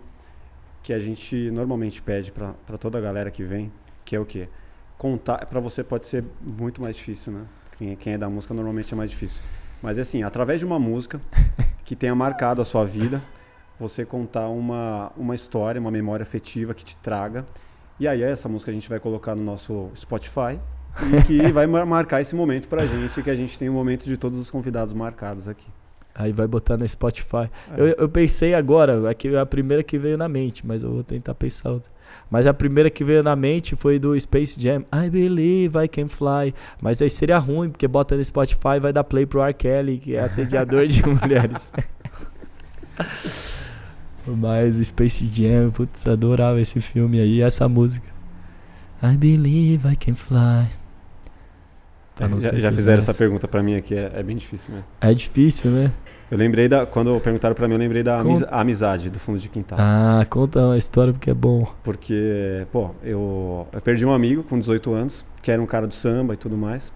Speaker 1: que a gente normalmente pede para toda a galera que vem, que é o quê? contar, para você pode ser muito mais difícil, né? Quem, quem é da música normalmente é mais difícil. Mas assim, através de uma música que tenha marcado a sua vida, você contar uma, uma história, uma memória afetiva que te traga. E aí essa música a gente vai colocar no nosso Spotify e que vai marcar esse momento pra gente, que a gente tem o um momento de todos os convidados marcados aqui.
Speaker 3: Aí vai botar no Spotify. É. Eu, eu, pensei agora, aqui é a primeira que veio na mente, mas eu vou tentar pensar outra. Mas a primeira que veio na mente foi do Space Jam. I believe I can fly. Mas aí seria ruim, porque bota no Spotify e vai dar play pro R. Kelly, que é assediador de mulheres. mas o Space Jam, putz, adorava esse filme aí, essa música. I believe I can fly.
Speaker 1: É, já, já fizeram essa pergunta para mim aqui, é, é, bem difícil mesmo.
Speaker 3: É difícil, né?
Speaker 1: Eu lembrei da. Quando perguntaram para mim, eu lembrei da amizade do fundo de quintal.
Speaker 3: Ah, conta uma história porque é bom.
Speaker 1: Porque, pô, eu, eu perdi um amigo com 18 anos, que era um cara do samba e tudo mais.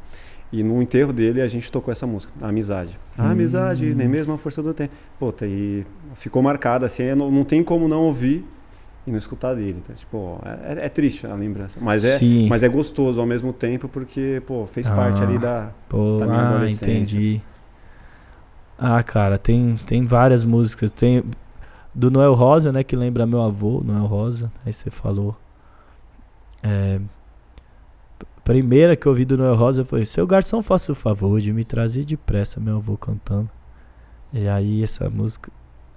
Speaker 1: E no enterro dele a gente tocou essa música, a Amizade. A Amizade, hum. nem mesmo a força do tempo. Puta, e ficou marcada assim, não, não tem como não ouvir e não escutar dele. Então, tipo, é, é, triste a lembrança. Mas é, mas é gostoso ao mesmo tempo, porque, pô, fez ah, parte ali da,
Speaker 3: pô, da minha ah, adolescência. entendi. Ah, cara, tem, tem várias músicas. Tem do Noel Rosa, né, que lembra meu avô, Noel Rosa. Aí você falou. É, primeira que eu ouvi do Noel Rosa foi: Seu garçom, faça o favor de me trazer depressa meu avô cantando. E aí essa música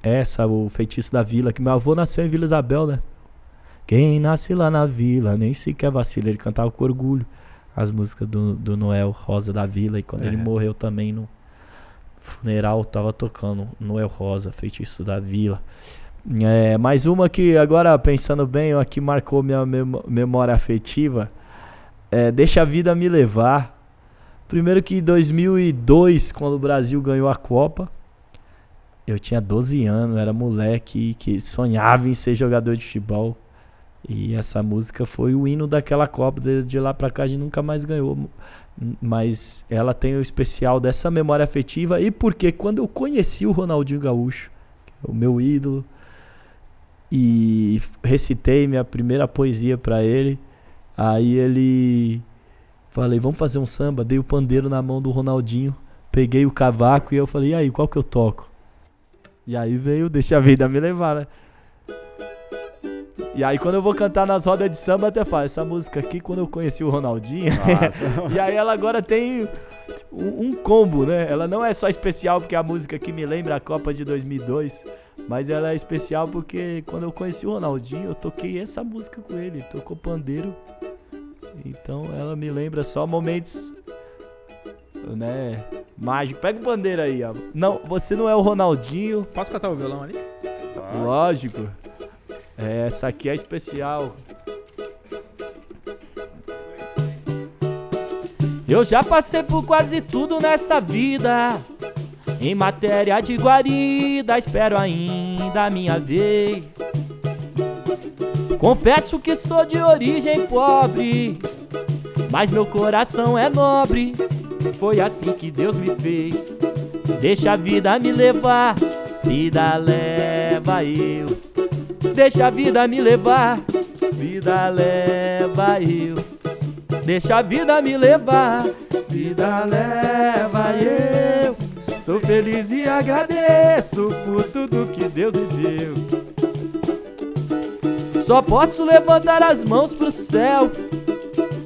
Speaker 3: essa, o feitiço da vila, que meu avô nasceu em Vila Isabel, né? Quem nasce lá na vila, nem sequer vacila, ele cantava com orgulho as músicas do, do Noel Rosa da Vila. E quando é. ele morreu também no funeral, tava tocando Noel Rosa, Feitiço da Vila. É, mais uma que agora, pensando bem, aqui marcou minha memória afetiva. É, Deixa a Vida Me Levar. Primeiro que em 2002, quando o Brasil ganhou a Copa, eu tinha 12 anos, era moleque que sonhava em ser jogador de futebol. E essa música foi o hino daquela Copa. De, de lá pra cá a gente nunca mais ganhou. Mas ela tem o especial dessa memória afetiva. E porque quando eu conheci o Ronaldinho Gaúcho, é o meu ídolo, e recitei minha primeira poesia para ele, aí ele. Falei, vamos fazer um samba. Dei o pandeiro na mão do Ronaldinho, peguei o cavaco e eu falei, e aí, qual que eu toco? E aí veio Deixa a Vida Me Levar, né? E aí quando eu vou cantar nas rodas de samba, até falo, essa música aqui, quando eu conheci o Ronaldinho. e aí ela agora tem um, um, combo, né? Ela não é só especial porque é a música que me lembra a Copa de 2002, mas ela é especial porque quando eu conheci o Ronaldinho, eu toquei essa música com ele, tocou pandeiro. Então ela me lembra só momentos né? Mágico. Pega o bandeira aí, ó. Não, você não é o Ronaldinho.
Speaker 2: Posso cantar o violão ali?
Speaker 3: Lógico. Essa aqui é especial. Eu já passei por quase tudo nessa vida. Em matéria de guarida, espero ainda a minha vez. Confesso que sou de origem pobre, mas meu coração é nobre foi assim que Deus me fez. Deixa a vida me levar, vida leva eu. Deixa a vida me levar, vida leva eu. Deixa a vida me levar, vida leva eu. Sou feliz e agradeço por tudo que Deus me deu. Só posso levantar as mãos pro céu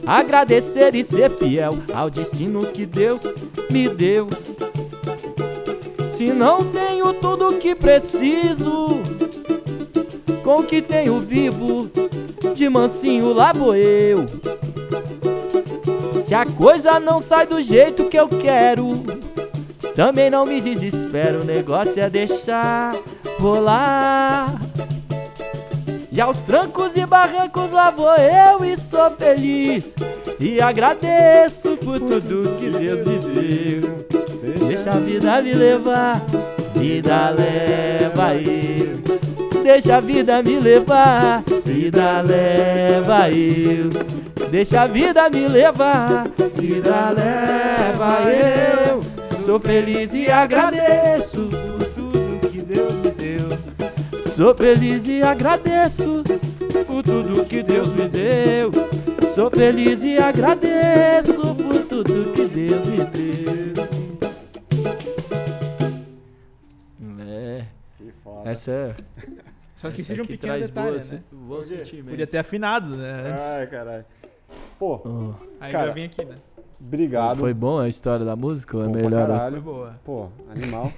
Speaker 3: agradecer e ser fiel ao destino que Deus me deu. Se não tenho tudo que preciso, com o que tenho vivo, de mansinho lá vou eu. Se a coisa não sai do jeito que eu quero, também não me desespero, o negócio é deixar rolar. E aos trancos e barrancos lá vou eu e sou feliz. E agradeço por tudo que Deus me deu. Deixa a vida me levar, vida leva eu. Deixa a vida me levar, vida leva eu. Deixa a vida me levar, vida leva eu. Sou feliz e agradeço por tudo que Deus me deu. Sou feliz e agradeço por tudo que Deus me deu. Sou feliz e agradeço por tudo que Deus me deu. É. Que foda. Essa é.
Speaker 2: Só esqueci de um pequeno detalhe, boa, né? Boa Podia ter afinado, né?
Speaker 1: Antes. Ai, caralho. Pô,
Speaker 2: oh. aí cara, eu vim aqui, né?
Speaker 1: Obrigado.
Speaker 3: Foi bom a história da música ou é melhor?
Speaker 1: Caralho. Foi boa. Pô, animal.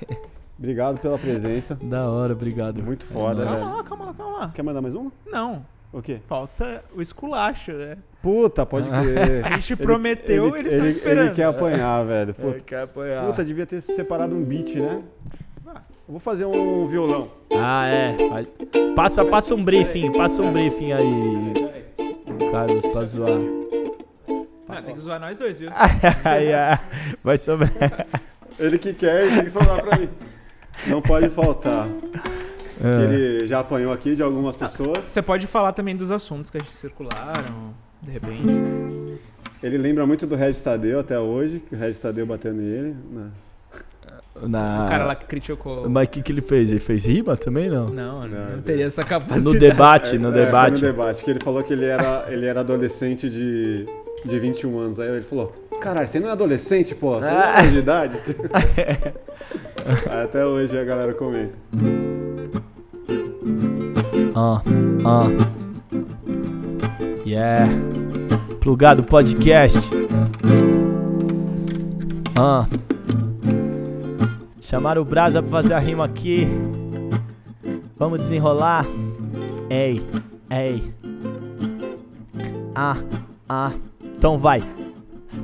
Speaker 1: obrigado pela presença.
Speaker 3: Da hora, obrigado.
Speaker 1: Muito foda,
Speaker 2: calma
Speaker 1: velho.
Speaker 2: Calma lá, calma lá, calma lá.
Speaker 1: Quer mandar mais uma?
Speaker 2: Não.
Speaker 1: O quê?
Speaker 2: Falta o esculacho, né?
Speaker 1: Puta, pode crer.
Speaker 2: A gente prometeu, ele, eles estão esperando.
Speaker 1: Ele quer apanhar, velho.
Speaker 3: Puta. Ele quer apanhar.
Speaker 1: Puta, devia ter separado um beat, né? Eu vou fazer um violão.
Speaker 3: Ah, é. Passa, passa um briefing, passa um briefing aí, Carlos, pra zoar.
Speaker 2: Ah, tem que zoar nós dois, viu?
Speaker 3: Vai sobrar.
Speaker 1: Ele que quer, ele tem que sobrar pra mim. Não pode faltar. É. Ele já apanhou aqui de algumas pessoas.
Speaker 2: Você pode falar também dos assuntos que a gente circularam, de repente.
Speaker 1: Ele lembra muito do Regis Tadeu até hoje, que o Regis Tadeu bateu nele. Né?
Speaker 3: Na...
Speaker 2: O cara lá que criticou.
Speaker 3: Mas o que, que ele fez? Ele fez rima também, não?
Speaker 2: Não, não, não teria essa capacidade.
Speaker 3: No debate, no é, debate.
Speaker 1: no debate, que ele falou que ele era, ele era adolescente de, de 21 anos. Aí ele falou: Caralho, você não é adolescente, pô? Você não é de idade? Até hoje a galera comenta.
Speaker 3: Ah, ah. Yeah. Plugado podcast. Ah. Chamaram o Brasa pra fazer a rima aqui. Vamos desenrolar. Ei, ei. Ah, ah. Então vai.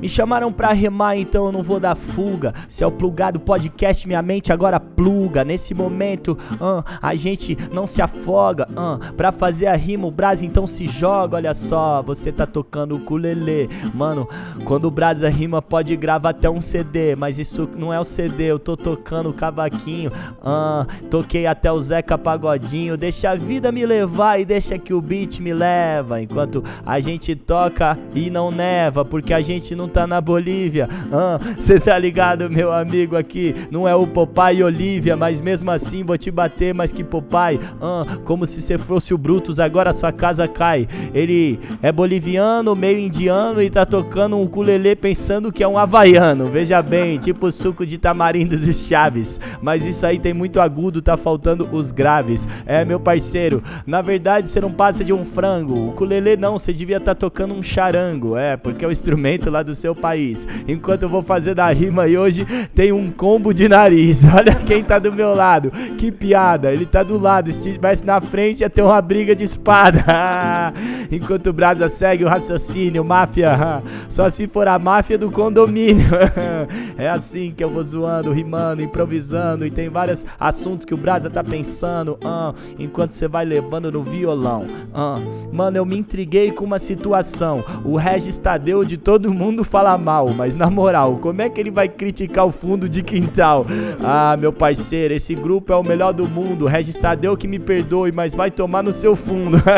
Speaker 3: Me chamaram pra remar, então eu não vou dar fuga. Se é o plugado podcast, minha mente agora pluga. Nesse momento, uh, a gente não se afoga. Uh, pra fazer a rima, o Brasa então se joga. Olha só, você tá tocando o ukulele. Mano, quando o Brasa rima, pode gravar até um CD. Mas isso não é o CD, eu tô tocando o cavaquinho. Uh, toquei até o Zeca Pagodinho. Deixa a vida me levar e deixa que o beat me leva. Enquanto a gente toca e não neva, porque a gente não tá na Bolívia. Cê ah, tá ligado, meu amigo aqui? Não é o e Olivia, mas mesmo assim vou te bater mais que Popeye. Ah, como se cê fosse o Brutus, agora sua casa cai. Ele é boliviano, meio indiano e tá tocando um ukulele pensando que é um havaiano. Veja bem, tipo suco de tamarindo dos Chaves. Mas isso aí tem muito agudo, tá faltando os graves. É, meu parceiro, na verdade você não passa de um frango. O ukulele não, você devia estar tá tocando um charango. É, porque é o instrumento lá do seu país. Enquanto eu vou fazer da rima e hoje tem um combo de nariz. Olha quem tá do meu lado. Que piada. Ele tá do lado. Se estivesse na frente ia ter uma briga de espada. Enquanto o Brasa segue o raciocínio, máfia. Só se for a máfia do condomínio. É assim que eu vou zoando, rimando, improvisando. E tem vários assuntos que o Brasa tá pensando. Uh, enquanto você vai levando no violão. Uh. Mano, eu me intriguei com uma situação. O Regis Tadeu de todo mundo fala mal, mas na moral, como é que ele vai criticar o fundo de quintal? Ah, meu parceiro, esse grupo é o melhor do mundo. Regis Tadeu que me perdoe, mas vai tomar no seu fundo.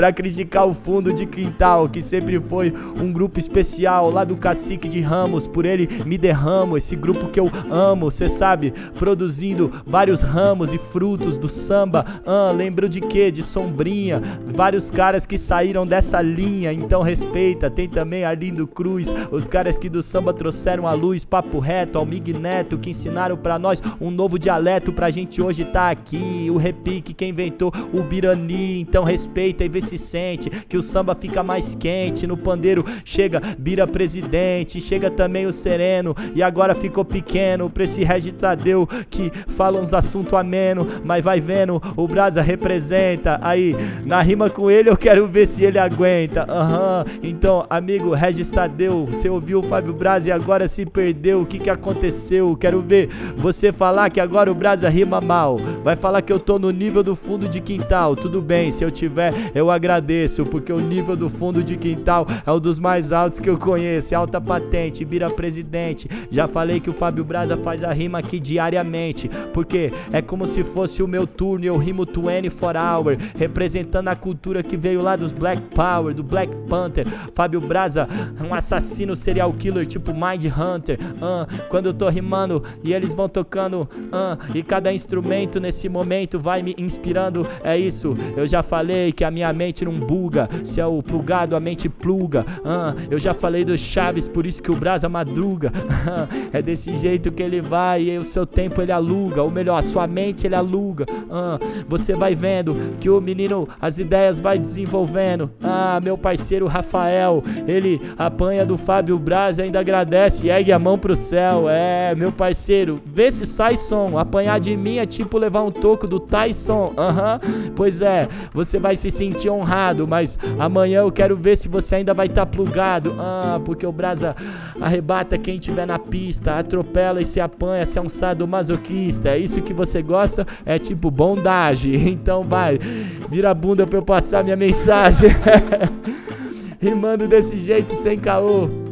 Speaker 3: para criticar o fundo de quintal, que sempre foi um grupo especial lá do Cacique de Ramos. Por ele me derramo, esse grupo que eu amo, cê sabe, produzindo vários ramos e frutos do samba. Ah, lembro de quê? De Sombrinha, vários caras que saíram dessa linha, então respeita. Tem também Arlindo Cruz, os caras que do samba trouxeram a luz, papo reto, Almig Neto, que ensinaram para nós um novo dialeto pra gente hoje tá aqui. O repique, quem inventou o Birani, então respeita e vê se se sente, que o samba fica mais quente. No pandeiro chega Bira Presidente, chega também o Sereno, e agora ficou pequeno pra esse Regis Tadeu que fala uns assuntos ameno, mas vai vendo, o Brasa representa. Aí, na rima com ele eu quero ver se ele aguenta. Uhum. então, amigo Regis Tadeu, você ouviu o Fábio Brasa e agora se perdeu. O que que aconteceu? Quero ver você falar que agora o Brasa rima mal. Vai falar que eu tô no nível do fundo de quintal. Tudo bem, se eu tiver, eu agradeço, porque o nível do fundo de quintal é um dos mais altos que eu conheço. É alta patente, vira presidente. Já falei que o Fábio Braza faz a rima aqui diariamente, porque é como se fosse o meu turno eu rimo 24 hour, representando a cultura que veio lá dos Black Power, do Black Panther. Fábio Braza, um assassino serial killer tipo Mind Hunter. Uh, quando eu tô rimando e eles vão tocando, uh, e cada instrumento nesse momento vai me inspirando. É isso, eu já falei que a minha mente não buga. Se é o plugado, a mente pluga. Ah, eu já falei do Chaves, por isso que o Brasa madruga. é desse jeito que ele vai e o seu tempo ele aluga. Ou melhor, a sua mente ele aluga. Ah, você vai vendo que o menino as ideias vai desenvolvendo. Ah, meu parceiro Rafael, ele apanha do Fábio Braz e ainda agradece, ergue a mão pro céu. É, meu parceiro, vê se sai som. Apanhar de mim é tipo levar um toco do Tyson. Aham, uhum. pois é, você vai se sentir honrado, mas amanhã eu quero ver se você ainda vai estar tá plugado. Ah, porque o Brasa arrebata quem tiver na pista, atropela e se apanha, se é um sado masoquista. É isso que você gosta? É tipo bondagem. Então vai, vira a bunda pra eu passar minha mensagem. Rimando desse jeito, sem caô.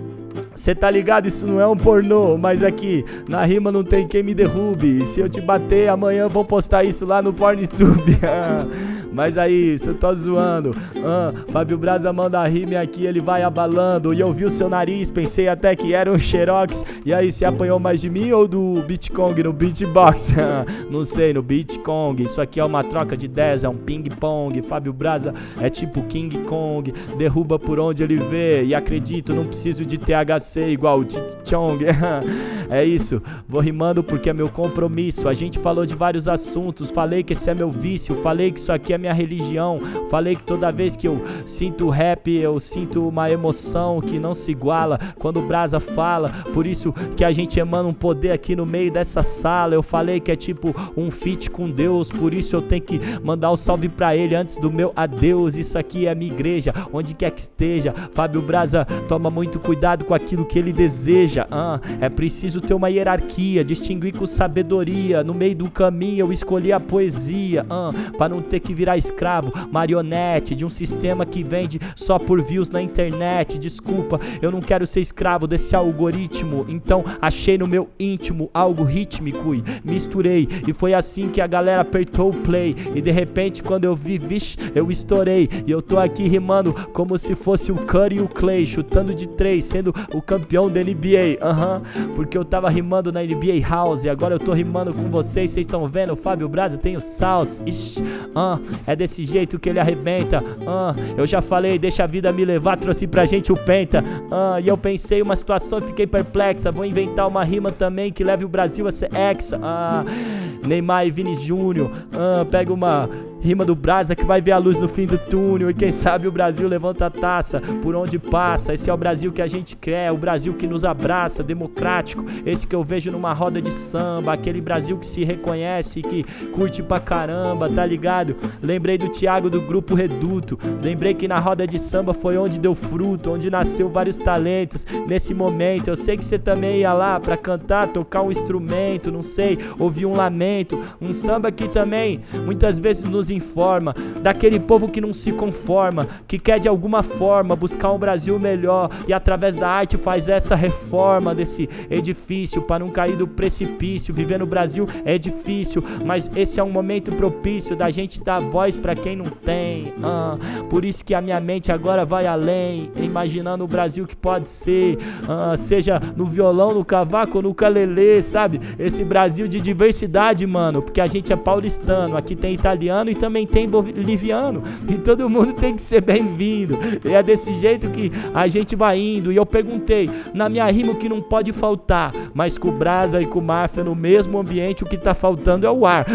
Speaker 3: Cê tá ligado? Isso não é um pornô, mas aqui na rima não tem quem me derrube. Se eu te bater, amanhã vão postar isso lá no PornTube. Mas aí, isso eu tô zoando. Ah, Fábio Braza manda a rima aqui, ele vai abalando. E eu vi o seu nariz, pensei até que era um Xerox. E aí, se apanhou mais de mim ou do Bitcoin no beatbox? não sei, no Bitcoin. Isso aqui é uma troca de 10, é um ping-pong. Fábio Braza é tipo King Kong. Derruba por onde ele vê. E acredito, não preciso de THC igual o Chong. é isso, vou rimando porque é meu compromisso. A gente falou de vários assuntos. Falei que esse é meu vício. Falei que isso aqui é minha religião. Falei que toda vez que eu sinto rap, eu sinto uma emoção que não se iguala quando o Brasa fala. Por isso que a gente emana um poder aqui no meio dessa sala. Eu falei que é tipo um feat com Deus, por isso eu tenho que mandar um salve pra ele antes do meu adeus. Isso aqui é minha igreja, onde quer que esteja. Fábio Brasa toma muito cuidado com aquilo que ele deseja. Ah, é preciso ter uma hierarquia, distinguir com sabedoria. No meio do caminho eu escolhi a poesia, ah, para não ter que virar escravo, marionete de um sistema que vende só por views na internet. Desculpa, eu não quero ser escravo desse algoritmo. Então achei no meu íntimo algo rítmico e misturei. E foi assim que a galera apertou o play. E de repente, quando eu vi, vixe, eu estourei. E eu tô aqui rimando como se fosse o Curry e o Clay, chutando de três, sendo o campeão da NBA. Aham, uhum, porque eu tava rimando na NBA House. E agora eu tô rimando com vocês. Vocês estão vendo? O Fábio Braza tem o Salsa. Ixi, uh, é desse jeito que ele arrebenta. Uh, eu já falei, deixa a vida me levar, trouxe pra gente o Penta. Uh, e eu pensei uma situação e fiquei perplexa. Vou inventar uma rima também que leve o Brasil a ser exa. Uh, Neymar e Vini Júnior. Uh, pega uma Rima do Brasa que vai ver a luz no fim do túnel. E quem sabe o Brasil levanta a taça por onde passa. Esse é o Brasil que a gente quer, o Brasil que nos abraça, democrático. Esse que eu vejo numa roda de samba. Aquele Brasil que se reconhece, que curte pra caramba, tá ligado? Lembrei do Thiago do grupo Reduto. Lembrei que na roda de samba foi onde deu fruto, onde nasceu vários talentos. Nesse momento, eu sei que você também ia lá pra cantar, tocar um instrumento, não sei, ouvir um lamento. Um samba que também muitas vezes nos nos informa, daquele povo que não se conforma, que quer de alguma forma buscar um Brasil melhor e através da arte faz essa reforma desse edifício para não cair do precipício. Viver no Brasil é difícil, mas esse é um momento propício da gente dar voz para quem não tem. Ah, por isso que a minha mente agora vai além, imaginando o Brasil que pode ser, ah, seja no violão, no cavaco, no calelê, sabe? Esse Brasil de diversidade, mano, porque a gente é paulistano, aqui tem italiano e também tem boliviano. E todo mundo tem que ser bem-vindo. E é desse jeito que a gente vai indo. E eu perguntei, na minha rima o que não pode faltar, mas com o Brasa e com Máfia no mesmo ambiente, o que tá faltando é o ar.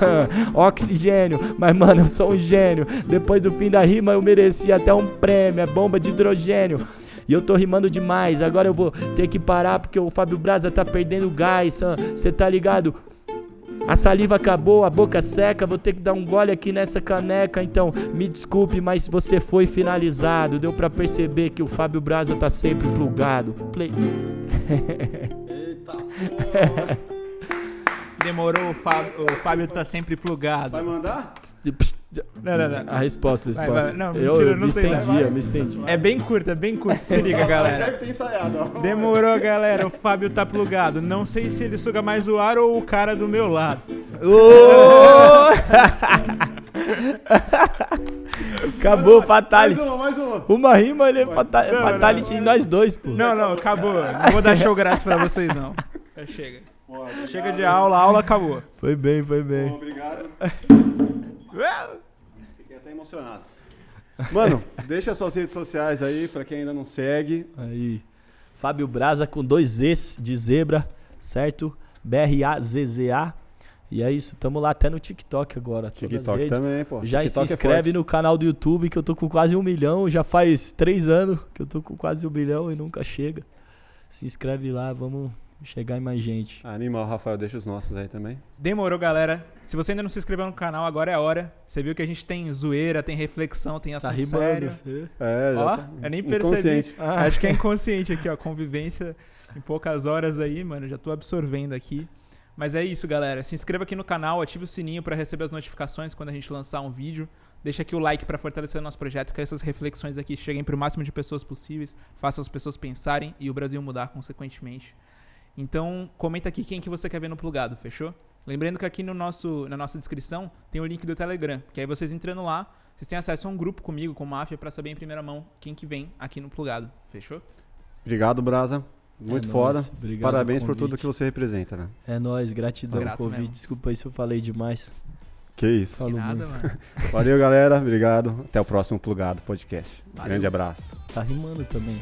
Speaker 3: Oxigênio. Mas, mano, eu sou um gênio. Depois do fim da rima eu mereci até um prêmio, é bomba de hidrogênio. E eu tô rimando demais. Agora eu vou ter que parar porque o Fábio Braza tá perdendo gás. Você tá ligado? A saliva acabou, a boca seca, vou ter que dar um gole aqui nessa caneca. Então, me desculpe, mas você foi finalizado. Deu para perceber que o Fábio Braza tá sempre plugado. Play. Eita.
Speaker 2: Demorou, o Fábio, o Fábio tá sempre plugado.
Speaker 1: Vai mandar?
Speaker 3: Não, não, não. A resposta, a resposta. Vai, vai.
Speaker 2: Não, mentira, eu, eu
Speaker 3: não me
Speaker 2: sei.
Speaker 3: Estendi, eu me estendi.
Speaker 2: É bem curta, é bem curta. Se liga, galera.
Speaker 1: Deve ter ensaiado, ó.
Speaker 2: Demorou, galera. O Fábio tá plugado. Não sei se ele suga mais o ar ou o cara do meu lado.
Speaker 3: Oh! acabou, Fatality.
Speaker 1: Mais uma, mais uma.
Speaker 3: Uma rima, ele é fata não, Fatality não, não, nós dois, pô.
Speaker 2: Não, não, acabou. Não vou dar show grátis pra vocês, não. Chega. Chega de aula, a aula acabou.
Speaker 3: Foi bem, foi bem.
Speaker 1: Bom, obrigado. Fiquei até emocionado. Mano, deixa suas redes sociais aí pra quem ainda não segue.
Speaker 3: Aí. Fábio Braza com dois Es de zebra, certo? B-R-A-Z-Z-A. E é isso, tamo lá até no TikTok agora.
Speaker 1: TikTok também, pô.
Speaker 3: Já
Speaker 1: TikTok
Speaker 3: se inscreve é no canal do YouTube que eu tô com quase um milhão. Já faz três anos que eu tô com quase um milhão e nunca chega. Se inscreve lá, vamos chegar em mais gente.
Speaker 1: Animal, Rafael, deixa os nossos aí também.
Speaker 2: Demorou, galera. Se você ainda não se inscreveu no canal, agora é a hora. Você viu que a gente tem zoeira, tem reflexão, tem assunto tá sério.
Speaker 1: É, já
Speaker 2: ó, tá eu nem percebi. Ah. Acho que é inconsciente aqui, ó. Convivência em poucas horas aí, mano. Já tô absorvendo aqui. Mas é isso, galera. Se inscreva aqui no canal, ative o sininho para receber as notificações quando a gente lançar um vídeo. Deixa aqui o like para fortalecer o nosso projeto, que essas reflexões aqui cheguem para o máximo de pessoas possíveis, façam as pessoas pensarem e o Brasil mudar consequentemente. Então, comenta aqui quem que você quer ver no plugado, fechou? Lembrando que aqui no nosso, na nossa descrição tem o link do Telegram, que aí vocês entrando lá, vocês têm acesso a um grupo comigo, com Máfia, para saber em primeira mão quem que vem aqui no plugado, fechou?
Speaker 1: Obrigado, Brasa. Muito é foda. Parabéns por tudo que você representa, né?
Speaker 3: É nóis, gratidão pelo convite. Mesmo. Desculpa aí se eu falei demais.
Speaker 1: Que isso. Falou nada, muito. mano. Valeu, galera. Obrigado. Até o próximo Plugado Podcast. Valeu. Grande abraço.
Speaker 3: Tá rimando também.